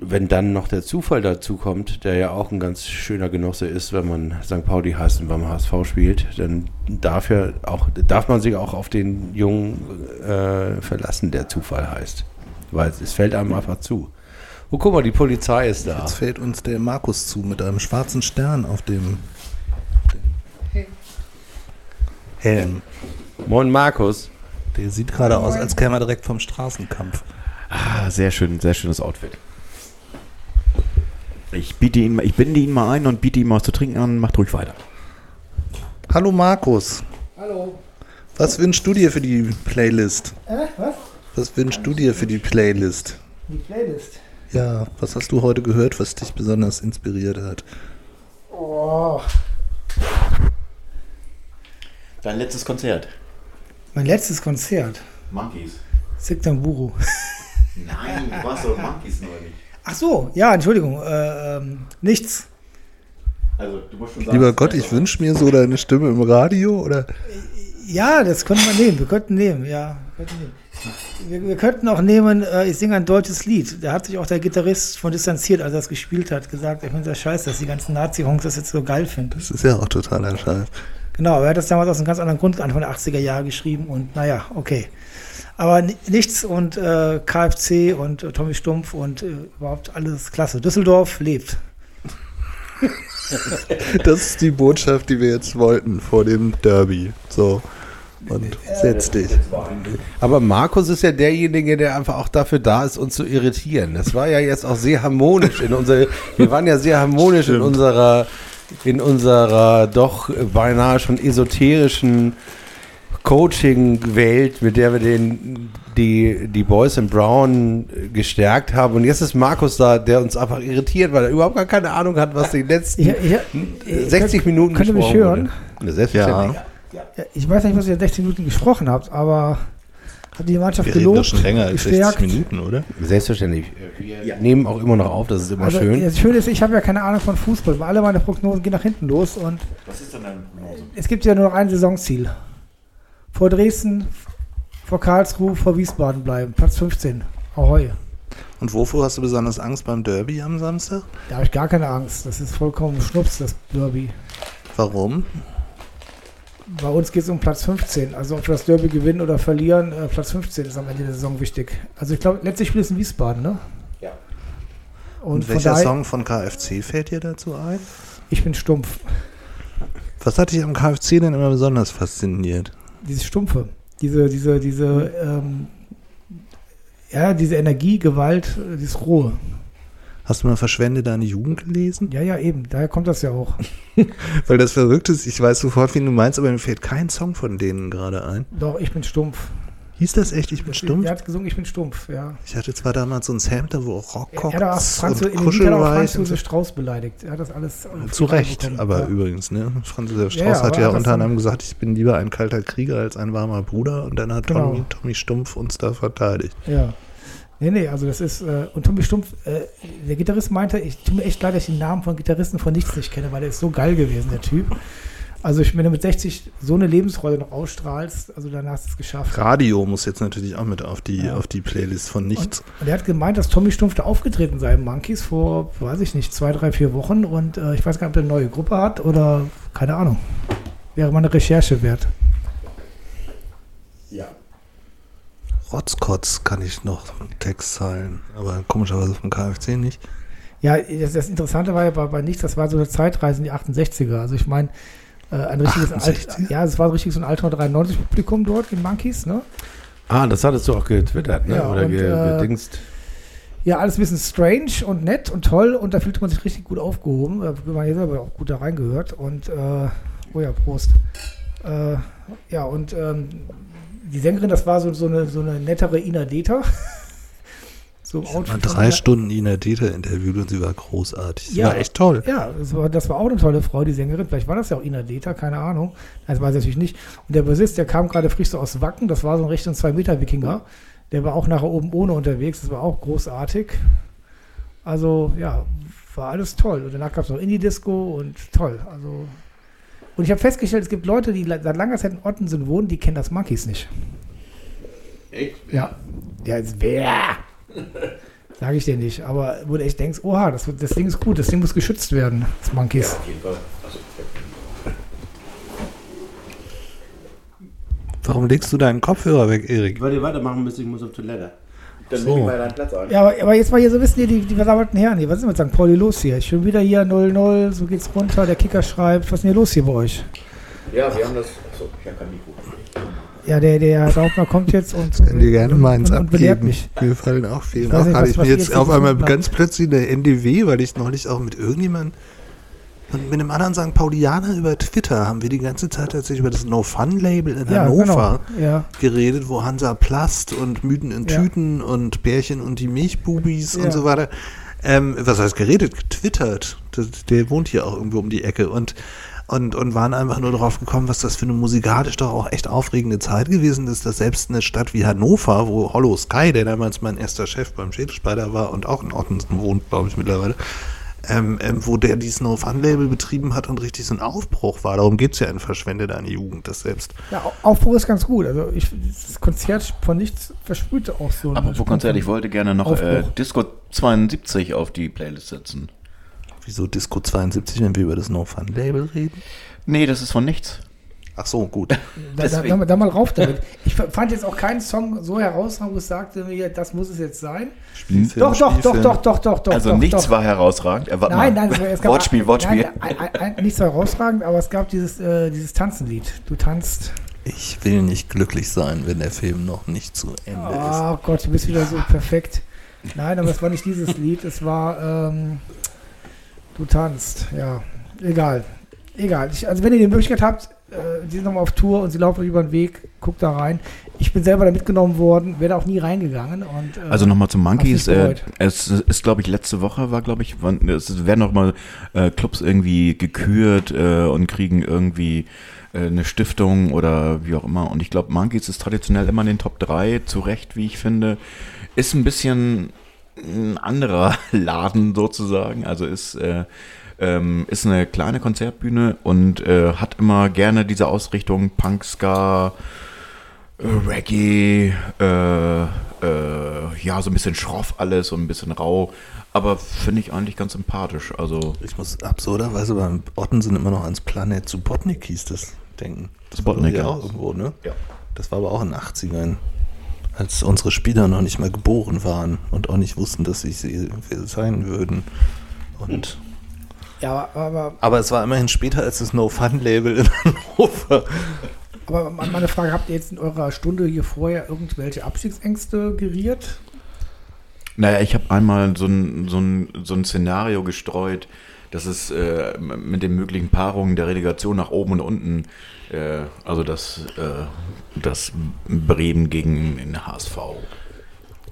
wenn dann noch der Zufall dazu kommt, der ja auch ein ganz schöner Genosse ist, wenn man St. Pauli heißt und beim HSV spielt, dann darf ja auch, darf man sich auch auf den Jungen äh, verlassen, der Zufall heißt. Weil es, es fällt einem einfach zu. Oh, guck mal, die Polizei ist da. Jetzt fällt uns der Markus zu mit einem schwarzen Stern auf dem Helm. Moin Markus. Der sieht gerade aus, als käme er direkt vom Straßenkampf. Ah, sehr schön, sehr schönes Outfit. Ich biete ihn, mal- ich binde ihn mal ein und biete ihm was zu trinken an. Macht ruhig weiter. Hallo Markus, Hallo. was wünschst du dir für die Playlist? Äh, was? Was wünschst du dir für die Playlist? Die Playlist. Ja, was hast du heute gehört, was dich besonders inspiriert hat? Oh. Dein letztes Konzert. Mein letztes Konzert. Monkeys. Siktamburu. Nein, du warst doch Monkeys neulich. Ach so, ja, Entschuldigung. Äh, ähm, nichts. Also, du musst schon Lieber Gott, ich wünsche mir so deine Stimme im Radio oder Ja, das könnte man nehmen. Wir könnten nehmen, ja. Wir. Wir, könnten auch nehmen, äh, ich singe ein deutsches Lied. Da hat sich auch der Gitarrist von distanziert, als er es gespielt hat, gesagt, er findet das scheiße, dass die ganzen Nazi-Honks das jetzt so geil finden. das ist ja auch totaler Scheiß. Genau, er hat das damals aus einem ganz anderen Grund Anfang der 80er Jahre geschrieben und naja, okay. Aber ni- nichts und äh, KFC und äh, Tommy Stumpf und äh, überhaupt alles klasse. Düsseldorf lebt. Das ist die Botschaft, die wir jetzt wollten vor dem Derby. So. Und setz dich. Aber Markus ist ja derjenige, der einfach auch dafür da ist, uns zu irritieren. Das war ja jetzt auch sehr harmonisch in unserer, wir waren ja sehr harmonisch in unserer, in unserer doch beinahe schon esoterischen Coaching-Welt, mit der wir den, die, die Boys in Brown gestärkt haben. Und jetzt ist Markus da, der uns einfach irritiert, weil er überhaupt gar keine Ahnung hat, was die letzten ich, ich, 60 Minuten Könnt ihr mich gesprochen hören? wurde. Ja, selbstverständlich. Ja. Ja, ich weiß nicht, was ihr in 16 Minuten gesprochen habt, aber hat die Mannschaft Wir reden doch gelobt, schon länger als 60 gestärkt. Minuten, oder? Selbstverständlich. Wir nehmen auch immer noch auf, das ist immer Also, schön. Das Schöne ist, ich habe ja keine Ahnung von Fußball, weil alle meine Prognosen gehen nach hinten los und Was ist denn deine Prognose? es gibt ja nur noch ein Saisonziel. Vor Dresden, vor Karlsruhe, vor Wiesbaden bleiben. Platz 15. Ahoi. Und wovor hast du besonders Angst beim Derby am Samstag? Da habe ich gar keine Angst. Das ist vollkommen Schnups, das Derby. Warum? Bei uns geht es um Platz 15. Also ob wir das Derby gewinnen oder verlieren, äh, Platz 15 ist am Ende der Saison wichtig. Also ich glaube, letztlich spielt es in Wiesbaden, ne? Ja. Und, Und welcher daher, Song von KFC fällt dir dazu ein? ich bin stumpf. Was hat dich am KFC denn immer besonders fasziniert? Diese Stumpfe, diese, diese, diese, ähm, ja, diese Energie, Gewalt, äh, dieses Rohe. Hast du mal Verschwende deine Jugend gelesen? Ja, ja, eben. Daher kommt das ja auch. Weil das Verrückte ist, ich weiß sofort, wen du meinst, aber mir fällt kein Song von denen gerade ein. Doch, ich bin stumpf. Hieß das echt, ich bin stumpf? Er hat gesungen, ich bin stumpf, ja. Ich hatte zwar damals so ein Sample, wo auch Er, er auch Rockcox Franz, und dem Lied hat er auch Kuschelreich Franz und. Josef Strauß beleidigt. Er hat das alles Zu Recht, bekommen. aber ja. übrigens, ne? Franz Josef Strauß ja, hat ja unter anderem gesagt, ich bin lieber ein kalter Krieger als ein warmer Bruder und dann hat Genau. Tommy, Tommy Stumpf uns da verteidigt. Ja. Nee, nee, also das ist, äh, und Tommy Stumpf, äh, der Gitarrist meinte, ich tut mir echt leid, dass ich den Namen von Gitarristen von nichts nicht kenne, weil der ist so geil gewesen, der Typ. Also ich, wenn du mit 60 so eine Lebensfreude noch ausstrahlst, also danach hast du es geschafft. Radio muss jetzt natürlich auch mit auf die, Ja. auf die Playlist von nichts. Und er hat gemeint, dass Tommy Stumpf da aufgetreten sei im Monkeys vor, weiß ich nicht, zwei, drei, vier Wochen und äh, ich weiß gar nicht, ob er eine neue Gruppe hat oder keine Ahnung. Wäre mal eine Recherche wert. Ja. Rotzkotz kann ich noch Textzeilen, aber komischerweise vom KFC nicht. Ja, das, das Interessante war ja bei, bei nichts, das war so eine Zeitreise in die 68er. Also ich meine, äh, ein richtiges Alt, 68er? ja, es war richtig so ein Alter 93 Publikum dort, die Monkeys, ne? Ah, das hattest du auch getwittert, ne? Ja, Oder und, ge äh, gedingst. Ja, alles ein bisschen strange und nett und toll und da fühlte man sich richtig gut aufgehoben. Da man hier selber auch gut da reingehört und äh, oh ja, Prost. Äh, ja, und ähm, die Sängerin, das war so, so, eine, so eine nettere Ina Deta. so Ich habe drei Stunden Ina Dieter interviewt und sie war großartig. Sie Ja. war echt toll. Ja, das war, das war auch eine tolle Frau, die Sängerin. Vielleicht war das ja auch Ina Deta, keine Ahnung. Das weiß ich natürlich nicht. Und der Bassist, der kam gerade frisch so aus Wacken. Das war so ein Richtung 2-Meter-Wikinger. Der war auch nachher oben ohne unterwegs. Das war auch großartig. Also, ja, war alles toll. Und danach gab es noch Indie-Disco und toll. Also. Und ich habe festgestellt, es gibt Leute, die seit langer Zeit in Ottensen wohnen, die kennen das Monkeys nicht. Echt? Ja. Ja, jetzt wer? Sage ich dir nicht. Aber wo du echt denkst, oha, das, das Ding ist gut, das Ding muss geschützt werden, das Monkeys. Auf jeden Fall. Also, Warum legst du deinen Kopfhörer weg, Erik? Ich wollte weitermachen, bis ich muss auf Toilette. Dann So. mal deinen Platz ein. Ja, aber, aber jetzt mal hier so wissen hier die, die versammelten Herren hier. Was ist denn mit St. Pauli los hier? Schon wieder hier 0-0, so geht's runter, der Kicker schreibt. Was ist denn hier los hier bei euch? Ja, wir haben das. Achso, ich habe kein Mikro. Ja, der, der Daubner kommt jetzt und, Können dir gerne mal eins und, und belehrt abgeben. mich. Mir fallen auch Ich nicht, Hatte was- ich mir ihr jetzt auf einmal ganz plötzlich eine NDW, weil ich neulich auch mit irgendjemandem und mit einem anderen St. Paulianer über Twitter haben wir die ganze Zeit tatsächlich über das No Fun Label in Ja, Hannover genau. Ja, geredet, wo Hansa Plast und Mythen in Ja. Tüten und Bärchen und die Milchbubis und so weiter. Ähm, was heißt geredet? Getwittert. Das, der wohnt hier auch irgendwo um die Ecke und, und, und waren einfach nur darauf gekommen, was das für eine musikalisch doch auch echt aufregende Zeit gewesen ist, dass selbst eine Stadt wie Hannover, wo Hollow Sky, der damals mein erster Chef beim Schädelspeider war und auch in Ottensen wohnt, glaube ich mittlerweile, ähm, ähm, wo der dieses No Fun Label betrieben hat und richtig so ein Aufbruch war. Darum geht es ja in Verschwende deine Jugend, das selbst. ja Au- Aufbruch ist ganz gut. Also ich, das Konzert von nichts versprühte auch so. Aber wo Konzert, ich wollte gerne noch äh. Disco 72 auf die Playlist setzen. Wieso Disco 72, wenn wir über das No Fun Label reden? Nee, das ist von nichts. Ach so, gut. Da, da, da, da mal rauf damit. Ich fand jetzt auch keinen Song so herausragend, wo ich sagte mir, das muss es jetzt sein. Spielfilm, Doch, doch, doch, Spielfilm. doch, doch, doch, doch. also doch, nichts doch. war herausragend. Warte Nein, mal. nein, es gab, Wortspiel, Wortspiel. Nein, ein, ein, ein, nicht so herausragend, aber es gab dieses, äh, dieses Tanzenlied. Du tanzt. Ich will nicht glücklich sein, wenn der Film noch nicht zu Ende ist. Oh Gott, du bist wieder so perfekt. Nein, aber es war nicht dieses Lied, es war ähm, Du tanzt. Ja, egal. Egal. Ich, also wenn ihr die Möglichkeit habt, die sind nochmal auf Tour und sie laufen euch über den Weg, guckt da rein. Ich bin selber da mitgenommen worden, wäre da auch nie reingegangen. Und, äh, Also nochmal zum Monkeys. Äh, es ist, glaube ich, letzte Woche war, glaube ich, wann- es werden noch mal äh, Clubs irgendwie gekürt äh, und kriegen irgendwie äh, eine Stiftung oder wie auch immer. Und ich glaube, Monkeys ist traditionell immer in den Top 3, zu Recht, wie ich finde. Ist ein bisschen ein anderer Laden sozusagen. Also ist, äh, ähm, ist eine kleine Konzertbühne und äh, hat immer gerne diese Ausrichtung Punk, Ska, äh, Reggae, äh, äh, ja, so ein bisschen schroff alles und ein bisschen rau, aber finde ich eigentlich ganz sympathisch. Also Ich muss absurderweise beim Ottensen immer noch ans Planet zu Botnik hieß das denken. Das war Botnik, ja ja. auch irgendwo, ne? Ja. Das war aber auch in den 80ern, als unsere Spieler noch nicht mal geboren waren und auch nicht wussten, dass sie sie sein würden. Und ja, aber, aber es war immerhin später als das No Fun Label in Hannover. aber meine Frage, habt ihr jetzt in eurer Stunde hier vorher irgendwelche Abstiegsängste geriert? Naja, ich habe einmal so ein, so, ein, so ein Szenario gestreut, dass es äh, mit den möglichen Paarungen der Relegation nach oben und unten, äh, also das, äh, das Bremen gegen den HSV.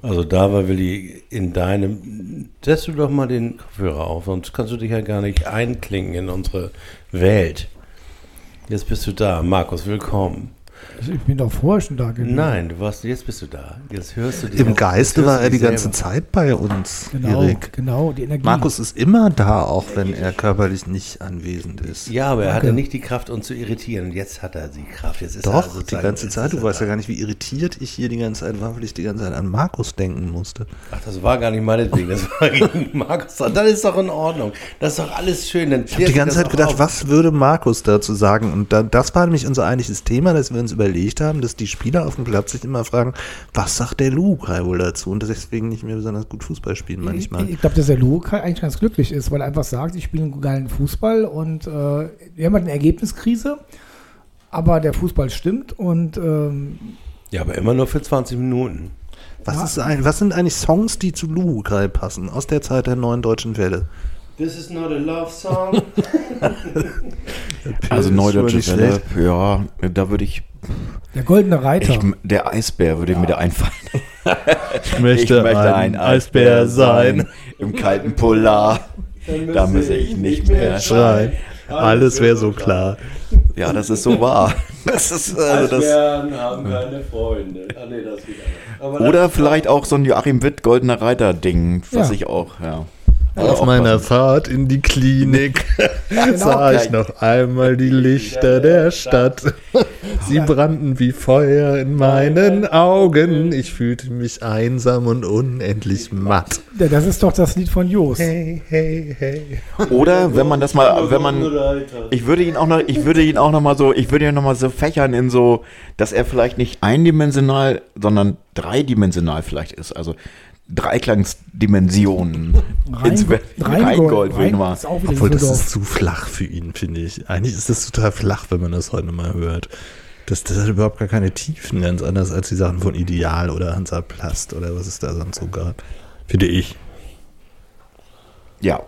Also da war Willi in deinem. Setzt du doch mal den Kopfhörer auf, sonst kannst du dich ja gar nicht einklingen in unsere Welt. Jetzt bist du da. Markus, willkommen. Also Ich bin doch vorher schon da gewesen. Nein, du warst, jetzt bist du da. Jetzt hörst du dich. Im Geiste war er die ganze selber. Zeit bei uns, Genau, Erik. genau, die Energie. Markus ist immer da, auch wenn er körperlich nicht anwesend ist. Ja, aber er Danke. hatte nicht die Kraft, uns zu irritieren. Und jetzt hat er die Kraft. Jetzt ist er Doch, also die ganze Zeit. Du er weißt ja gar nicht, wie irritiert ich hier die ganze Zeit war, weil ich die ganze Zeit an Markus denken musste. Ach, das war gar nicht meinetwegen. Das war gegen Markus. Das ist doch in Ordnung. Das ist doch alles schön. Dann Ich habe die ganze Zeit gedacht, was würde Markus dazu sagen? Und dann, das war nämlich unser eigentliches Thema, dass wir uns uns überlegt haben, dass die Spieler auf dem Platz sich immer fragen, was sagt der Lukai wohl dazu? Und deswegen nicht mehr besonders gut Fußball spielen manchmal. Ich, ich glaube, dass der Luca eigentlich ganz glücklich ist, weil er einfach sagt, ich spiele einen geilen Fußball und äh, wir haben halt eine Ergebniskrise, aber der Fußball stimmt und ähm, Ja, aber immer nur für 20 Minuten. Was, ist ein, was sind eigentlich Songs, die zu Lukai passen, aus der Zeit der neuen deutschen Welle? This is not a love song. Also schon nicht Welle, ja, da würde ich, der goldene Reiter. ich, der Eisbär würde mir da einfallen. Ich möchte ein Eisbär sein. Im kalten Polar. Da muss ich nicht mehr Schreien. Alles wäre so klar. Ja, das ist so wahr. Das ist, also das, haben keine Freunde. Ah, nee, das wieder. Aber oder vielleicht auch so ein Joachim Witt Goldener Reiter Ding, was Ja. ich auch, ja. Auf meiner Fahrt in die Klinik sah ich noch einmal die Lichter der Stadt. Sie brannten wie Feuer in meinen Augen. Ich fühlte mich einsam und unendlich matt. Ja, das ist doch das Lied von Jos. Hey, hey, hey. Oder wenn man das mal, wenn man, ich würde ihn auch noch, ich würde ihn auch noch mal so, ich würde ihn noch mal so fächern in so, dass er vielleicht nicht eindimensional, sondern dreidimensional vielleicht ist. Also Dreiklangsdimensionen. Ins- Rheingold mal. ist auch Obwohl, das ist zu flach für ihn, finde ich. Eigentlich ist das total flach, wenn man das heute mal hört. Das, das hat überhaupt gar keine Tiefen, ganz anders als die Sachen von Ideal oder Hansaplast oder was es da sonst so gab. Finde ich. Ja.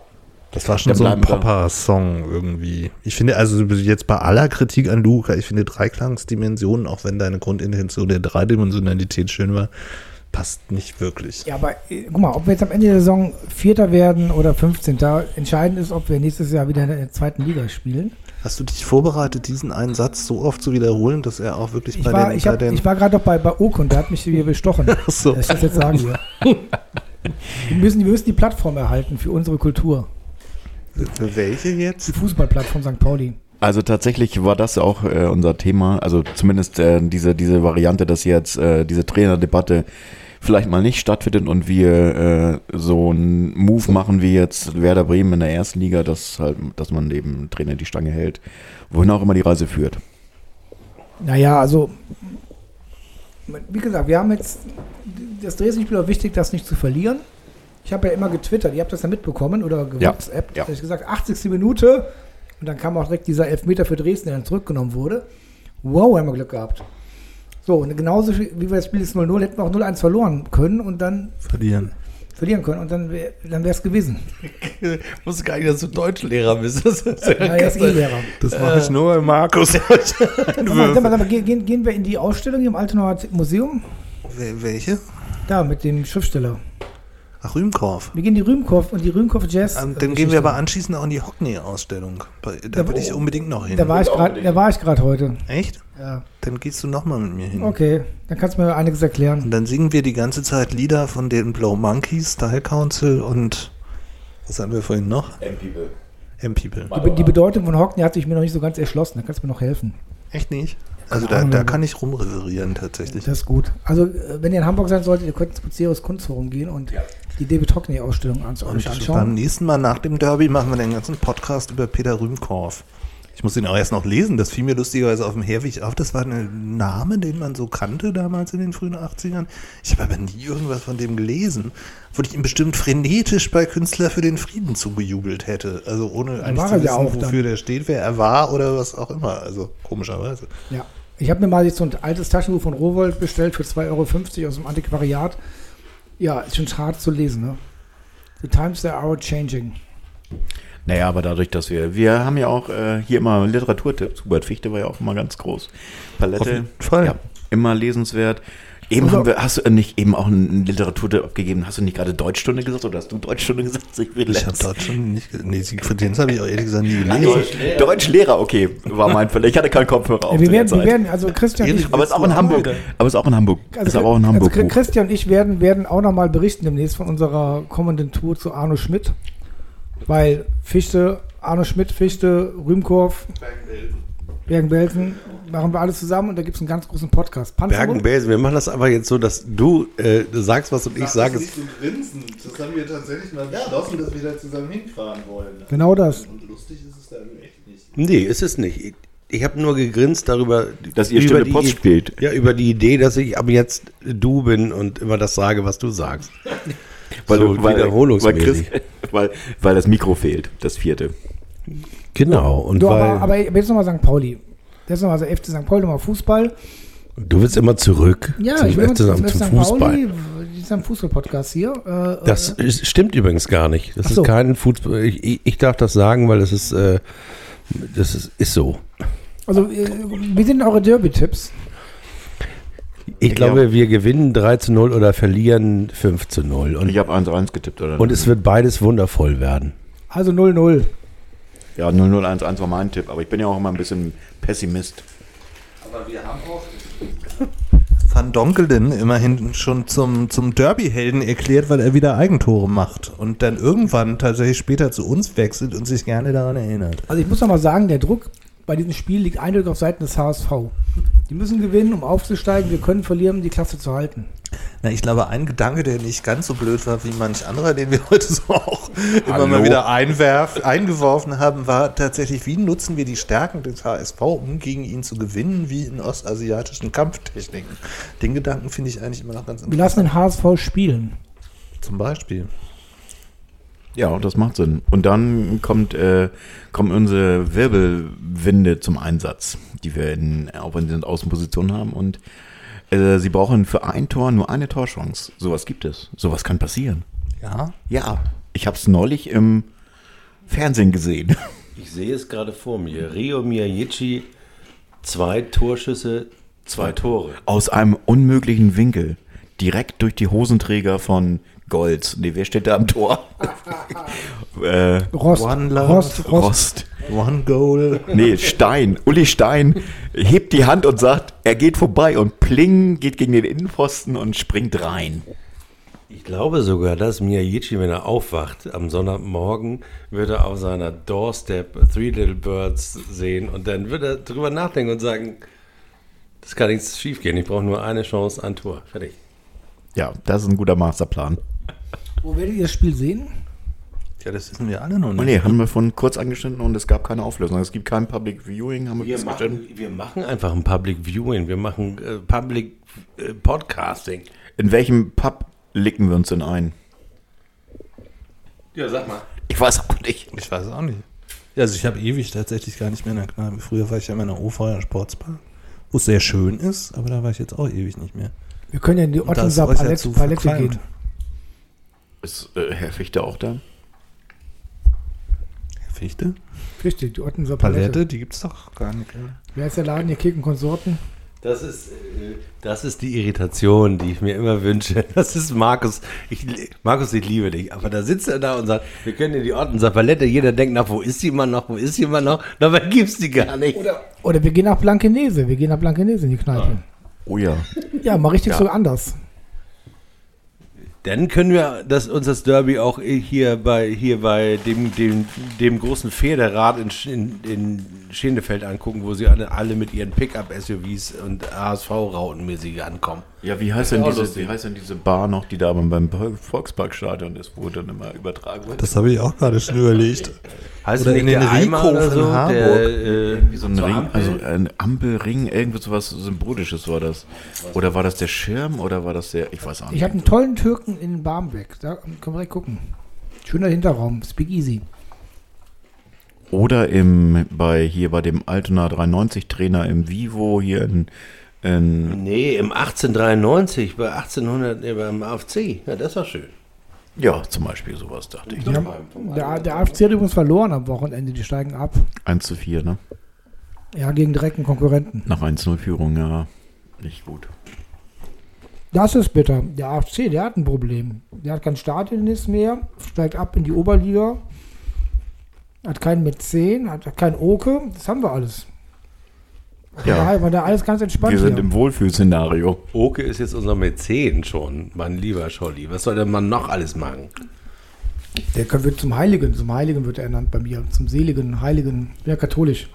Das war schon so ein Popper-Song irgendwie. Ich finde, also jetzt bei aller Kritik an Luca, ich finde Dreiklangsdimensionen, auch wenn deine Grundintention der Dreidimensionalität schön war, passt nicht wirklich. Ja, aber äh, guck mal, ob wir jetzt am Ende der Saison Vierter werden oder 15. Entscheidend ist, ob wir nächstes Jahr wieder in der zweiten Liga spielen. Hast du dich vorbereitet, diesen einen Satz so oft zu wiederholen, dass er auch wirklich Ich bei war, den, ich bei hab, den ich war gerade doch bei, bei Oak und der hat mich hier bestochen. Ach so. Dass ich das jetzt sagen will. Wir müssen, wir müssen die Plattform erhalten für unsere Kultur. Für welche Die jetzt? Fußballplattform St. Pauli. Also tatsächlich war das auch äh, unser Thema, also zumindest äh, diese, diese Variante, dass jetzt äh, diese Trainerdebatte vielleicht mal nicht stattfindet und wir äh, so einen Move machen wie jetzt Werder Bremen in der ersten Liga, dass halt, dass man eben Trainer die Stange hält, wohin auch immer die Reise führt. Naja, also, wie gesagt, wir haben jetzt, das Dresden-Spiel war wichtig, das nicht zu verlieren. Ich habe ja immer getwittert, ihr habt das ja mitbekommen oder Ja, gewhatsappt, ja. hab ich gesagt, 80. Minute und dann kam auch direkt dieser Elfmeter für Dresden, der dann zurückgenommen wurde. Wow, haben wir Glück gehabt. So, und genauso wie wir das Spiel jetzt 0-0, hätten wir auch 0-1 verloren können und dann Verlieren. verlieren können und dann wäre dann es gewesen. Ich wusste gar nicht, dass du Deutschlehrer bist. Das ist ja Ja, er ist eh Lehrer. Das mache ich nur, weil Markus. Sag mal, sag mal, mal, gehen, gehen- wir in die Ausstellung hier im Altenauer Museum? Wel- Welche? Da, mit dem Schriftsteller. Ach, Rühmkorff. Wir gehen in die Rühmkorff und die Rühmkorff Jazz. Ähm, äh, dann gehen wir aber anschließend auch in die Hockney-Ausstellung. Bei- Da Da- will ich unbedingt noch hin. Da war ich gerade, da war ich gerade heute. Echt? Ja. Dann gehst du nochmal mit mir hin. Okay, dann kannst du mir einiges erklären. Und dann singen wir die ganze Zeit Lieder von den Blow Monkeys, Style Council und was hatten wir vorhin noch? M-People. Die, die Bedeutung von Hockney hat sich mir noch nicht so ganz erschlossen. Da kannst du mir noch helfen. Echt nicht? Also da, da kann ich rumreverieren tatsächlich. Das ist gut. Also, äh, wenn ihr in Hamburg sein solltet, ihr könnt ins Buceros Kunstforum gehen und die David Hockney-Ausstellung ans- euch Und beim anschauen. nächsten Mal nach dem Derby machen wir den ganzen Podcast über Peter Rühmkorff. Ich muss ihn auch erst noch lesen, das fiel mir lustigerweise auf dem Herweg auf. Das war ein Name, den man so kannte damals in den frühen 80ern. Ich habe aber nie irgendwas von dem gelesen. Wurde ich ihm bestimmt frenetisch bei Künstler für den Frieden zugejubelt hätte. Also ohne eigentlich zu er ja wissen, auch dann. wofür der steht, wer er war oder was auch immer. Also komischerweise. Ja. Ich habe mir mal jetzt so ein altes Taschenbuch von Rowold bestellt für 2,50 Euro aus dem Antiquariat. Ja, ist schon hart zu lesen, ne? The times they are changing. Naja, aber dadurch, dass wir, wir haben ja auch äh, hier immer Literaturtipps. Hubert Fichte war ja auch immer ganz groß. Palette. Auf jeden Fall. Ja, immer lesenswert. Eben Also- haben wir, hast du nicht eben auch einen Literaturtipp abgegeben? Hast du nicht gerade Deutschstunde gesagt oder hast du Deutschstunde gesagt? Siegfried Ich habe Lenz? schon nicht. ge- Nee, Siegfried Jens habe ich auch ehrlich gesagt nie gelesen. Deutsch, Deutschlehrer, okay, war mein Fehler. Ich hatte keinen Kopfhörer auf Ja, wir, werden, wir werden, also Christian ich, aber es ist auch in Hamburg. Aber es ist auch in Hamburg. also, ist aber auch in also Hamburg. Hoch. Christian und ich werden, werden auch nochmal berichten demnächst von unserer kommenden Tour zu Arno Schmidt. Weil Fichte, Arno Schmidt, Fichte, Rühmkorff, Bergen-Belsen, machen wir alles zusammen und da gibt es einen ganz großen Podcast. Bergen-Belsen. Wir machen das einfach jetzt so, dass du äh, sagst was und ich sage es. so grinsen. Das haben wir tatsächlich mal beschlossen, dass wir da zusammen hinfahren wollen. Genau das. Und lustig ist es dann echt nicht. Nee, ist es nicht. ich habe nur gegrinst darüber, Dass ihr über Stille die Post spielt. Ja, über die Idee, dass ich ab jetzt du bin und immer das sage, was du sagst. Weil, so du, weil, weil, wiederholungsmäßig. Chris, weil, weil das Mikro fehlt, das vierte. Genau. Und Du, weil aber, aber jetzt nochmal St. Pauli. Jetzt nochmal so FC St. Pauli, nochmal Fußball. du willst immer zurück Ja, zum, ich will FC mal zum, zum, St. Fußball. Pauli. Das ist ein Fußball-Podcast hier. Äh, Das äh, ist, stimmt übrigens gar nicht. Das so. ist kein Fußball. Ich, ich, ich darf das sagen, weil das ist, äh, das ist, ist so. also, äh, wie sind eure Derby-Tipps? Ich Ja. glaube, wir gewinnen 3 zu 0 oder verlieren 5 zu 0. Und, Ich habe 1-1 getippt, oder? und es wird beides wundervoll werden. Also 0-0. ja, 0-0-1-1 war mein Tipp, aber ich bin ja auch immer ein bisschen Pessimist. Van Donkelen immerhin schon zum, zum Derby-Helden erklärt, weil er wieder Eigentore macht und dann irgendwann tatsächlich später zu uns wechselt und sich gerne daran erinnert. Also ich muss noch mal sagen, der Druck bei diesem Spiel liegt eindeutig auf Seiten des HSV. Die müssen gewinnen, um aufzusteigen. Wir können verlieren, um die Klasse zu halten. Na, ich glaube, ein Gedanke, der nicht ganz so blöd war wie manch anderer, den wir heute so auch immer Hallo? mal wieder einwerf, eingeworfen haben, war tatsächlich, wie nutzen wir die Stärken des HSV, um gegen ihn zu gewinnen, wie in ostasiatischen Kampftechniken. Den Gedanken finde ich eigentlich immer noch ganz Wir lassen den HSV spielen. Zum Beispiel. Ja, das macht Sinn. Und dann kommt, äh, kommen unsere Wirbelwinde zum Einsatz, die wir in, auch in den Außenpositionen haben. Und äh, sie brauchen für ein Tor nur eine Torchance. Sowas gibt es. Sowas kann passieren. Ja. Ja, ich habe es neulich im Fernsehen gesehen. Ich sehe es gerade vor mir. Rio Miyagichi, zwei Torschüsse, zwei Tore. Aus einem unmöglichen Winkel. Direkt durch die Hosenträger von Golds. Nee, wer steht da am Tor? äh, Rost, One Love. Rost, Rost. Rost. One Goal. Nee, Stein. Uli Stein hebt die Hand und sagt, er geht vorbei und pling, geht gegen den Innenpfosten und springt rein. Ich glaube sogar, dass Miyagichi, wenn er aufwacht am Sonntagmorgen, wird er auf seiner Doorstep Three Little Birds sehen und dann wird er drüber nachdenken und sagen, das kann nichts schiefgehen. Ich brauche nur eine Chance, ein Tor. Fertig. Ja, das ist ein guter Masterplan. Wo werdet ihr das Spiel sehen? Ja, das wissen wir alle noch Oh nicht. nee, haben wir von kurz angeschnitten und es gab keine Auflösung. Es gibt kein Public Viewing, haben wir, Wir machen, wir machen einfach ein Public Viewing. Wir machen äh, Public äh, Podcasting. In welchem Pub licken wir uns denn ein? Ja, sag mal. Ich weiß auch nicht. Ich weiß auch nicht. Ja, also ich habe ewig tatsächlich gar nicht mehr in der Kneipe. Früher war ich ja in der Ofeuer Sportsbar, wo es sehr schön ist, aber da war ich jetzt auch ewig nicht mehr. Wir können ja in die Ottenser euch ja Palette, Palette gehen. Ist äh, Herr Fichte auch da? Fichte? Richtig, die Ottenser Palette. Palette, die gibt es doch gar nicht. Oder? Wer ist der Laden hier? Und Konsorten? Das ist, äh, das ist die Irritation, die ich mir immer wünsche. Das ist Markus. Ich, Markus, ich liebe dich. Aber da sitzt er da und sagt, wir können in die Orten Palette. Jeder denkt nach, wo ist sie immer noch? Wo ist immer noch? Dabei gibt's die gar nicht. Oder, oder wir gehen nach Blankenese. Wir gehen nach Blankenese in die Kneipe. Oh ja. Ja, mal richtig Ja. so anders. Dann können wir das, uns das Derby auch hier bei, hier bei dem, dem, dem großen Pferderad in, in, in Schenefeld angucken, wo sie alle, alle mit ihren Pickup-SUVs und HSV-Rautenmäßig ankommen. Ja, wie heißt, denn diese, wie heißt denn diese Bar noch, die da beim Volksparkstadion ist, wo dann immer übertragen wird? Das habe ich auch gerade schon überlegt. Heißt Oder nicht in der den Rico oder von so? Harburg. Der, äh, so ein Ring, Ampel? also ein Ampelring, irgendwie sowas Symbolisches war das. Oder war das der Schirm oder war das der, ich weiß auch Ich nicht. habe einen tollen Türken in Barmbek. Da können wir direkt gucken. Schöner Hinterraum. Speak easy. Oder im, bei, hier bei dem Altona 93 Trainer im Vivo hier in, in Nee, im 1893, bei 1800, nee, beim AFC. Ja, das war schön. ja, zum Beispiel sowas, dachte ich. Haben, der, der AFC hat übrigens verloren am Wochenende. Die steigen ab. 1 zu 4, ne? Ja, gegen direkten Konkurrenten. Nach 1-0 Führung, ja, nicht gut. Das ist bitter. Der AFC, der hat ein Problem. Der hat kein Stadionnetz mehr, steigt ab in die Oberliga, hat keinen Mäzen, hat keinen Oke. Das haben wir alles. Ja. Ja, war da alles ganz entspannt Wir sind hier. im Wohlfühlszenario. Oke ist jetzt unser Mäzen schon, mein lieber Scholli. Was soll der Mann noch alles machen? Der wird zum Heiligen, zum Heiligen wird er ernannt bei mir, zum Seligen, Heiligen, ja katholisch.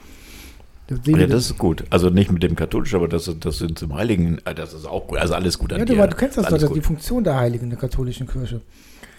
Ja, das ist gut. Also nicht mit dem katholisch, aber das, das sind zum Heiligen, äh, das ist auch gut. Also alles gut an ja, du, dir. du kennst das doch, alles das ist die. Funktion der Heiligen in der katholischen Kirche.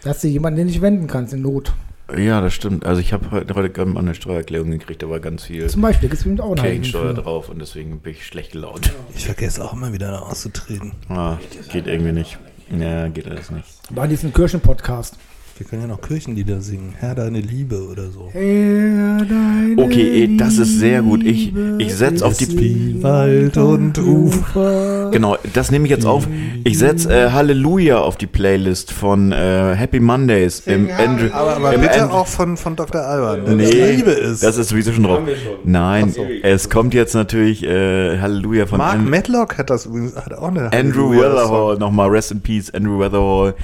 Dass du jemanden, den du nicht wenden kannst in Not. Ja, das stimmt. Also ich habe heute, heute mal eine Steuererklärung gekriegt, da war ganz viel Zum Beispiel, gibt es auch eine Kirchensteuer eigene drauf und deswegen bin ich schlecht gelaunt. Ich vergesse auch immer wieder da auszutreten. Ah, geht irgendwie nicht. Ja, geht alles nicht. Bei diesem Kirchen-Podcast. Wir können ja noch Kirchenlieder singen. Herr, deine Liebe oder so. Herr, deine Okay, eh, das ist sehr gut. Ich, ich setze auf die... Wie Wald und Ufer. Genau, das nehme ich jetzt auf. Ich setze äh, Halleluja auf die Playlist von äh, Happy Mondays im Andrew. Aber, aber im bitte And- auch von, von Dr. Alban. denn das Nee, Liebe ist. das ist sowieso schon drauf. Nein, es kommt jetzt natürlich äh, Halleluja von Mark An Matlock hat das übrigens hat auch eine Andrew. Weatherhall. Nochmal Rest in Peace, Andrew Weatherhall.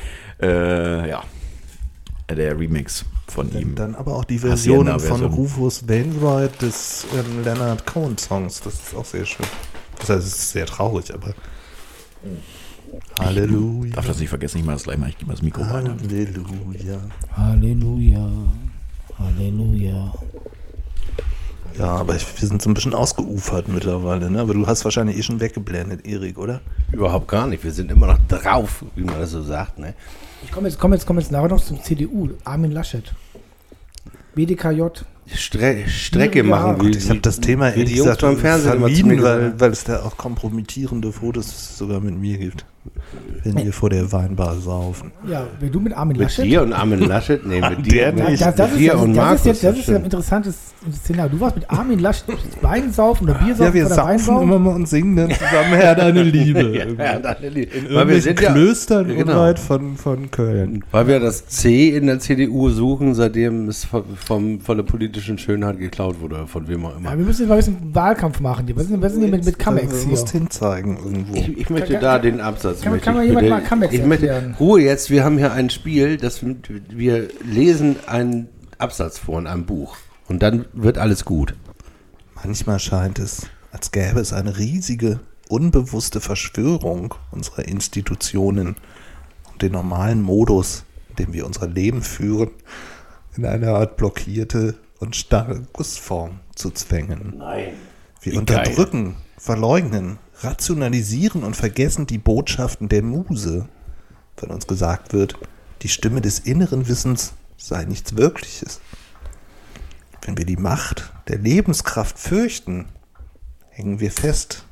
Äh, ja, der Remix von ihm. Dann aber auch die Version von. Rufus Wainwright des ähm, Leonard Cohen Songs. Das ist auch sehr schön. Das heißt, es ist sehr traurig, aber. Halleluja. Darf das nicht vergessen, ich mache das gleich mal, ich gebe das Mikro weiter. Halleluja. Halleluja. Halleluja. Ja, aber ich, wir sind so ein bisschen ausgeufert mittlerweile, ne? Aber du hast wahrscheinlich eh schon weggeblendet, Erik, oder? Überhaupt gar nicht. Wir sind immer noch drauf, wie man das so sagt. Ne? Ich komme jetzt, komm jetzt, komm jetzt nachher noch zum CDU. Armin Laschet. BDKJ. Stre Strecke Ja, machen. Gott, wie- Ich habe das Thema ehrlich gesagt vermieden, weil, weil es da auch kompromittierende Fotos sogar mit mir gibt. Wenn wir vor der Weinbar saufen. Ja, wenn du mit Armin Mit Laschet. dir und Armin Laschet? Nee, mit dir, Ja, nicht. das, das, mit ist, dir ja- und das, Markus. ist jetzt, das ist ja ein interessantes Szenario. Du warst mit Armin Laschet Wein saufen oder Bier saufen Ja, wir oder saufen Wein saufen. immer mal und singen dann zusammen Herr, deine Liebe. Ja, deine Liebe. In Weil wir irgendwelchen sind ja, Klöstern Genau. unweit von, von Köln. weil wir das C in der CDU suchen, seitdem es vom, vom, von der politischen Schönheit geklaut wurde, von wem auch immer. Ja, wir müssen jetzt mal ein bisschen Wahlkampf machen. Was ist denn, mit, mit Comex Du hier? musst hinzeigen irgendwo. Ich, ich möchte da den Absatz. Kann- möchte kann ich mal jemand bitte- mal Comex ich möchte, erklären? Ruhe jetzt, wir haben hier ein Spiel, das wir lesen einen Absatz vor in einem Buch. Und dann wird alles gut. Manchmal scheint es, als gäbe es eine riesige, unbewusste Verschwörung unserer Institutionen und den normalen Modus, in dem wir unser Leben führen, in eine Art blockierte und starre Gussform zu zwängen. Nein. Wir Wie unterdrücken, verleugnen, rationalisieren und vergessen die Botschaften der Muse, wenn uns gesagt wird, die Stimme des inneren Wissens sei nichts Wirkliches. Wenn wir die Macht der Lebenskraft fürchten, hängen wir fest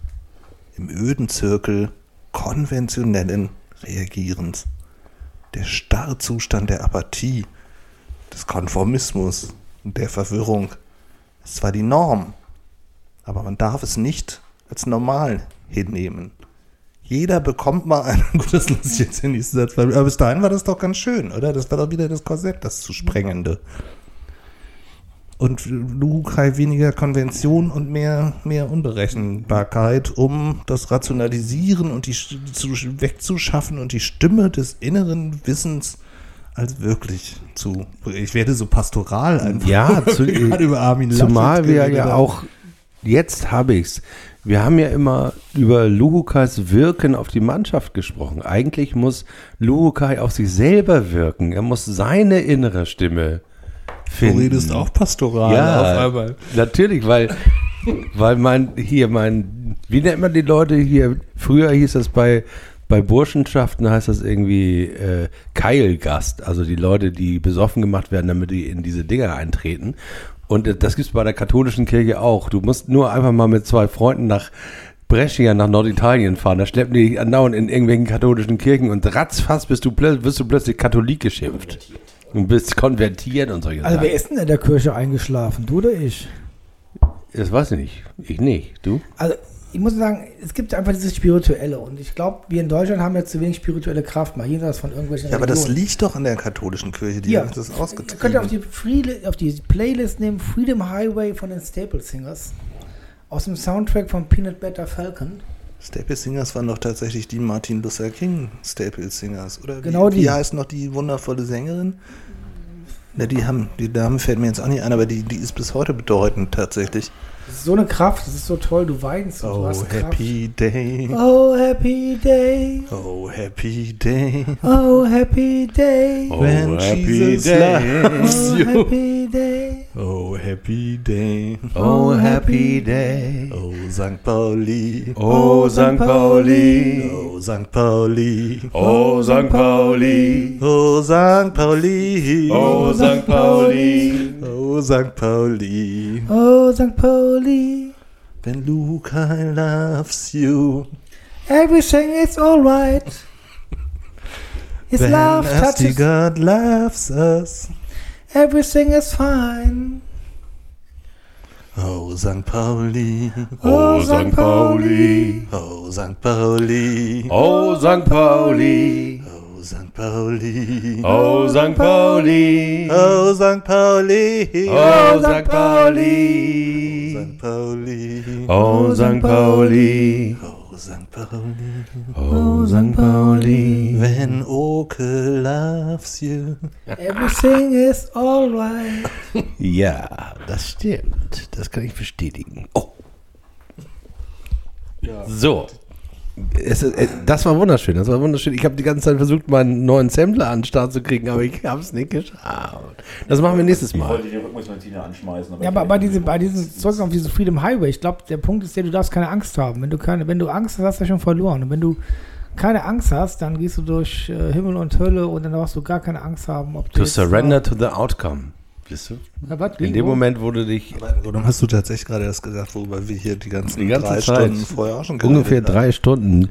im öden Zirkel konventionellen Reagierens. Der Starrzustand der Apathie, des Konformismus und der Verwirrung ist zwar die Norm, aber man darf es nicht als normal hinnehmen. Jeder bekommt mal einen. Gut, das lasse ich jetzt den nächsten Satz. Aber bis dahin war das doch ganz schön, oder? Das war doch wieder das Korsett, das zu sprengende. Und Lukai weniger Konvention und mehr, mehr Unberechenbarkeit, um das Rationalisieren und die zu, wegzuschaffen und die Stimme des inneren Wissens als wirklich zu. Ich werde so pastoral einfach. Ja, zu, über Armin Laschet zumal wir ja auch, jetzt habe ich's. Wir haben ja immer über Luhukas Wirken auf die Mannschaft gesprochen. Eigentlich muss Luhukai auf sich selber wirken. Er muss seine innere Stimme Du finden. redest auch pastoral ja, auf einmal. natürlich, weil, weil mein, hier mein, wie nennt man die Leute hier? Früher hieß das bei, bei Burschenschaften heißt das irgendwie äh, Keilgast, also die Leute, die besoffen gemacht werden, damit die in diese Dinger eintreten. Und äh, das gibt's bei der katholischen Kirche auch. Du musst nur einfach mal mit zwei Freunden nach Brescia nach Norditalien fahren. Da schleppen die andauernd in irgendwelchen katholischen Kirchen und ratzfass bist du, wirst du plötzlich Katholik geschimpft. Und bist konvertiert und solche Also wer Sachen. ist denn in der Kirche eingeschlafen? Du oder ich? Das weiß ich nicht. Ich nicht. Du? Also ich muss sagen, es gibt einfach dieses Spirituelle und ich glaube, wir in Deutschland haben ja zu wenig spirituelle Kraft, mal jenseits von irgendwelchen Ja, aber das Religionen. liegt doch an der katholischen Kirche, die Ja. hat das Ihr könnt ihr auf die, Friede, auf die Playlist nehmen, Freedom Highway von den Staple Singers. Aus dem Soundtrack von Peanut Butter Falcon. Staple Singers waren doch tatsächlich die Martin Luther King Staple Singers, oder? Wie, Genau die. Wie heißt noch die wundervolle Sängerin? Ja, die haben, die Dame fällt mir jetzt auch nicht ein, aber die, die ist bis heute bedeutend tatsächlich. Das ist so eine Kraft, das ist so toll, du weinst du Oh, hast happy day. Kraft. Oh, happy day. Oh, happy day. Oh, happy day. Oh, When happy Jesus day. loves Oh, you. happy day. Oh, Oh, happy day. Oh, happy day. Oh, St. Pauli. Oh, St. Pauli. Oh, St. Pauli. Oh, St. Pauli. Oh, St. Pauli. Oh, St. Pauli. Oh, St. Pauli. Oh, St. Pauli. When Luca loves you. Everything is alright. His When love touches. God loves us. Everything is fine. Oh, St. Pauli. Oh, St. Pauli. Oh, St. Pauli. Oh, St. Pauli. Oh, St. Pauli. Oh, St. Pauli. Oh, St. Pauli. Oh, St. Pauli. St. Pauli. Oh, St. Pauli. Oh, St. Pauli. Oh, St. Pauli. When Oke loves you. Everything is alright. Ja, das stimmt. Das kann ich bestätigen. Oh. So. Es, ist- äh, das war wunderschön, das war wunderschön. Ich habe die ganze Zeit versucht, meinen neuen Sampler an den Start zu kriegen, aber ich habe es nicht geschafft. Das machen wir nächstes Mal. die Rückmusmaschine anschmeißen. Ja, aber bei diesem, bei diesem zurück auf diese Freedom Highway, ich glaube, der Punkt ist der, du darfst keine Angst haben. Wenn du keine, wenn du Angst hast, hast du ja schon verloren. Und wenn du keine Angst hast, dann gehst du durch äh, Himmel und Hölle und dann darfst du gar keine Angst haben, ob du To surrender to the outcome. Siehst du? Ja, was, In dem wo? Moment wurde dich Warum hast du tatsächlich gerade erst gesagt, worüber wir hier die ganzen Die ganze drei Zeit. Stunden vorher auch schon ungefähr haben? drei Stunden.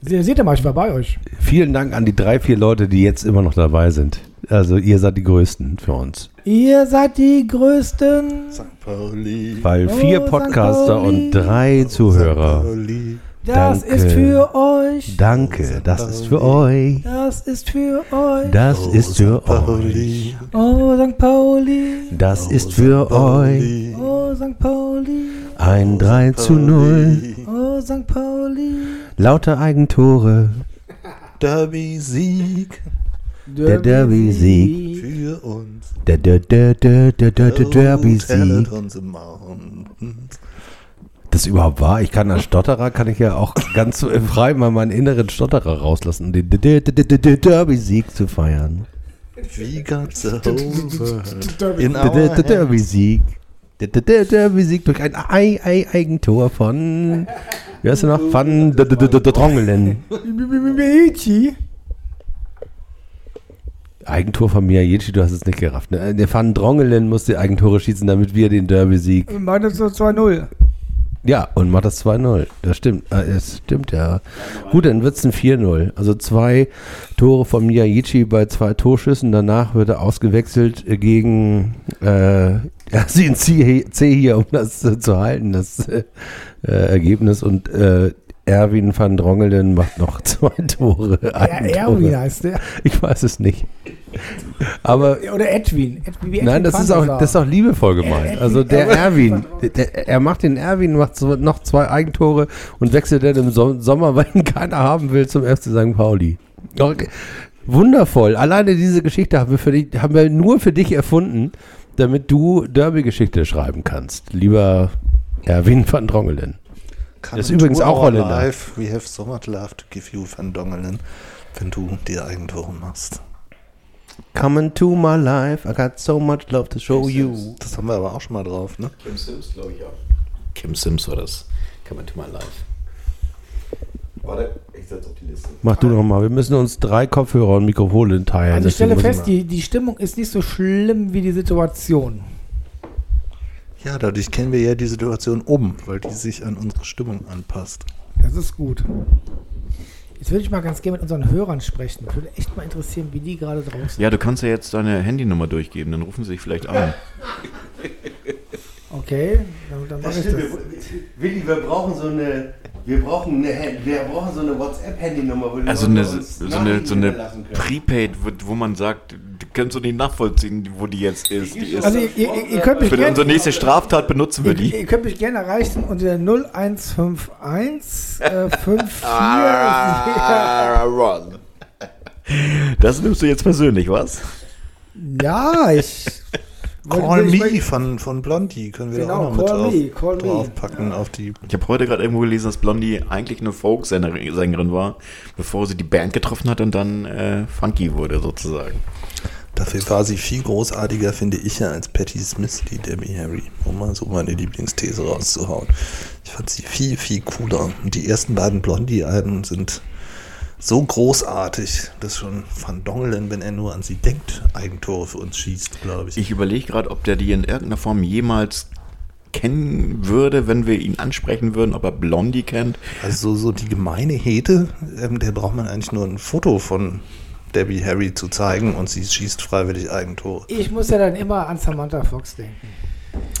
Se- Seht ihr mal, ich war bei euch. Vielen Dank an die drei, vier Leute, die jetzt immer noch dabei sind. Also ihr seid die Größten für uns. Ihr seid die Größten. St. Pauli. Weil Oh, vier St. Podcaster Pauli. und drei Zuhörer. St. Pauli. Das Danke. ist für euch. Danke, das ist für euch. Das ist für euch. Das Oh, ist für St. euch. Oh, St. Pauli. Das Oh, ist St. für euch. Oh, St. Pauli. Ein 3 zu 0. Oh, St. Pauli. Lauter Eigentore. Derby-Sieg Der Derby-Sieg. für uns. Der, der, der, der, der, der, der Derby-Sieg. Das überhaupt wahr? Ich kann als Stotterer, kann ich ja auch ganz so frei mal meinen inneren Stotterer rauslassen, um den der- der- der- der- der Derby-Sieg zu feiern. We got the in Der, our. Derby-Sieg. Der, der, der Derby-Sieg durch ein Ei, Ei, Eigentor von, wie heißt er noch? Van Drongelen. Eigentor von Miyagichi, du hast es nicht gerafft. Ne? Der Van Drongelen musste Eigentore schießen, damit wir den Derby-Sieg. Meine so 2-0. Ja, und macht das 2-0. Das stimmt. Äh, Es stimmt, ja. Gut, dann wird es ein 4-0. Also zwei Tore von Miyagichi bei zwei Torschüssen. Danach wird er ausgewechselt gegen äh, ja, CNC C hier, um das äh, zu halten, das äh, Ergebnis. Und äh, Erwin van Drongelen macht noch zwei Tore. Eigentore. Erwin heißt der. Ich weiß es nicht. Aber Oder Edwin. Edwin wie Nein, Edwin das ist, auch, das ist auch liebevoll gemeint. Also der Erwin- der, er macht den Erwin, macht so noch zwei Eigentore und wechselt dann im So- Sommer, weil ihn keiner haben will, zum FC St. Pauli. Okay. Wundervoll. Alleine diese Geschichte haben wir, für dich, haben wir nur für dich erfunden, damit du Derby-Geschichte schreiben kannst. Lieber Erwin van Drongelen. Come Das ist übrigens auch Holländer. Life. We have so much love to give you, Van Dongelen, wenn du die Eigentore machst. Come into my life, I got so much love to show you. Das haben wir aber auch schon mal drauf, ne? Kim Sims, glaube ich auch. Kim Sims war das. Come into my life. Warte, ich setze auf die Liste. Mach du noch mal. Wir müssen uns drei Kopfhörer und Mikrofone teilen. Also ich stelle fest, die, die Stimmung ist nicht so schlimm wie die Situation. Ja, dadurch kennen wir ja die Situation um, weil die sich an unsere Stimmung anpasst. Das ist gut. Jetzt würde ich mal ganz gerne mit unseren Hörern sprechen. Würde echt mal interessieren, wie die gerade draußen Ja, du kannst ja jetzt deine Handynummer durchgeben, dann rufen sie sich vielleicht an. Okay, dann, dann mache ich das. Willi, wir brauchen so eine, wir brauchen eine, wir brauchen so eine WhatsApp-Handynummer, wo die Also Leute eine, uns so eine, so eine. Prepaid, wo, man sagt, kannst du nicht nachvollziehen, wo die jetzt ist. Die ist Also ihr, ihr, ihr könnt mich für gerne unsere nächste Straftat benutzen wir ihr, die. ihr könnt mich gerne erreichen unter der 0151 äh, 54 Ah, Ron. Das nimmst du jetzt persönlich, was? Ja, ich Call ich- Me von, von Blondie können wir Genau, auch noch mit Call drauf, Me, Call Me. draufpacken auf die. Ich habe heute gerade irgendwo gelesen, dass Blondie eigentlich eine Folk-Sängerin war, bevor sie die Band getroffen hat und dann äh, funky wurde sozusagen. Dafür war sie viel großartiger, finde ich ja, als Patty Smith, die Debbie Harry, um mal so meine Lieblingsthese rauszuhauen. Ich fand sie viel, viel cooler. Und die ersten beiden Blondie-Alben sind so großartig, dass schon Van Dongelen, wenn er nur an sie denkt, Eigentore für uns schießt, glaube ich. Ich überlege gerade, ob der die in irgendeiner Form jemals kennen würde, wenn wir ihn ansprechen würden, ob er Blondie kennt. Also so, so die gemeine Hete, ähm, der braucht man eigentlich nur ein Foto von Debbie Harry zu zeigen und sie schießt freiwillig Eigentore. Ich muss ja dann immer an Samantha Fox denken.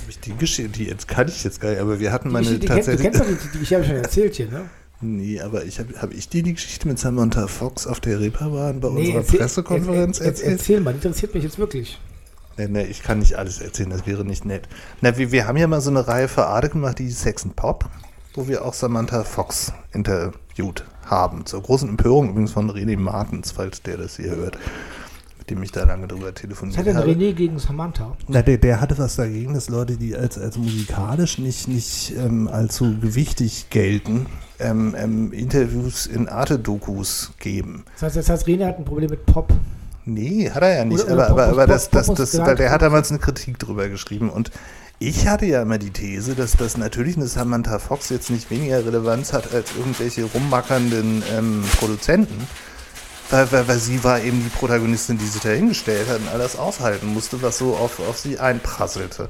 Ich Die Geschichte, die jetzt kann ich jetzt gar nicht, aber wir hatten Die, meine Geschichte- die, kennst, du tatsächlich. kennst doch die, die, ich habe schon erzählt hier, ne? Nee, aber ich habe hab ich dir die Geschichte mit Samantha Fox auf der Reeperbahn bei Nee, unserer erzähl- Pressekonferenz erzähl, erzähl, erzählt? erzähl mal, die interessiert mich jetzt wirklich. Nee, nee, ich kann nicht alles erzählen, das wäre nicht nett. Na, wir, wir haben ja mal so eine Reihe für Arte gemacht, die Sex and Pop, wo wir auch Samantha Fox interviewt haben. Zur großen Empörung übrigens von René Martens, falls der das hier hört, mit dem ich da lange drüber Was telefoniert hat denn habe. René gegen Samantha? Na, der, der hatte was dagegen, dass Leute, die als, als musikalisch nicht, nicht ähm, allzu gewichtig gelten, ähm, ähm, Interviews in Arte-Dokus geben. Das heißt, das heißt, René hat ein Problem mit Pop. Nee, hat er ja nicht. Oder- oder aber aber, Pop- aber das, Pop- das, Pop- das, Pop- weil der hat damals eine Kritik drüber geschrieben. Und ich hatte ja immer die These, dass das natürlich eine Samantha Fox jetzt nicht weniger Relevanz hat als irgendwelche rummackernden ähm, Produzenten. Weil, weil, weil sie war eben die Protagonistin, die sich dahingestellt hat und alles aushalten musste, was so auf, auf sie einprasselte.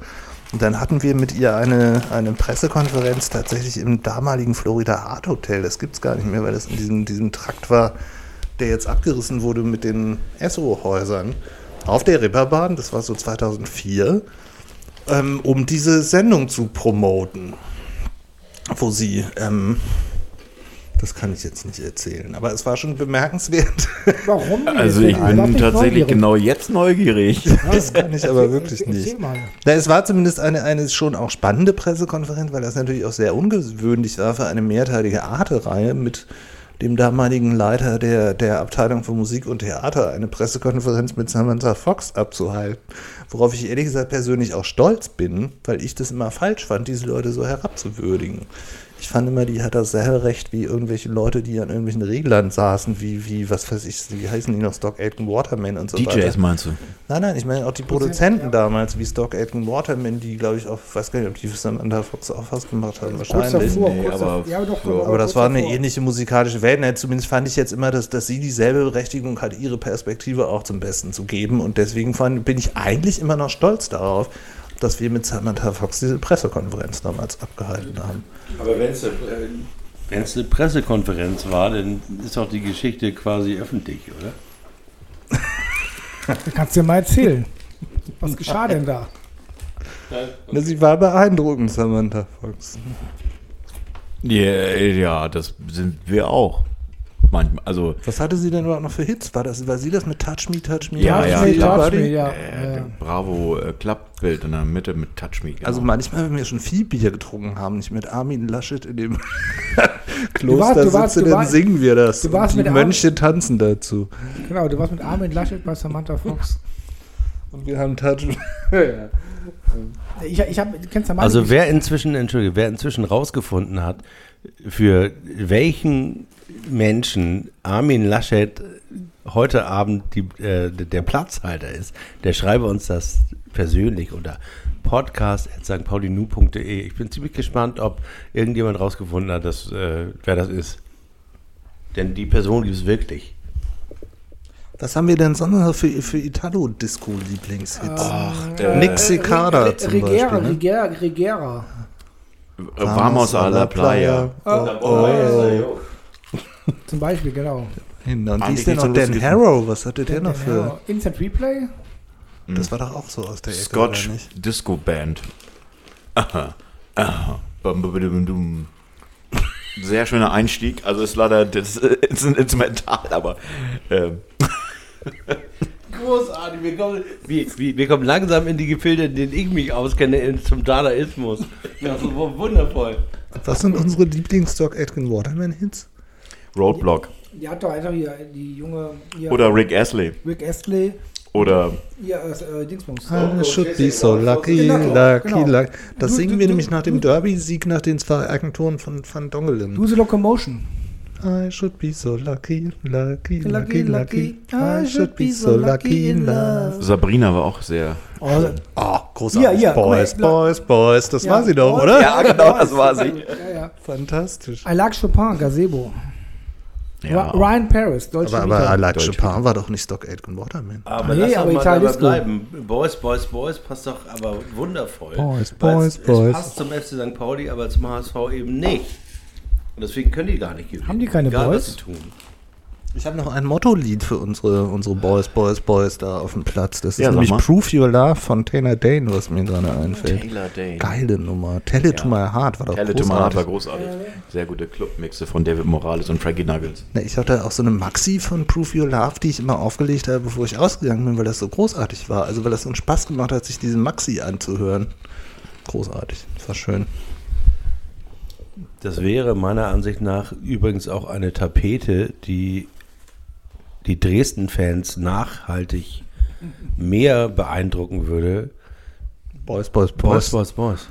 Und dann hatten wir mit ihr eine, eine Pressekonferenz tatsächlich im damaligen Florida Art Hotel. Das gibt's gar nicht mehr, weil das in diesem, diesem Trakt war, der jetzt abgerissen wurde mit den Esso-Häusern. Auf der Ripperbahn, das war so 2004, ähm, um diese Sendung zu promoten. Wo sie, ähm, das kann ich jetzt nicht erzählen, aber es war schon bemerkenswert. Warum? Also ich bin nicht tatsächlich neugierig. genau jetzt neugierig. Das kann ich aber wirklich nicht. Na, es war zumindest eine, eine schon auch spannende Pressekonferenz, weil das natürlich auch sehr ungewöhnlich war für eine mehrteilige Arte-Reihe mit dem damaligen Leiter der, der Abteilung für Musik und Theater eine Pressekonferenz mit Samantha Fox abzuhalten. Worauf ich ehrlich gesagt persönlich auch stolz bin, weil ich das immer falsch fand, diese Leute so herabzuwürdigen. Ich fand immer, die hat das sehr recht, wie irgendwelche Leute, die an irgendwelchen Reglern saßen, wie, wie, was weiß ich, wie heißen die noch, Stock Aitken Waterman und so weiter. DJs meinst du? Nein, nein, ich meine auch die Produzenten damals, wie Stock Aitken Waterman, die, glaube ich, auch, weiß gar nicht, ob die für Samantha Fox auch was gemacht haben, wahrscheinlich. davor, Nee, aber davor. Ja, doch. Aber das war eine davor. ähnliche musikalische Welt. Ne? Zumindest fand ich jetzt immer, dass, dass sie dieselbe Berechtigung hat, ihre Perspektive auch zum Besten zu geben. Und deswegen fand, bin ich eigentlich immer noch stolz darauf, dass wir mit Samantha Fox diese Pressekonferenz damals abgehalten haben. Aber wenn es eine Pressekonferenz war, dann ist auch die Geschichte quasi öffentlich, oder? Kannst du dir mal erzählen. Was geschah denn da? Sie war beeindruckend, Samantha Fox. Ja, ja, das sind wir auch. Manchmal, also Was hatte sie denn überhaupt noch für Hits? War, das, war sie das mit Touch Me, Touch Me? Ja, Touch ja, Me. Touch? Me, ja. äh, ja. Bravo äh, Klappbild in der Mitte mit Touch Me. Genau. Also manchmal, wenn wir schon viel Bier getrunken haben, nicht mit Armin Laschet in dem Kloster du warst- sitzen, du dann warst- singen wir das. du warst Und mit die Armin- Mönche tanzen dazu. Genau, du warst mit Armin Laschet bei Samantha Fox. Und wir haben Touch Ich, ich hab, Also wer inzwischen, entschuldige, wer inzwischen rausgefunden hat, für welchen Menschen Armin Laschet heute Abend die, äh, der Platzhalter ist, der schreibe uns das persönlich unter podcast.stpaulinu.de. Ich bin ziemlich gespannt, ob irgendjemand rausgefunden hat, dass, äh, wer das ist. Denn die Person gibt es wirklich. Was haben wir denn sonst noch für, für Italo-Disco-Lieblingshits? Ach, Nick Cicada Re- zum Regera, Beispiel. Ne? Regera, Regera. Vamos a la playa. Oh. Zum Beispiel, genau. Und wie Eigentlich ist denn noch so Dan. Harrow? Was hatte der noch für? Ja, Instant Replay? Das war doch auch so aus der Ecke, Scotch? Disco Band. Aha. Aha. Sehr schöner Einstieg. Also ist leider das ist ein Instrumental, aber ähm, Großartig, wir kommen, wir, wir, wir kommen langsam in die Gefilde, in denen ich mich auskenne, in, zum Dadaismus. Ja, so wundervoll. Was sind unsere Lieblings-Doc Aitken Waterman-Hits? Roadblock. Die hat doch einfach hier die junge. Hier, Oder Rick Astley. Rick Astley. Oder Hier, äh, Dingsbums. I should be so lucky, Genau, lucky, genau. lucky. Das Du- singen du- wir du- nämlich nach dem Derby-Sieg nach den zwei Agenturen von Van Dongelen. Do the Locomotion. I should be so lucky, lucky, Lucky, lucky, I should be so lucky in love. Sabrina war auch sehr. Oh, Oh, großartig. Ja, ja, Boys, Boys, Boys. Das Ja. war sie doch, Boys. oder? Ja, genau, das war sie. ja, ja. Fantastisch. I like Chopin, Gazebo. Ja, Ryan Paris, deutsche Aber, aber I like Deutsch. Chopin war doch nicht Stock Aitken Waterman. Aber Nee, lass aber mal Italien bleiben. Boys, Boys, Boys passt doch aber wundervoll. Boys, Boys, es, Boys. Es passt zum FC St. Pauli, aber zum HSV eben nicht. Und deswegen können die gar nicht gewinnen. Haben die keine Egal, Boys? Was sie tun. Ich habe noch ein Motto-Lied für unsere, unsere Boys, Boys, Boys da auf dem Platz. Das ist Ja, sag nämlich mal. Proof Your Love von Taylor Dane, was mir gerade einfällt. Taylor Dane. Geile Nummer. Tell it to my heart war doch Tell It to My Heart war großartig. großartig. Sehr gute Clubmixe von David Morales und Frankie Nuggets. Ne, Ich hatte auch so eine Maxi von Proof Your Love, die ich immer aufgelegt habe, bevor ich ausgegangen bin, weil das so großartig war. Also weil das so einen Spaß gemacht hat, sich diesen Maxi anzuhören. Großartig. Das war schön. Das wäre meiner Ansicht nach übrigens auch eine Tapete, die die Dresden-Fans nachhaltig mehr beeindrucken würde. Boys, Boys, Boys, Boys, Boys.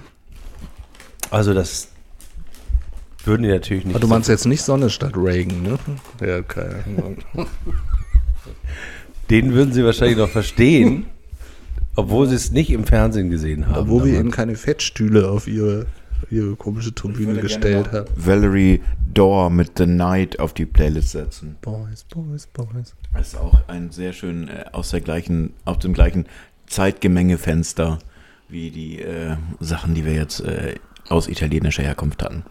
Also das würden die natürlich nicht. Aber du meinst jetzt nicht Sonne statt Reagan, ne? Ja, keine Ahnung. Den würden sie wahrscheinlich noch verstehen, obwohl sie es nicht im Fernsehen gesehen haben. Obwohl wir eben keine Fettstühle auf ihre, ihre komische Tribüne gestellt haben. Valerie Dorr mit The Night auf die Playlist setzen. Boys, Boys, Boys. Das ist auch ein sehr schön äh, aus der gleichen, aus dem gleichen Zeitgemenge-Fenster wie die äh, Sachen, die wir jetzt äh, aus italienischer Herkunft hatten.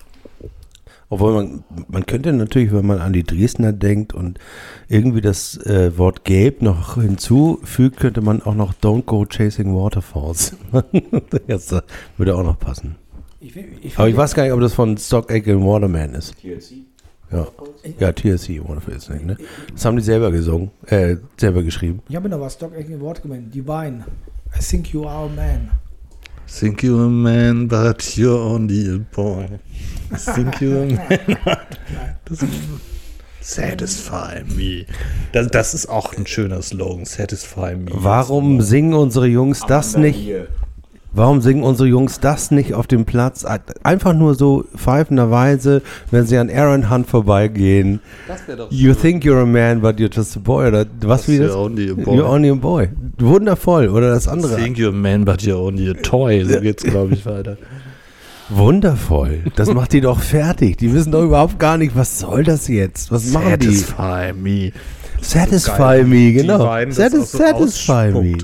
Obwohl man, man könnte natürlich, wenn man an die Dresdner denkt und irgendwie das äh, Wort gelb noch hinzufügt, könnte man auch noch Don't Go Chasing Waterfalls. das würde auch noch passen. Ich, find- ich, Aber ich weiß gar nicht, ob das von Stock Aitken Waterman ist. TLC? Ja, ja TSC Waterfalls, ne? Das haben die selber gesungen, äh, selber geschrieben. ich habe noch was Stock Aitken Wort gemeint. Divine. I think you are a man. Think you're a man, but you're only a boy. Think you're a man. Das Satisfy me. Das, das ist auch ein schöner Slogan. Satisfy me. Warum singen unsere Jungs das nicht? Warum singen unsere Jungs das nicht auf dem Platz? Einfach nur so pfeifenderweise, wenn sie an Aaron Hunt vorbeigehen. Das wäre doch You think you're a man, but you're just a boy. Oder was wie das? You're only a boy. You're only a boy. Wundervoll. Oder das andere. Think you're a man, but you're only a toy. So geht's, glaube ich, weiter. Wundervoll. Das macht die doch fertig. Die wissen doch überhaupt gar nicht, was soll das jetzt? Was machen die? Satisfy me. Satisfy geil. me, genau. Das Satis so satisfy me.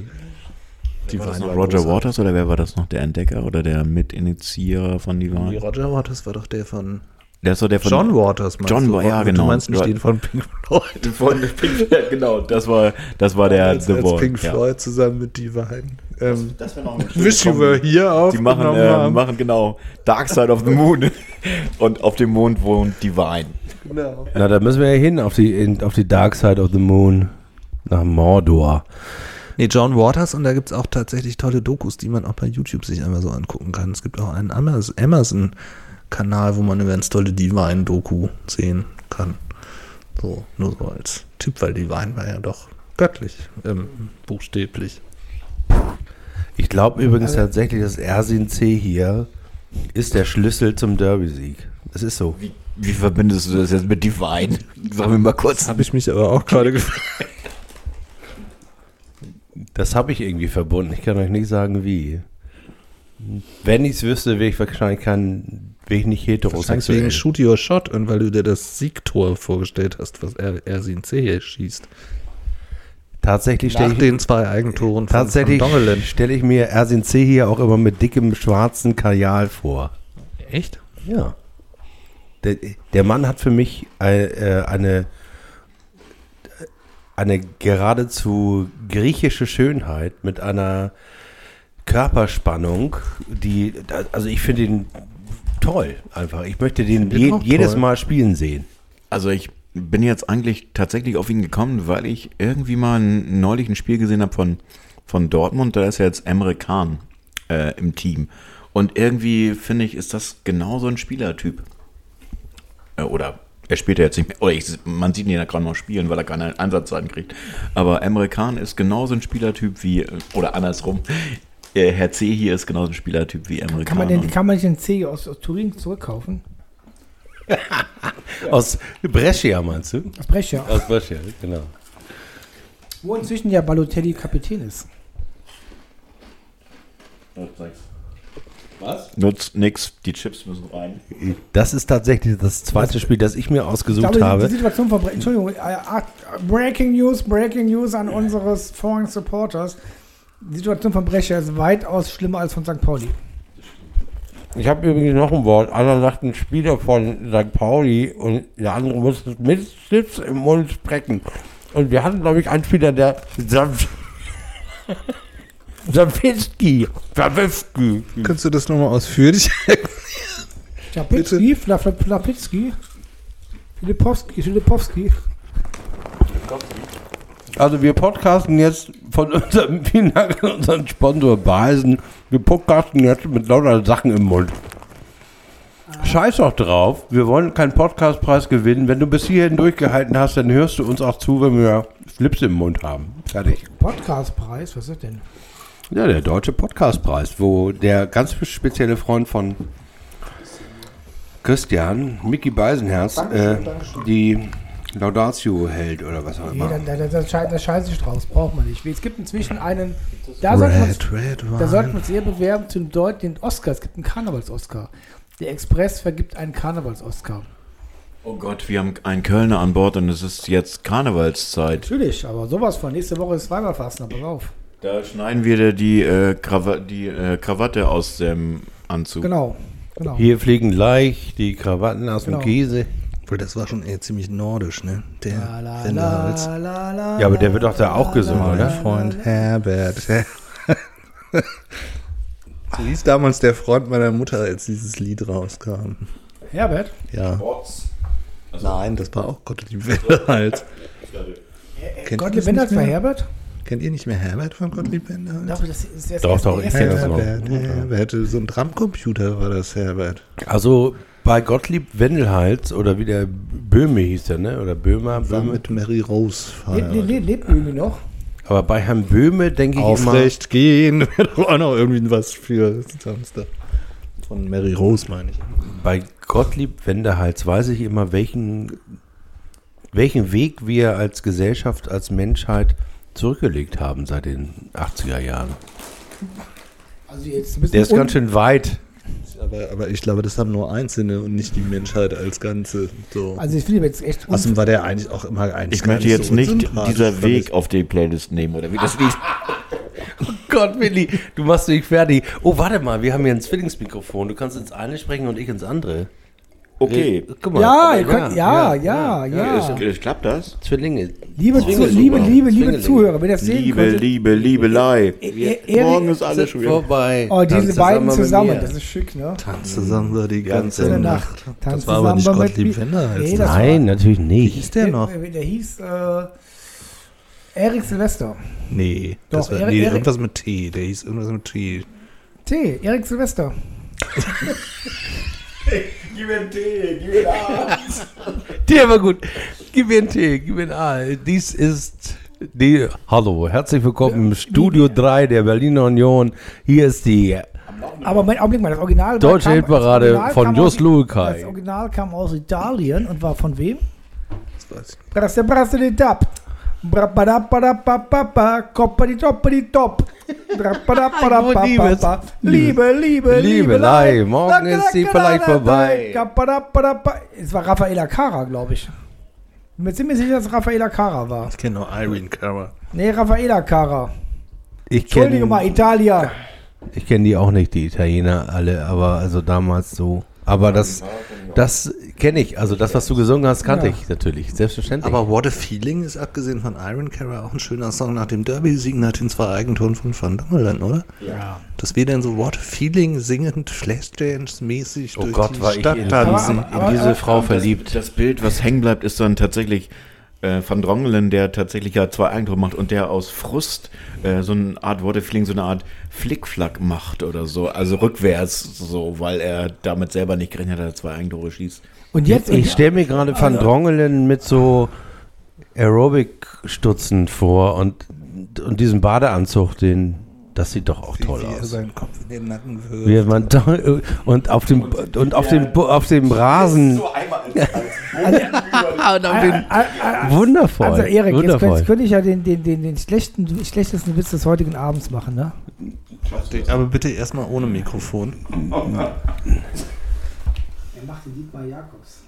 Die War das waren noch Roger Waters oder wer war das noch? Der Entdecker oder der Mitinitiierer von Nee, Divine? Roger Waters war doch der von Der ist doch der von John Waters. meinst John du? Ja, Du genau. meinst nicht Du- den von Pink Floyd. Von Pink, ja, genau, das war, das war der als, The als Boy. Pink ja. Floyd zusammen mit Divine. Ähm, Das wäre noch ein Wish You Were Here Die machen, äh, machen genau Dark Side of the Moon und auf dem Mond wohnt Divine. Genau. Na, da müssen wir ja hin auf die, in, auf die Dark Side of the Moon. Nach Mordor. Nee, John Waters und da gibt es auch tatsächlich tolle Dokus, die man auch bei YouTube sich einmal so angucken kann. Es gibt auch einen Amaz- Amazon-Kanal, wo man eine ganz tolle Divine-Doku sehen kann. So, nur so als Tipp, weil Divine war ja doch göttlich, ähm, buchstäblich. Ich glaube übrigens Also- tatsächlich, dass Ersin C. hier ist der Schlüssel zum Derby-Sieg. Das ist so. Wie, wie verbindest du das jetzt mit Divine? Sag mir mal kurz. Habe ich mich aber auch gerade gefragt. Das habe ich irgendwie verbunden. Ich kann euch nicht sagen, wie. Wenn ich es wüsste, wäre ich wahrscheinlich kein, wäre ich nicht heterosexuell. wegen Shoot Your Shot und weil du dir das Siegtor vorgestellt hast, was er, C schießt. Tatsächlich Nach stelle ich, den zwei Eigentoren von, tatsächlich stelle ich mir Ersin C. hier auch immer mit dickem schwarzen Kajal vor. Echt? Ja. Der, der Mann hat für mich äh, äh, eine, eine geradezu griechische Schönheit mit einer Körperspannung, die, also ich finde ihn toll einfach. Ich möchte den je, jedes. Mal spielen sehen. Also ich bin jetzt eigentlich tatsächlich auf ihn gekommen, weil ich irgendwie mal ein, neulich ein Spiel gesehen habe von, von Dortmund. Da ist ja jetzt Emre Can äh, im Team. Und irgendwie finde ich, ist das genau so ein Spielertyp. Äh, oder er spielt ja jetzt nicht mehr. Oder ich, man sieht ihn ja gerade noch spielen, weil er keine Einsatzzeiten kriegt. Aber Emre Can ist genauso ein Spielertyp wie, oder andersrum. Äh, Herr C. hier ist genauso ein Spielertyp wie Emre Kann man, kann man nicht den C aus, aus Turin zurückkaufen? Aus Brescia meinst du? Das Brecher. Aus Brescia, genau. Wo inzwischen ja Balotelli Kapitän ist. Was? Nutzt nix, die Chips müssen rein. Das ist tatsächlich das zweite Spiel, das ich mir Ich ausgesucht glaube, habe. die Situation von Entschuldigung, äh, äh, Breaking News, Breaking News an unseres Foreign Supporters. Die Situation von Brecher ist weitaus schlimmer als von St. Pauli. Ich habe übrigens noch ein Wort. Einer sagt ein Spieler von St. Pauli und der andere muss mit Chips im Mund sprechen. Und wir hatten, glaube ich, einen Spieler, der Sawitzki. Sawitzki. Kannst du das nochmal ausführlich? Czapicki, Fla- Fla- Flapicki, Filipowski, Filipowski. Also wir podcasten jetzt von unserem, vielen Dank an unseren Sponsor Beisen. Wir podcasten jetzt mit lauter Sachen im Mund. Scheiß doch drauf. Wir wollen keinen Podcastpreis gewinnen. Wenn du bis hierhin durchgehalten hast, dann hörst du uns auch zu, wenn wir Flips im Mund haben. Fertig. Podcastpreis, was ist das denn? Ja, der Deutsche Podcastpreis, wo der ganz spezielle Freund von Christian, Mickey Beisenherz, äh, die Laudatio hält oder was auch Nee, immer. da, da, da, da, da scheiße ich draus, braucht man nicht. Es gibt inzwischen einen, da sollten wir uns, Red, sollten wir uns eher bewerben zum Deut den Oscar. Es gibt einen Karnevals-Oscar. Der Express vergibt einen Karnevals-Oscar. Oh Gott, wir haben einen Kölner an Bord und es ist jetzt Karnevalszeit. Natürlich, aber sowas von. Nächste Woche ist Weiberfasten, pass auf. Da schneiden wir dir die, äh, Krawa die äh, Krawatte aus dem Anzug. Genau, genau. Hier fliegen leicht die Krawatten aus Genau. dem Käse. Obwohl, das war schon eher ziemlich nordisch, ne? Der La, Ja, aber der wird doch da auch gesungen, la, Mein oder? la, Freund. Herbert. So hieß damals der Freund meiner Mutter, als dieses Lied rauskam. Herbert? Ja. Nein, das war auch Gottlieb Wendehals. Kennt, Gottlieb ihr das Wenders war? Herbert? Kennt ihr nicht mehr Herbert von Gottlieb Wendehals? Doch, das ist das Doch, doch, ich erste- kenn das noch. Herbert, Herbert, so ein Drumcomputer war das, Herbert. Also bei Gottlieb Wendelhals oder wie der Böhme hieß der, ne? Oder Böhmer, War Böhme. mit Mary Rose Le- le- verheiratet. le- Lebt Böhmi noch? Aber bei Herrn Böhme denke ich Aufrecht gehen, wäre doch auch noch irgendwie was für Samstag. Von Mary Rose, meine ich. bei Gottlieb Wendehals weiß ich immer, welchen, welchen Weg wir als Gesellschaft, als Menschheit zurückgelegt haben seit den 80er Jahren. Also Der ist ganz schön weit. Aber, aber ich glaube, das haben nur Einzelne und nicht die Menschheit als Ganze. So. Also ich finde jetzt echt Außerdem war der eigentlich auch immer eigentlich Ich möchte jetzt so nicht dieser Weg auf die Playlist nehmen, oder wie das Lied. Gott, Willi, du machst dich fertig. Oh, warte mal, wir haben hier ein Zwillingsmikrofon. Du kannst ins eine sprechen und ich ins andere. Okay. Guck mal. Ja, ihr könnt, ja, ja, ja. Ist- ist- Klappt das? Zwillinge. Liebe, zu, liebe, liebe, liebe. Zuhörer, wenn ihr das sehen Liebe, könntet. Liebe, Liebelei. E- Erik- Morgen ist alles schon wieder. vorbei. Oh, diese Tanz beiden zusammen, mir. das ist schick, ne? Tanz zusammen war die ganze Ganze Nacht. Tanz Das war aber nicht zusammen mit Gottlieb. Wendehals. Nee, das Nein, natürlich Wie nicht. hieß der noch? Der, der hieß äh, Erik Silvester. Nee, das Doch, war Erik- nee, Erik- irgendwas mit T. Der hieß irgendwas mit T. T, Erik Silvester. Der war gut. Gib mir einen Tee, gib mir einen A. Dies ist die. Hallo, herzlich willkommen im Studio 3 der Berliner Union. Hier ist die. Aber mein Augenblick mal, das Original Deutsche Hitparade von Jos Lukai. Das Original kam aus Italien und war von wem? Das weiß ich. Brasse, brasse. Brabadabadabababa, Koppa di toppa di top. Liebe, Liebe, Liebelei, morgen ist sie vielleicht vorbei. Es war Raffaella Cara, glaube ich. Bin mir ziemlich sicher, dass Raffaella Cara war. Ich kenne nur Irene Cara. Nee, Raffaella Cara. Ich Entschuldige mal, kenne Italia. ich kenn die auch nicht, die Italiener alle, aber also damals so. Aber das, das kenne ich. Also das, was du gesungen hast, kannte Ja. ich natürlich. Selbstverständlich. Aber What a Feeling ist abgesehen von Iron Cara auch ein schöner Song nach dem Derby-Sieg nach den zwei Eigentoren von Van Dongelen, oder? Ja. Dass wir dann so What a Feeling singend, Flashdance-mäßig Oh durch Gott, die war ich Stadt in, tanzen. Aber- in diese aber- Frau verliebt. Das Bild, was hängen bleibt, ist dann tatsächlich äh, Van Drongelen, der tatsächlich ja zwei Eigentore macht und der aus Frust äh, so eine Art Waterfeeling, so eine Art Flickflack macht oder so. Also rückwärts, so, weil er damit selber nicht gerechnet hat, dass er zwei Eigentore schießt. Und jetzt, Ich stelle mir gerade Van Drongelen mit so Aerobic-Stutzen vor und, und diesem Badeanzug, den, das sieht doch auch toll wie er aus. seinen Kopf in den Nacken wirft. Wie man da, und auf dem und auf dem auf dem Rasen Und auf den- Ah, Wundervoll. Also Erik, jetzt wundervoll. könnte, jetzt könnte ich ja den, den, den, den schlechten, schlechtesten Witz des heutigen Abends machen, ne? Aber bitte erstmal ohne Mikrofon. Er macht den Dietmar Jakobs.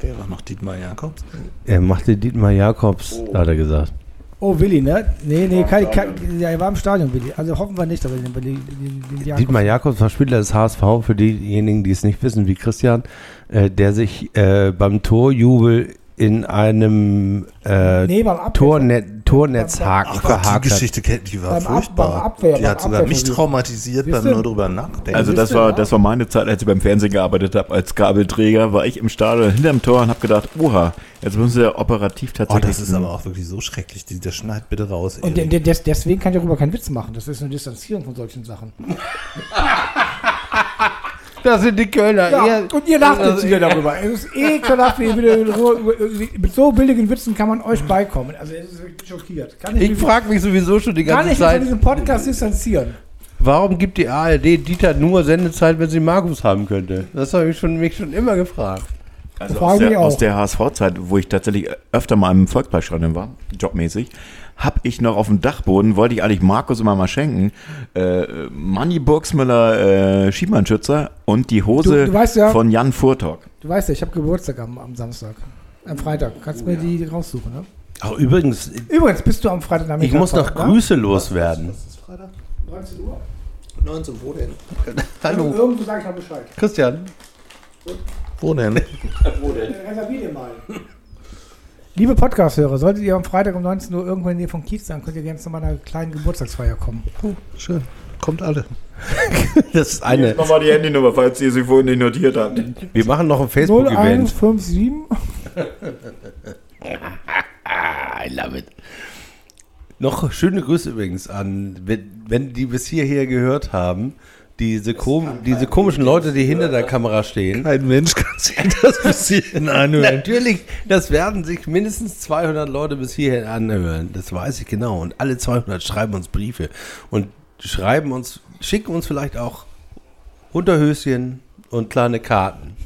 Wer war noch Dietmar Jakobs? er machte Dietmar Jakobs, hat er gesagt. Oh, Willi, ne? Nee, nee, kein, kein, ja, er war im Stadion, Willi. Also hoffen wir nicht, aber den, den, den, den Jakobs. Dietmar Jakobs war Spieler des HSV, für diejenigen, die es nicht wissen, wie Christian, äh, der sich äh, beim Torjubel in einem äh, Nee. Tornet, Tornetzhaken Ach Gott, die verhakt hat. Geschichte kennt, die war Beim Ab- furchtbar. beim Abwehr- die hat sogar mich traumatisiert Siehst beim nur drüber nachdenken. Also das war, ja? das war meine Zeit, als ich beim Fernsehen gearbeitet habe, als Kabelträger, war ich im Stadion hinterm Tor und habe gedacht, oha, jetzt müssen wir operativ oh, tatsächlich... das ist aber auch wirklich so schrecklich. Die- Das schneid bitte raus. Und de, de, des, deswegen kann ich darüber keinen Witz machen. Das ist eine Distanzierung von solchen Sachen. Das sind die Kölner. Ja, Ihr- und ihr lacht Also, jetzt wieder darüber. Es ist ekelhaft, wie ihr wieder so, mit so billigen Witzen kann man euch beikommen. Also es ist wirklich schockiert. Kann ich, Ich frage mich sowieso schon die kann ganze ich mich von Zeit, diesem Podcast distanzieren? warum gibt die ARD Dieter nur Sendezeit, wenn sie Markus haben könnte? Das habe ich schon, mich schon immer gefragt. Also aus der, aus der HSV-Zeit, wo ich tatsächlich öfter mal im Volksparkstadion war, jobmäßig, habe ich noch auf dem Dachboden, wollte ich eigentlich Markus immer mal schenken, äh, Manni Burgsmüller äh, Schiebmannschützer und die Hose Du- du weißt ja- von Jan Furtok. Du weißt ja, ich habe Geburtstag am, am Samstag. Am Freitag. Kannst du mir die raussuchen, ne? Ach, übrigens, Übrigens, bist du am Freitag ich muss noch Grüße loswerden. 19 Uhr. 19, wo denn? Hallo. Irgendwo sage ich mal Bescheid. Christian. Wo denn? Reservier dir mal. Liebe Podcast-Hörer, solltet ihr am Freitag um 19 Uhr irgendwo in der Nähe von Kiez sein, könnt ihr gerne zu meiner kleinen Geburtstagsfeier kommen. Schön. Kommt alle. Das ist eine. Nochmal die Handynummer, falls ihr sie vorhin nicht notiert habt. Wir machen noch ein Facebook-Event. 0157 Ah, I love it. Noch schöne Grüße übrigens an, wenn, wenn die bis hierher gehört haben, diese, kom diese komischen Leute, die hinter der Kamera stehen. Kein Mensch kann sich das bis hierhin anhören. Natürlich, das werden sich mindestens 200 Leute bis hierhin anhören. Das weiß ich genau. Und alle 200 schreiben uns Briefe und schreiben uns, schicken uns vielleicht auch Unterhöschen und kleine Karten,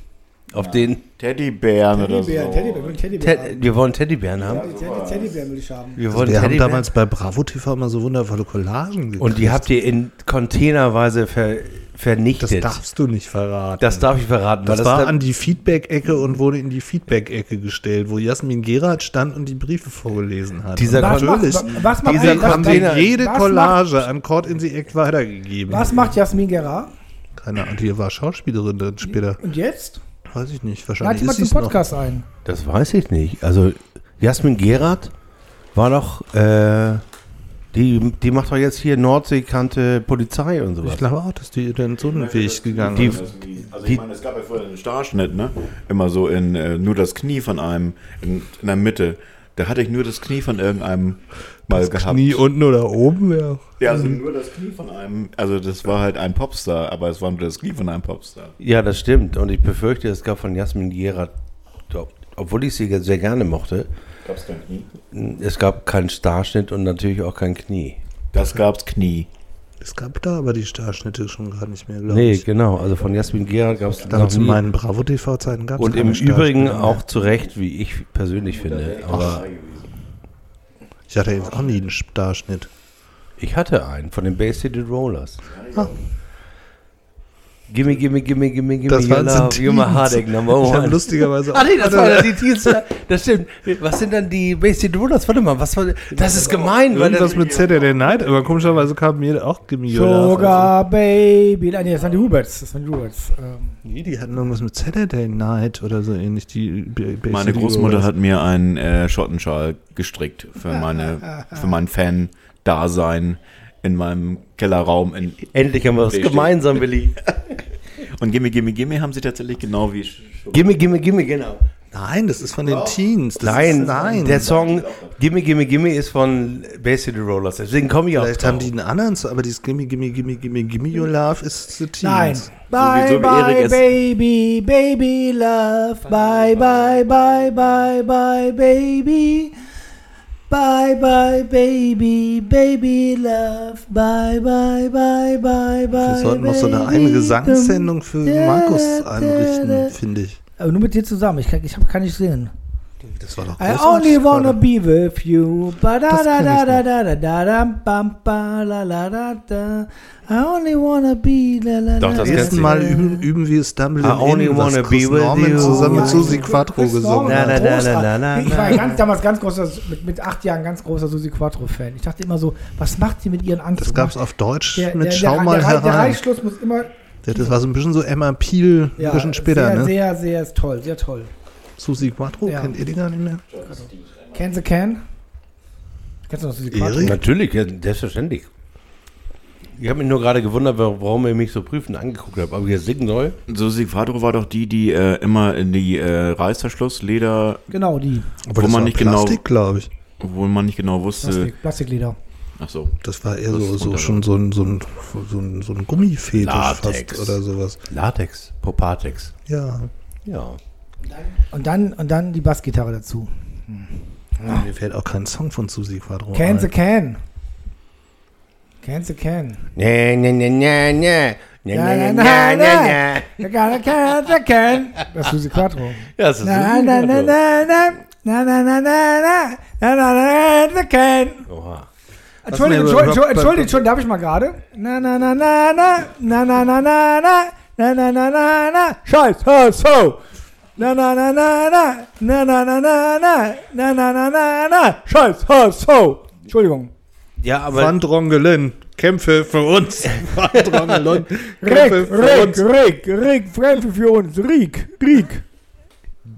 auf denen Teddybären oder so. Teddybär, Teddybär, will einen Teddybär haben. Wir wollen Teddybären haben. Die Teddy- Teddybär will ich haben. Wir wollen Wir haben Teddybären. damals bei Bravo TV immer so wundervolle Collagen gekriegt. und die habt ihr in Containerweise ver Das vernichtet. darfst du nicht verraten. Das darf ich verraten. Das, weil war an die Feedback-Ecke und wurde in die Feedback-Ecke gestellt, wo Jasmin Gerard stand und die Briefe vorgelesen hat. Dieser Was macht, natürlich, was macht, dieser was, haben Container- jede was Collage an Cord in the Eck weitergegeben. was macht Jasmin Gerard? Keine Ahnung, die war Schauspielerin dann später. Und jetzt? Weiß ich nicht, wahrscheinlich mal ist zum sie es noch. Podcast ein. Das weiß ich nicht. Also Jasmin Gerard war doch, äh, die, die macht doch jetzt hier Nordseekante Polizei und sowas. Ich glaube auch, dass die dann so einen Weg gegangen die- ist. Also Die- ich meine, es gab ja vorher einen Starschnitt, ne? Immer so in äh, nur das Knie von einem in, in der Mitte. Da hatte ich nur das Knie von irgendeinem mal gehabt. Knie unten oder oben, ja. Ja, also nur das Knie von einem. Also das war halt ein Popstar, aber es war nur das Knie von einem Popstar. Ja, das stimmt. Und ich befürchte, es gab von Jasmin Gerard, obwohl ich sie sehr gerne mochte, Gab es kein Knie? es gab keinen Starschnitt und natürlich auch kein Knie. Das gab's Knie. Es gab da aber die Starschnitte schon gar nicht mehr, glaube Nee, ich. genau. Also von Jasmin Gerard gab es in nie. meinen Bravo-TV-Zeiten gab es Und im Übrigen auch zu Recht, wie ich persönlich finde. Aber Ich hatte jetzt auch nie einen Starschnitt. ich hatte einen von den Bay City Rollers. Gimme, gimme, gimme, gimme, gimme, Das waren love, you're my Teens. heartache number Ich habe one. lustigerweise Ah nee, das waren ja die Teens. Das stimmt. Was sind dann die Bay City Rollers? Warte mal, was war Das ist gemein, weil Irgendwas das, mit Saturday Night, aber komischerweise kam mir auch Gimme Your Love. Sugar Baby. Nein, das waren die Huberts. Das waren die Huberts. Ähm, Nee, die hatten irgendwas mit Saturday Night oder so ähnlich. Die Meine Großmutter hat mir einen äh, Schottenschal gestrickt für meine für mein Fan-Dasein in meinem Kellerraum. In, endlich haben wir was gemeinsam, Willi. und Gimme, Gimme, Gimme haben sie tatsächlich genau wie Gimme, gimme, gimme, genau. Nein, das ist von den Teens. Das Nein, ist, nein. der Song Gimme, gimme, gimme ist von Bay City Rollers. Deswegen komme ich auch Vielleicht drauf. haben die einen anderen, Song, aber dieses Gimme, Gimme, Gimme, Gimme, Gimme Your Love ist The Teens. Nein. Bye, so wie bye, Erik es- baby, baby, love. Bye, bye, bye, bye, bye, baby. Bye, bye, baby, baby, love. Bye, bye, bye, bye, bye. Wir sollten noch so eine eigene Gesangssendung für Markus einrichten, finde ich. Aber nur mit dir zusammen. Ich kann, ich kann nicht singen. Das war doch I only wanna be with you. Ba da Das da da da da da da da bam ba la la da da. I only wanna be la la Doch, das du. Mal üben, üben wir Stumble I only wanna be with Norman you. zusammen mit Susi ich- Quattro gesungen. Na, na, na, na, na, Ich war ganz, damals ganz großer, mit, mit acht Jahren ganz großer Susi Quattro-Fan. Ich dachte immer so, was macht die mit ihren Angst? Das gab's auf Deutsch der, mit der, Schau der, mal der, der herein. Reichschluss muss immer. Das war so ein bisschen so Emma Peel, ein Ja, bisschen später, sehr, ne? sehr, sehr toll, sehr toll. Susi Quattro, Ja. kennt ihr die gar nicht mehr? Can the Can? Kennst du noch Susi Quattro? Natürlich, ja, selbstverständlich. Ich habe mich nur gerade gewundert, warum ihr mich so prüfend angeguckt habt, ob ich jetzt singen soll. Susi Quadro war doch die, die äh, immer in die äh, Reißverschluss, Leder, Genau, die. Aber Wo das man war nicht genau- Plastik, glaube ich. wo man nicht genau wusste. Plastik, Plastiklieder. Ach so. Das war eher Das so, so schon so ein, so ein, so ein, so ein Gummifetisch Latex. fast oder sowas. Latex, Popatex. Ja. Ja. Und dann, und dann die Bassgitarre dazu. Mir fällt auch kein Song von Susi Quattro Can the. Can. Can the Can. Ne, ne, ne, ne, ne. Ne, Ja, ne, na, ne, na, ne, ne. The can, the can. Das ist Susi Quattro. Ja, das ist Susi na, na, Quattro. na, na. Na, na, na, na, na. Na, na, na, the can. Oha. Entschuldigung, Entschuldigung, Entschuldigung, darf ich mal gerade? Na, na, na, na, na. Na, na, na, na, na. Na, na, na, na, na. Scheiß, HSV. Na, na, na, na, na. Na, na, na, na, na. Na, na, na, na, na. Scheiß, HSV. Entschuldigung. Ja, aber Van Drongelen, Kämpfe für uns. Van Drongelen, Rick, Kämpfe für Rick, uns. Rick, Rick, Kämpfe für uns. Rick, Rick.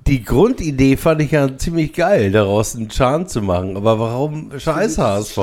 die Grundidee fand ich ja ziemlich geil, daraus einen Chant zu machen. Aber warum scheiß HSV?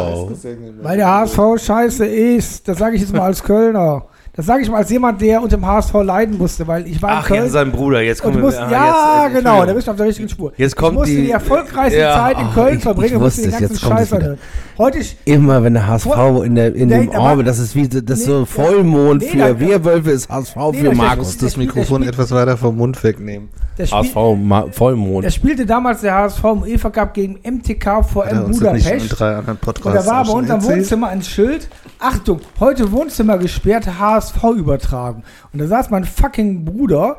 Weil der HSV scheiße ist. Das sage ich jetzt mal als Kölner. Das sage ich mal als jemand, der unter dem HSV leiden musste, weil ich war in Ach ja, Köln. sein Bruder, jetzt und kommen du musst, ah, ja, jetzt, äh, genau, da bist du auf der richtigen Spur. Jetzt kommt ich musste die, die- erfolgreichste Ja, Zeit in oh, Köln ich- verbringen ich und musste den wusste es, ganzen kommt Scheiß anhören. Heute ich, Immer wenn der HSV in, der, in Nee, dem Orbit, das ist wie das ist Nee, so Vollmond nee, für Werwölfe, ist HSV Nee, für Markus. muss das Mikrofon etwas weiter vom Mund wegnehmen. Der, HSV Vollmond. der spielte damals der HSV im UEFA Cup gegen MTK VM er uns Budapest. Und da war bei unserem erzählt? Wohnzimmer ein Schild. Achtung, heute Wohnzimmer gesperrt, HSV übertragen. Und da saß mein fucking Bruder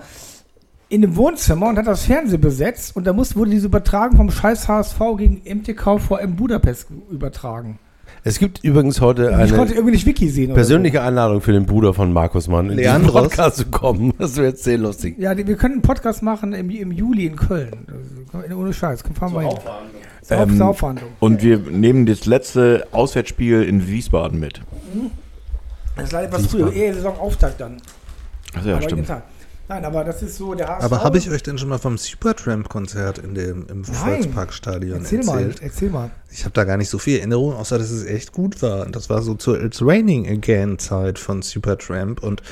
in dem Wohnzimmer und hat das Fernsehen besetzt. Und da muss, wurde diese Übertragung vom scheiß HSV gegen MTK VM Budapest übertragen. Es gibt übrigens heute Und ich konnte eine irgendwie nicht Wiki sehen. oder persönliche Einladung für den Bruder von Markus Mann in diesen Leandros? Podcast zu kommen. Das wäre jetzt sehr lustig. So. Ja, wir können einen Podcast machen im, im Juli in Köln. Also, Ohne Scheiß. Komm, fahren wir hin. Ähm, Saufverhandlung. Und wir nehmen das letzte Auswärtsspiel in Wiesbaden mit. Das ist leider etwas früher. Eher Saisonauftakt dann. Ach ja, aber stimmt. Nein, aber das ist so der HSV. Aber habe ich euch denn schon mal vom Supertramp-Konzert in dem, im Volksparkstadion Erzähl mal, erzählt? erzähl mal. Ich habe da gar nicht so viel Erinnerung, außer dass es echt gut war. Und das war so zur It's Raining Again-Zeit von Supertramp. Und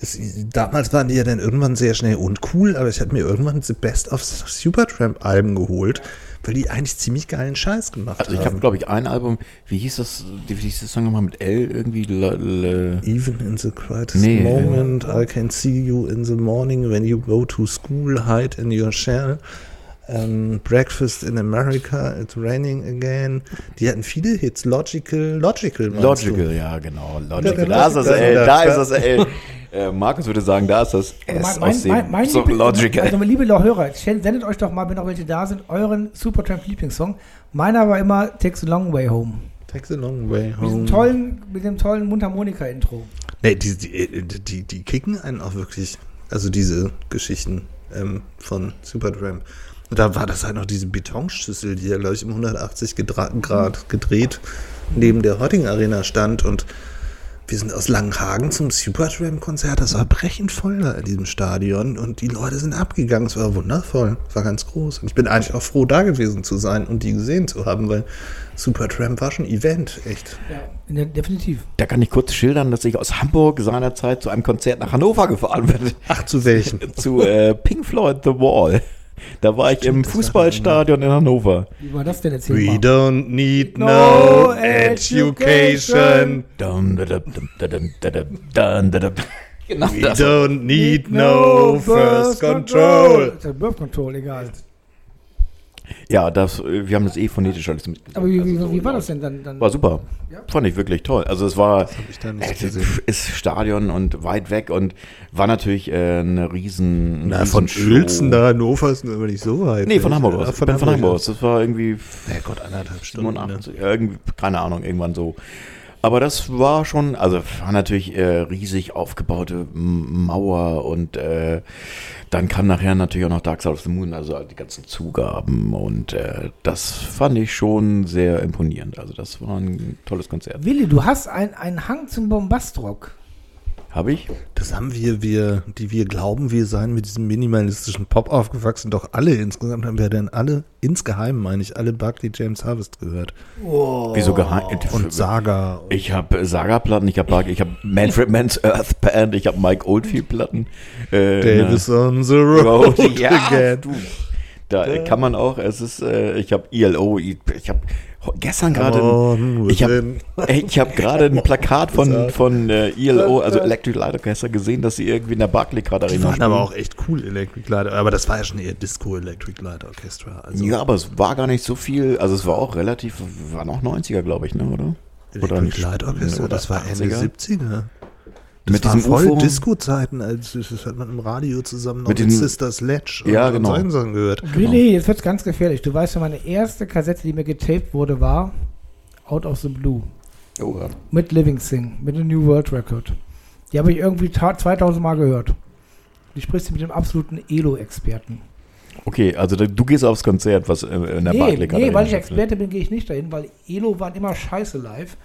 es, damals waren die ja dann irgendwann sehr schnell uncool, aber ich hatte mir irgendwann The Best of Supertramp-Alben geholt, weil die eigentlich ziemlich geilen Scheiß gemacht Also ich habe, haben. glaube ich, ein Album, wie hieß das, wie hieß das Song nochmal mit L irgendwie? L, L, Even in the quietest Nee. moment, I can see you in the morning when you go to school, hide in your shell. Ähm, Breakfast in America, It's Raining Again. Die hatten viele Hits. Logical, Logical. meinst du? Logical, ja, genau. Ja, Logical. genau. Da ist das Da- L, da- ist das L. Äh, Markus würde sagen, da ist das S Mein, aus dem mein, mein Logical. Also, liebe Hörer, sendet euch doch mal, wenn noch welche da sind, euren Supertramp Lieblingssong. Meiner war immer Takes a Long Way Home. Takes a long way Mit dem home. tollen, mit dem tollen Mundharmonika-Intro. Nee, die, die, die, die kicken einen auch wirklich. Also diese Geschichten ähm, von Supertramp. Und da war das halt noch diese Betonschüssel, die ja, glaube ich, um 180 Gedra Grad gedreht neben der Hotting Arena stand. Und wir sind aus Langenhagen zum Supertramp-Konzert. Das war brechend voll da in diesem Stadion. Und die Leute sind abgegangen. Es war wundervoll. Es war ganz groß. Und ich bin eigentlich auch froh, da gewesen zu sein und die gesehen zu haben, weil Supertramp war schon ein Event, echt. Ja, definitiv. Da kann ich kurz schildern, dass ich aus Hamburg seinerzeit zu einem Konzert nach Hannover gefahren bin. Ach, zu welchem? zu äh, Pink Floyd The Wall. Da war ich im Fußballstadion in Hannover. Wie war das denn? Erzähl We don't need No no, education. Genau We das. don't need no first control. Birth Control, egal. Ja, das, wir haben das eh phonetisch alles mitgesungen. Aber wie, Also wie, so wie war das denn dann? dann War super. Ja. Fand ich wirklich toll. Also es war hab ich da nicht äh, ist Stadion und weit weg und war natürlich äh, eine riesen, Na, riesen von. Uelzen da Hannover ist nur immer nicht so weit. Nee, von Hamburg aus. Ja, Ich bin von Hamburg aus. Das war irgendwie Ja gut, anderthalb Stunden. Ne? 87, irgendwie, keine Ahnung, irgendwann so. Aber das war schon, also war natürlich äh, riesig aufgebaute Mauer und äh, dann kam nachher natürlich auch noch Dark Side of the Moon, also die ganzen Zugaben und äh, das fand ich schon sehr imponierend. Also das war ein tolles Konzert. Willi, du hast ein- einen Hang zum Bombastrock. Habe ich? Das haben wir, wir, die wir glauben, wir seien mit diesem minimalistischen Pop aufgewachsen, doch alle insgesamt haben wir dann alle, insgeheim meine ich, alle Buckley James Harvest gehört. Wieso geheim? Und Saga. Und Ich habe Saga-Platten, ich habe ich hab Manfred Mann's Earth Band, ich habe Mike Oldfield-Platten. Äh, Davis on the Road Road, ja, again. du. Da kann man auch, es ist, äh, ich habe ILO, ich, ich habe gestern gerade, ich habe ich hab gerade ein Plakat von, von äh, ILO, also Electric Light Orchestra gesehen, dass sie irgendwie in der Barclaycard Die Arena waren aber auch echt cool, Electric Light. Aber das war ja schon eher Disco Electric Light Orchestra. Also Ja, aber es war gar nicht so viel, also es war auch relativ, waren auch 90er, glaube ich, ne, oder? Electric nicht- Light Orchestra, oder das war Ende 80er? 70er. Das Mit war diesem voll? Disco-Zeiten, also das hat man im Radio zusammen noch Mit mit, diesem- Sister Sledge Ja, und, genau. Sachen gehört. Willi, jetzt wird's ganz gefährlich. Du weißt ja, meine erste Kassette, die mir getaped wurde, war Out of the Blue. Oh, ja. Mit Living Sing, mit dem New World Record. Die habe ich irgendwie ta- 2000 Mal gehört. Du sprichst mit dem absoluten Elo-Experten. Okay, also du gehst aufs Konzert, was äh, in der Nee, Barclaycard nee, weil ich. Experte bin, gehe ich nicht dahin, weil Elo waren immer scheiße live.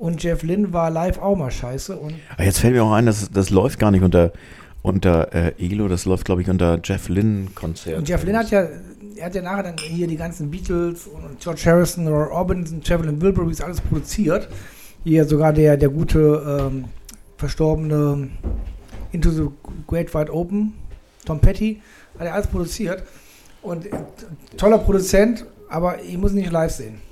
Und Jeff Lynn war live auch mal scheiße. Und Aber jetzt fällt mir auch ein, das, das läuft gar nicht unter, unter äh, Elo, das läuft, glaube ich, unter Jeff Lynn Konzert. Und Jeff Lynne hat ja, er hat ja nachher dann hier die ganzen Beatles und George Harrison, Roy Orbison, Traveling Wilburys alles produziert. Hier sogar der, der gute ähm, verstorbene Into the Great Wide Open, Tom Petty, hat er alles produziert. Und äh, toller Produzent, aber ich muss ihn nicht live sehen.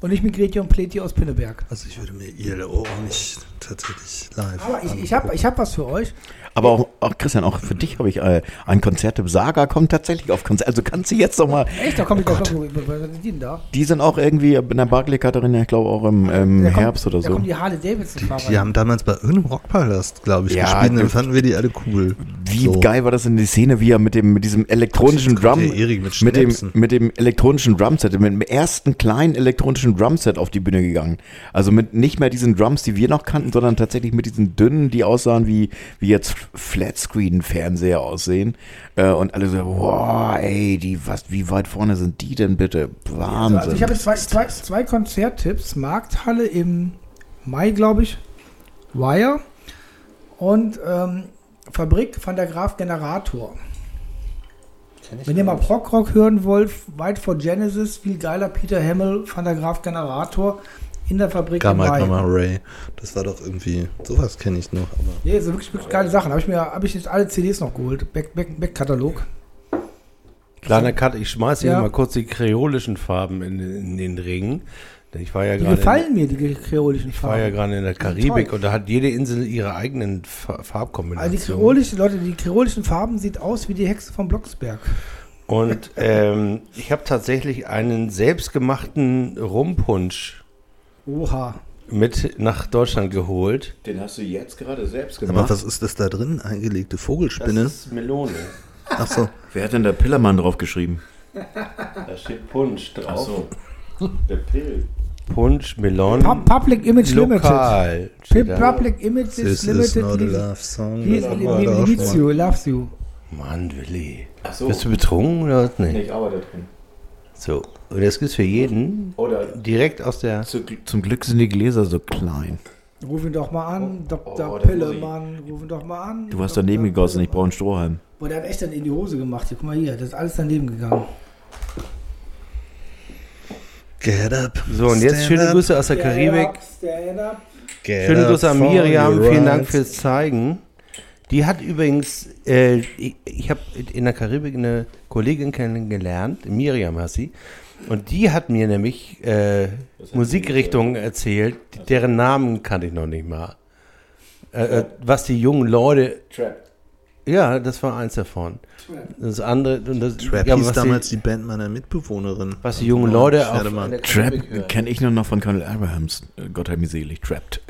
Und nicht mit Gretje und Pleti aus Pinneberg. Also ich würde mir ILO auch nicht tatsächlich live Aber ich, ich habe ich hab was für euch. Aber auch, auch, Christian, auch für dich habe ich äh, ein Konzert. Saga kommt tatsächlich auf Konzert. Also kannst du jetzt noch mal, Echt, da komme ich gleich noch. Was sind die denn da? die sind auch irgendwie in der Barclaycard Arena, ich glaube auch im, im Da kommt- Herbst oder Da so. kommen die Harley Davidson-Fahrer. Die haben damals bei irgendeinem Rockpalast, glaube ich, Ja, gespielt. Dann fanden wir die alle cool. Wie So. geil war das in die Szene, wie er mit dem, mit diesem elektronischen Drum, mit mit dem, mit dem elektronischen Drumset, mit dem ersten kleinen elektronischen Drumset auf die Bühne gegangen. Also mit nicht mehr diesen Drums, die wir noch kannten, sondern tatsächlich mit diesen dünnen, die aussahen wie, wie jetzt Flatscreen-Fernseher aussehen. Äh, und alle so, wow, ey, die, was, wie weit vorne sind die denn bitte? Wahnsinn. Also ich habe jetzt zwei, zwei, zwei Konzerttipps. Markthalle im Mai, glaube ich. Wire. Und ähm, Fabrik von der Graf Generator. Wenn ihr mal Prog-Rock hören wollt, weit vor Genesis, viel geiler Peter Hamill von der Graf Generator in der Fabrik Gamma Mai. Gamma Ray. Das war doch irgendwie, sowas kenne ich noch. Aber Nee, das sind wirklich, wirklich geile Sachen. Habe ich mir habe ich jetzt alle CDs noch geholt. Back- Back- Back-Katalog. Kleiner Cut, ich schmeiße hier Ja. mal kurz die kreolischen Farben in, in den Ring. Denn ich war ja Die gerade gefallen mir, die kreolischen ich war ja Farben. gerade in der Karibik toll. und da hat jede Insel ihre eigenen Fa- Also die Farbkombinationen. kreolischen, Leute, die kreolischen Farben sieht aus wie die Hexe von Blocksberg. Und ähm, ich habe tatsächlich einen selbstgemachten Rumpunsch Oha. mit nach Deutschland geholt. Den hast du jetzt gerade selbst Aber was ist das da drin? Eingelegte Vogelspinne? Melone. Ach so. Wer hat denn da Pillermann drauf geschrieben? Da steht Punsch drauf. Ach so. Der Pill. Punsch, Melon, Pu- Public Image Limited. lokal. Pu- steht da. Public Image This Limited. is not a love song. He, Das loves you. Mann, Willi. Ach so. Bist du betrunken oder was? Nee. Ich arbeite drin. So. Und das gibt's für jeden. Oder Direkt aus der. zu, zum Glück sind die Gläser so klein. Ruf ihn doch mal an, Dr. oh, muss Pillemann, ruf ihn doch mal an. Du hast Dr. daneben gegossen, ich brauche einen Strohhalm. Boah, der hat echt dann in die Hose gemacht. Hier, guck mal hier, das ist alles daneben gegangen. Get up. So, und jetzt schöne Grüße aus der Karibik. up, stand up. get Schöne Grüße an Miriam. Vielen Dank fürs Zeigen. Die hat übrigens, äh, ich, ich habe in der Karibik eine Kollegin kennengelernt, Miriam heißt sie. Und die hat mir nämlich äh, Musikrichtungen erzählt, deren Namen kannte ich noch nicht mal. Äh, äh, was die jungen Leute. Trap. Ja, das war eins davon. Das andere, und das, Trap ja, hieß was damals die, die Band meiner Mitbewohnerin. was die jungen Leute auf Trap kenne ich nur noch von Colonel Abrahams. Äh, Gott hab ihn selig. Trapped.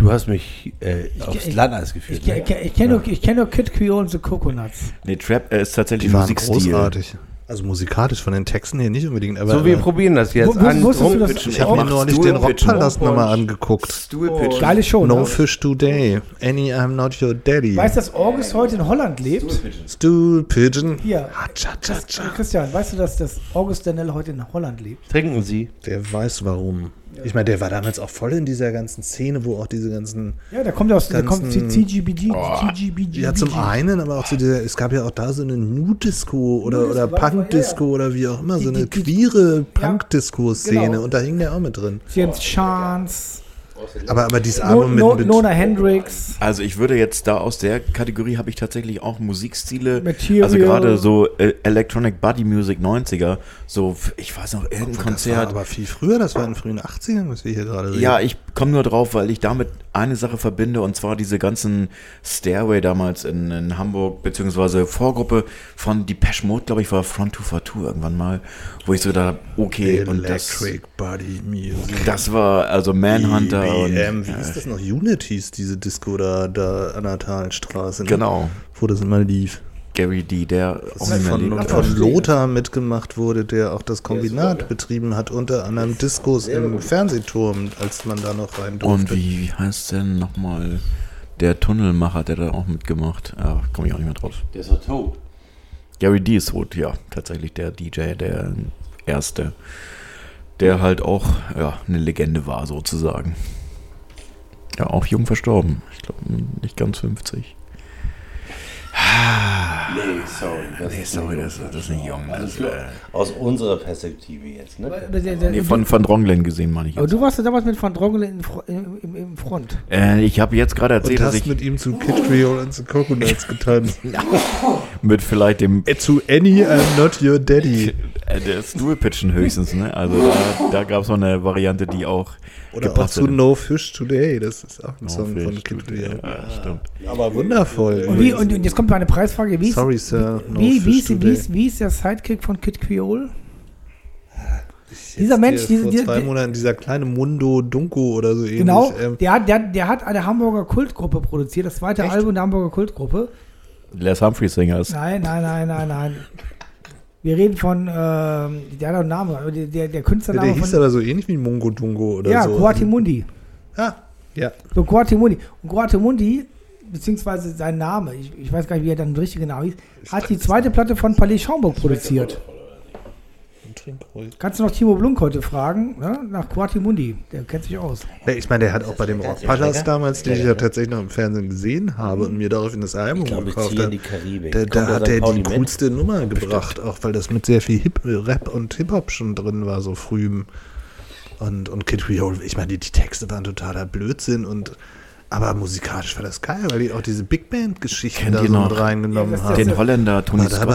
Du hast mich äh, aufs ich- Glatteis geführt. Ich, ne? ich, ich kenne nur, ich kenn nur Kid Creole und the Coconuts. Nee, Trap äh, ist tatsächlich Die waren Musikstil. großartig. Also musikalisch von den Texten her nicht unbedingt, aber So, wir aber probieren das jetzt. Wo- wo- An wusstest du, Rumpitchen. ich habe mir neulich Stool den Rockpalast Rock nochmal angeguckt. Stoolpitch. Geile Show, No ne? Fish Today. Annie, I'm not your daddy. Weißt du, dass August heute in Holland lebt? Stool Pigeon. Hier. Hatscha, cha, Das, cha. Christian, weißt du, dass das August Danell heute in Holland lebt? Trinken Sie. Der weiß warum. Ich meine, der war damals auch voll in dieser ganzen Szene, wo auch diese ganzen. Ja, der kommt aus der kommt TGBG, TGBG. Ja, zum einen, aber auch zu dieser. Es gab ja auch da so eine Nude-Disco oder, oder Punk-Disco oder wie auch immer, so Die- eine die- die- queere Punk-Disco-Szene genau. und da hing der auch mit drin. James Chance, Aber, aber dieses no, Album mit. no, mit Nona Hendrix. Also ich würde jetzt da aus der Kategorie habe ich tatsächlich auch Musikstile, Material. also gerade so äh, Electronic Body Music 90er, so ich weiß noch irgendein das war Konzert. aber viel früher, das war in den frühen 80ern, was wir hier gerade reden. Ja, ich komme nur drauf, weil ich damit eine Sache verbinde und zwar diese ganzen Stairway damals in, in Hamburg, beziehungsweise Vorgruppe von Depeche Mode, glaube ich, war Front 242 irgendwann mal, wo ich so da, okay, und das, Electric Body Music. das war also Manhunter und BM, wie ja, ist das noch? Unities, diese Disco da, da an der Talstraße. Ne? genau, Wo das immer lief. Gary D, der auch Das nicht mehr von, lebt. Von. Lothar mitgemacht wurde, der auch das Kombinat betrieben hat, unter anderem Diskos im Fernsehturm, als man da noch rein durfte. Und wie, wie heißt denn nochmal der Tunnelmacher, der da auch mitgemacht? Ja, komme ich auch nicht mehr drauf. Der ist doch tot. Gary D ist tot, ja, tatsächlich der DJ, der erste, der halt auch ja, eine Legende war sozusagen. Ja, auch jung verstorben. Ich glaube nicht ganz 50. Nee, sorry. Das Nee, ist sorry, nicht das, jung. das ist nicht jung. Das, Also, äh, aus unserer Perspektive jetzt, ne? Der- nee, von Van Dronglen gesehen, meine ich aber jetzt. du warst ja damals mit Van Fro- im, im, im Front. Äh, ich habe jetzt gerade Und erzählt, dass hast ich mit ihm zu Kid Creole and the Coconuts getanzt. mit vielleicht dem Äh, zu Annie, I'm not your daddy. äh, der Stoolpitchen höchstens, ne? Also da, da gab es noch eine Variante, die auch Oder auch zu. No Fish Today. Das ist auch ein No Song Fish von Kid. Creole. Ja, stimmt. Aber wundervoll. Und, wie, und, und jetzt kommt meine Preisfrage. Wie ist, Sorry, Sir. No wie, wie, ist, wie, ist, wie ist der Sidekick von Kid Creole? Dieser Mensch, diese- vor zwei die- Monaten, dieser kleine Mundo Dunko oder so ähnlich. Genau, Ähm, der, hat- der, der hat eine Hamburger Kultgruppe produziert, das zweite Echt? Album der Hamburger Kultgruppe. Les Humphreys Singers. Nein, nein, nein, nein, nein. Wir reden von, ähm, der hat auch einen Namen, aber der, der, der der Künstlername hieß von, aber so ähnlich wie Mungo Dungo oder ja, so. Guatimundi. Ah, ja. So, Guatimundi. Und Guatimundi, beziehungsweise sein Name, ich, ich weiß gar nicht, wie er dann der richtige Name hieß, hat die zweite Platte von Palais Schaumburg produziert. Kannst du noch Timo Blunk heute fragen, ne? nach Guatimundi, der kennt sich aus. Ja, ich meine, der hat auch bei dem Rockpalast damals, den ich ja tatsächlich noch im Fernsehen gesehen habe und mir daraufhin das Album Ich glaube, gekauft habe. Karibik. Da, hat er die coolste Nummer gebracht, auch weil das mit sehr viel Hip Rap und Hip-Hop schon drin war, so früh. Und, und Kid Creole, ich meine, die, die Texte waren totaler Blödsinn und aber musikalisch war das geil, weil die auch diese Big Band-Geschichten da so noch mit reingenommen Ja, haben. Den Holländer Tony Scott.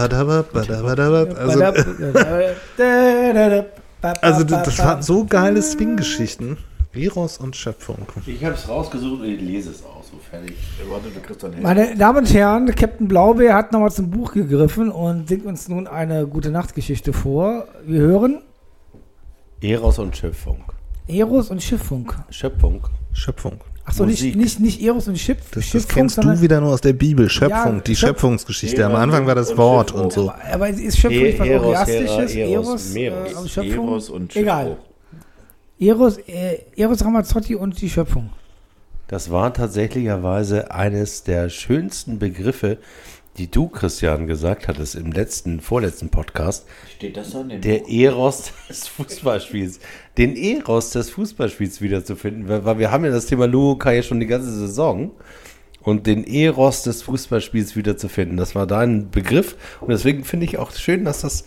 Also, also das, waren so geile Swing-Geschichten. Eros und Schöpfung. Ich habe es rausgesucht und ich lese es auch so fertig. Meine Damen und Herren, Captain Blaubeer hat nochmal zum Buch gegriffen und singt uns nun eine gute Nachtgeschichte vor. Wir hören Eros und Schöpfung. Eros und Schifffunk. Schöpfung. Schöpfung. Achso, nicht, Musik. nicht, nicht Eros und Schiff, Das, das Schifffunk, kennst du wieder nur aus der Bibel. Schöpfung, Ja, die Schöpf- Schöpfungsgeschichte. Am Eros Anfang war das und Wort Schöpfung. und so. Aber, aber ist Schöpfung nicht was Eros, Orgiastisches? Eros, Eros, Meros. äh, Schöpfung? Eros und Egal. Schiffbruch. Eros, äh, Eros Ramazzotti und die Schöpfung. Das war tatsächlicherweise eines der schönsten Begriffe, die du, Christian, gesagt hattest im letzten, vorletzten Podcast. Steht das dann in Der Eros des Fußballspiels. Den Eros des Fußballspiels wiederzufinden. Weil, weil wir haben ja das Thema Luca ja schon die ganze Saison. Und den Eros des Fußballspiels wiederzufinden. Das war dein Begriff. Und deswegen finde ich auch schön, dass das,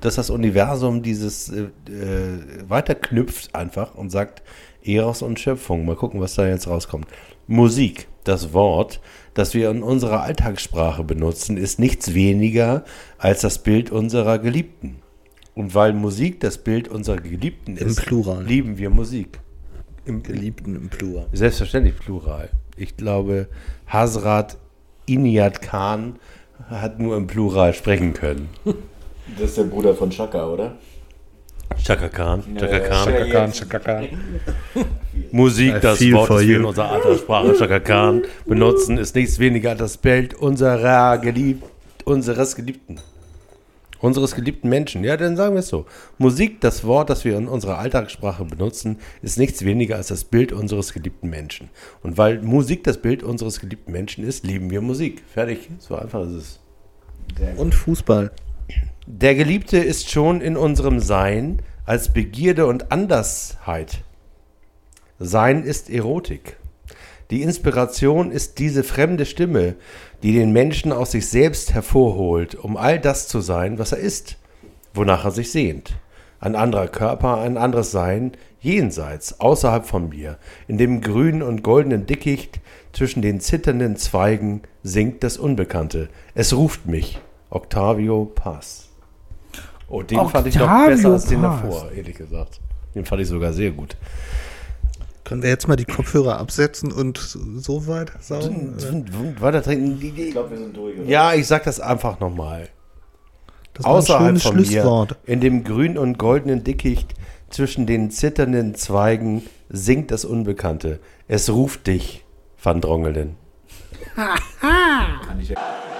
dass das Universum dieses äh, äh, weiterknüpft einfach und sagt Eros und Schöpfung. Mal gucken, was da jetzt rauskommt. Musik, das Wort, das wir in unserer Alltagssprache benutzen, ist nichts weniger als das Bild unserer Geliebten. Und weil Musik das Bild unserer Geliebten Im ist, Plural. lieben wir Musik. Im, Geliebten im Plural. Selbstverständlich Plural. Ich glaube, Hasrat Iniat Khan hat nur im Plural sprechen können. Das ist der Bruder von Chaka, oder? Chaka Khan, Chaka Khan. Chaka Khan, Chaka Khan. Musik, das Wort, das wir in unserer Alterssprache Chaka Khan benutzen, ist nichts weniger als das Bild unserer gelieb unseres Geliebten. Unseres geliebten Menschen. Ja, dann sagen wir es so. Musik, das Wort, das wir in unserer Alltagssprache benutzen, ist nichts weniger als das Bild unseres geliebten Menschen. Und weil Musik das Bild unseres geliebten Menschen ist, lieben wir Musik. Fertig. So einfach ist es. Und Fußball. Der Geliebte ist schon in unserem Sein als Begierde und Andersheit. Sein ist Erotik. Die Inspiration ist diese fremde Stimme, die den Menschen aus sich selbst hervorholt, um all das zu sein, was er ist, wonach er sich sehnt. Ein anderer Körper, ein anderes Sein, jenseits, außerhalb von mir, in dem grünen und goldenen Dickicht zwischen den zitternden Zweigen singt das Unbekannte. Es ruft mich. Octavio Paz. Oh, den fand ich noch Octavio besser als den davor, ehrlich gesagt. Den fand ich sogar sehr gut. Können wir jetzt mal die Kopfhörer absetzen und so weiter saugen? Weiter trinken. Ich glaube, wir sind durch. Oder? Ja, ich sag das einfach nochmal. Das war ein Außerhalb schönes von mir, Schlusswort. in dem grün und goldenen Dickicht zwischen den zitternden Zweigen singt das Unbekannte. Es ruft dich, Van Drongelen.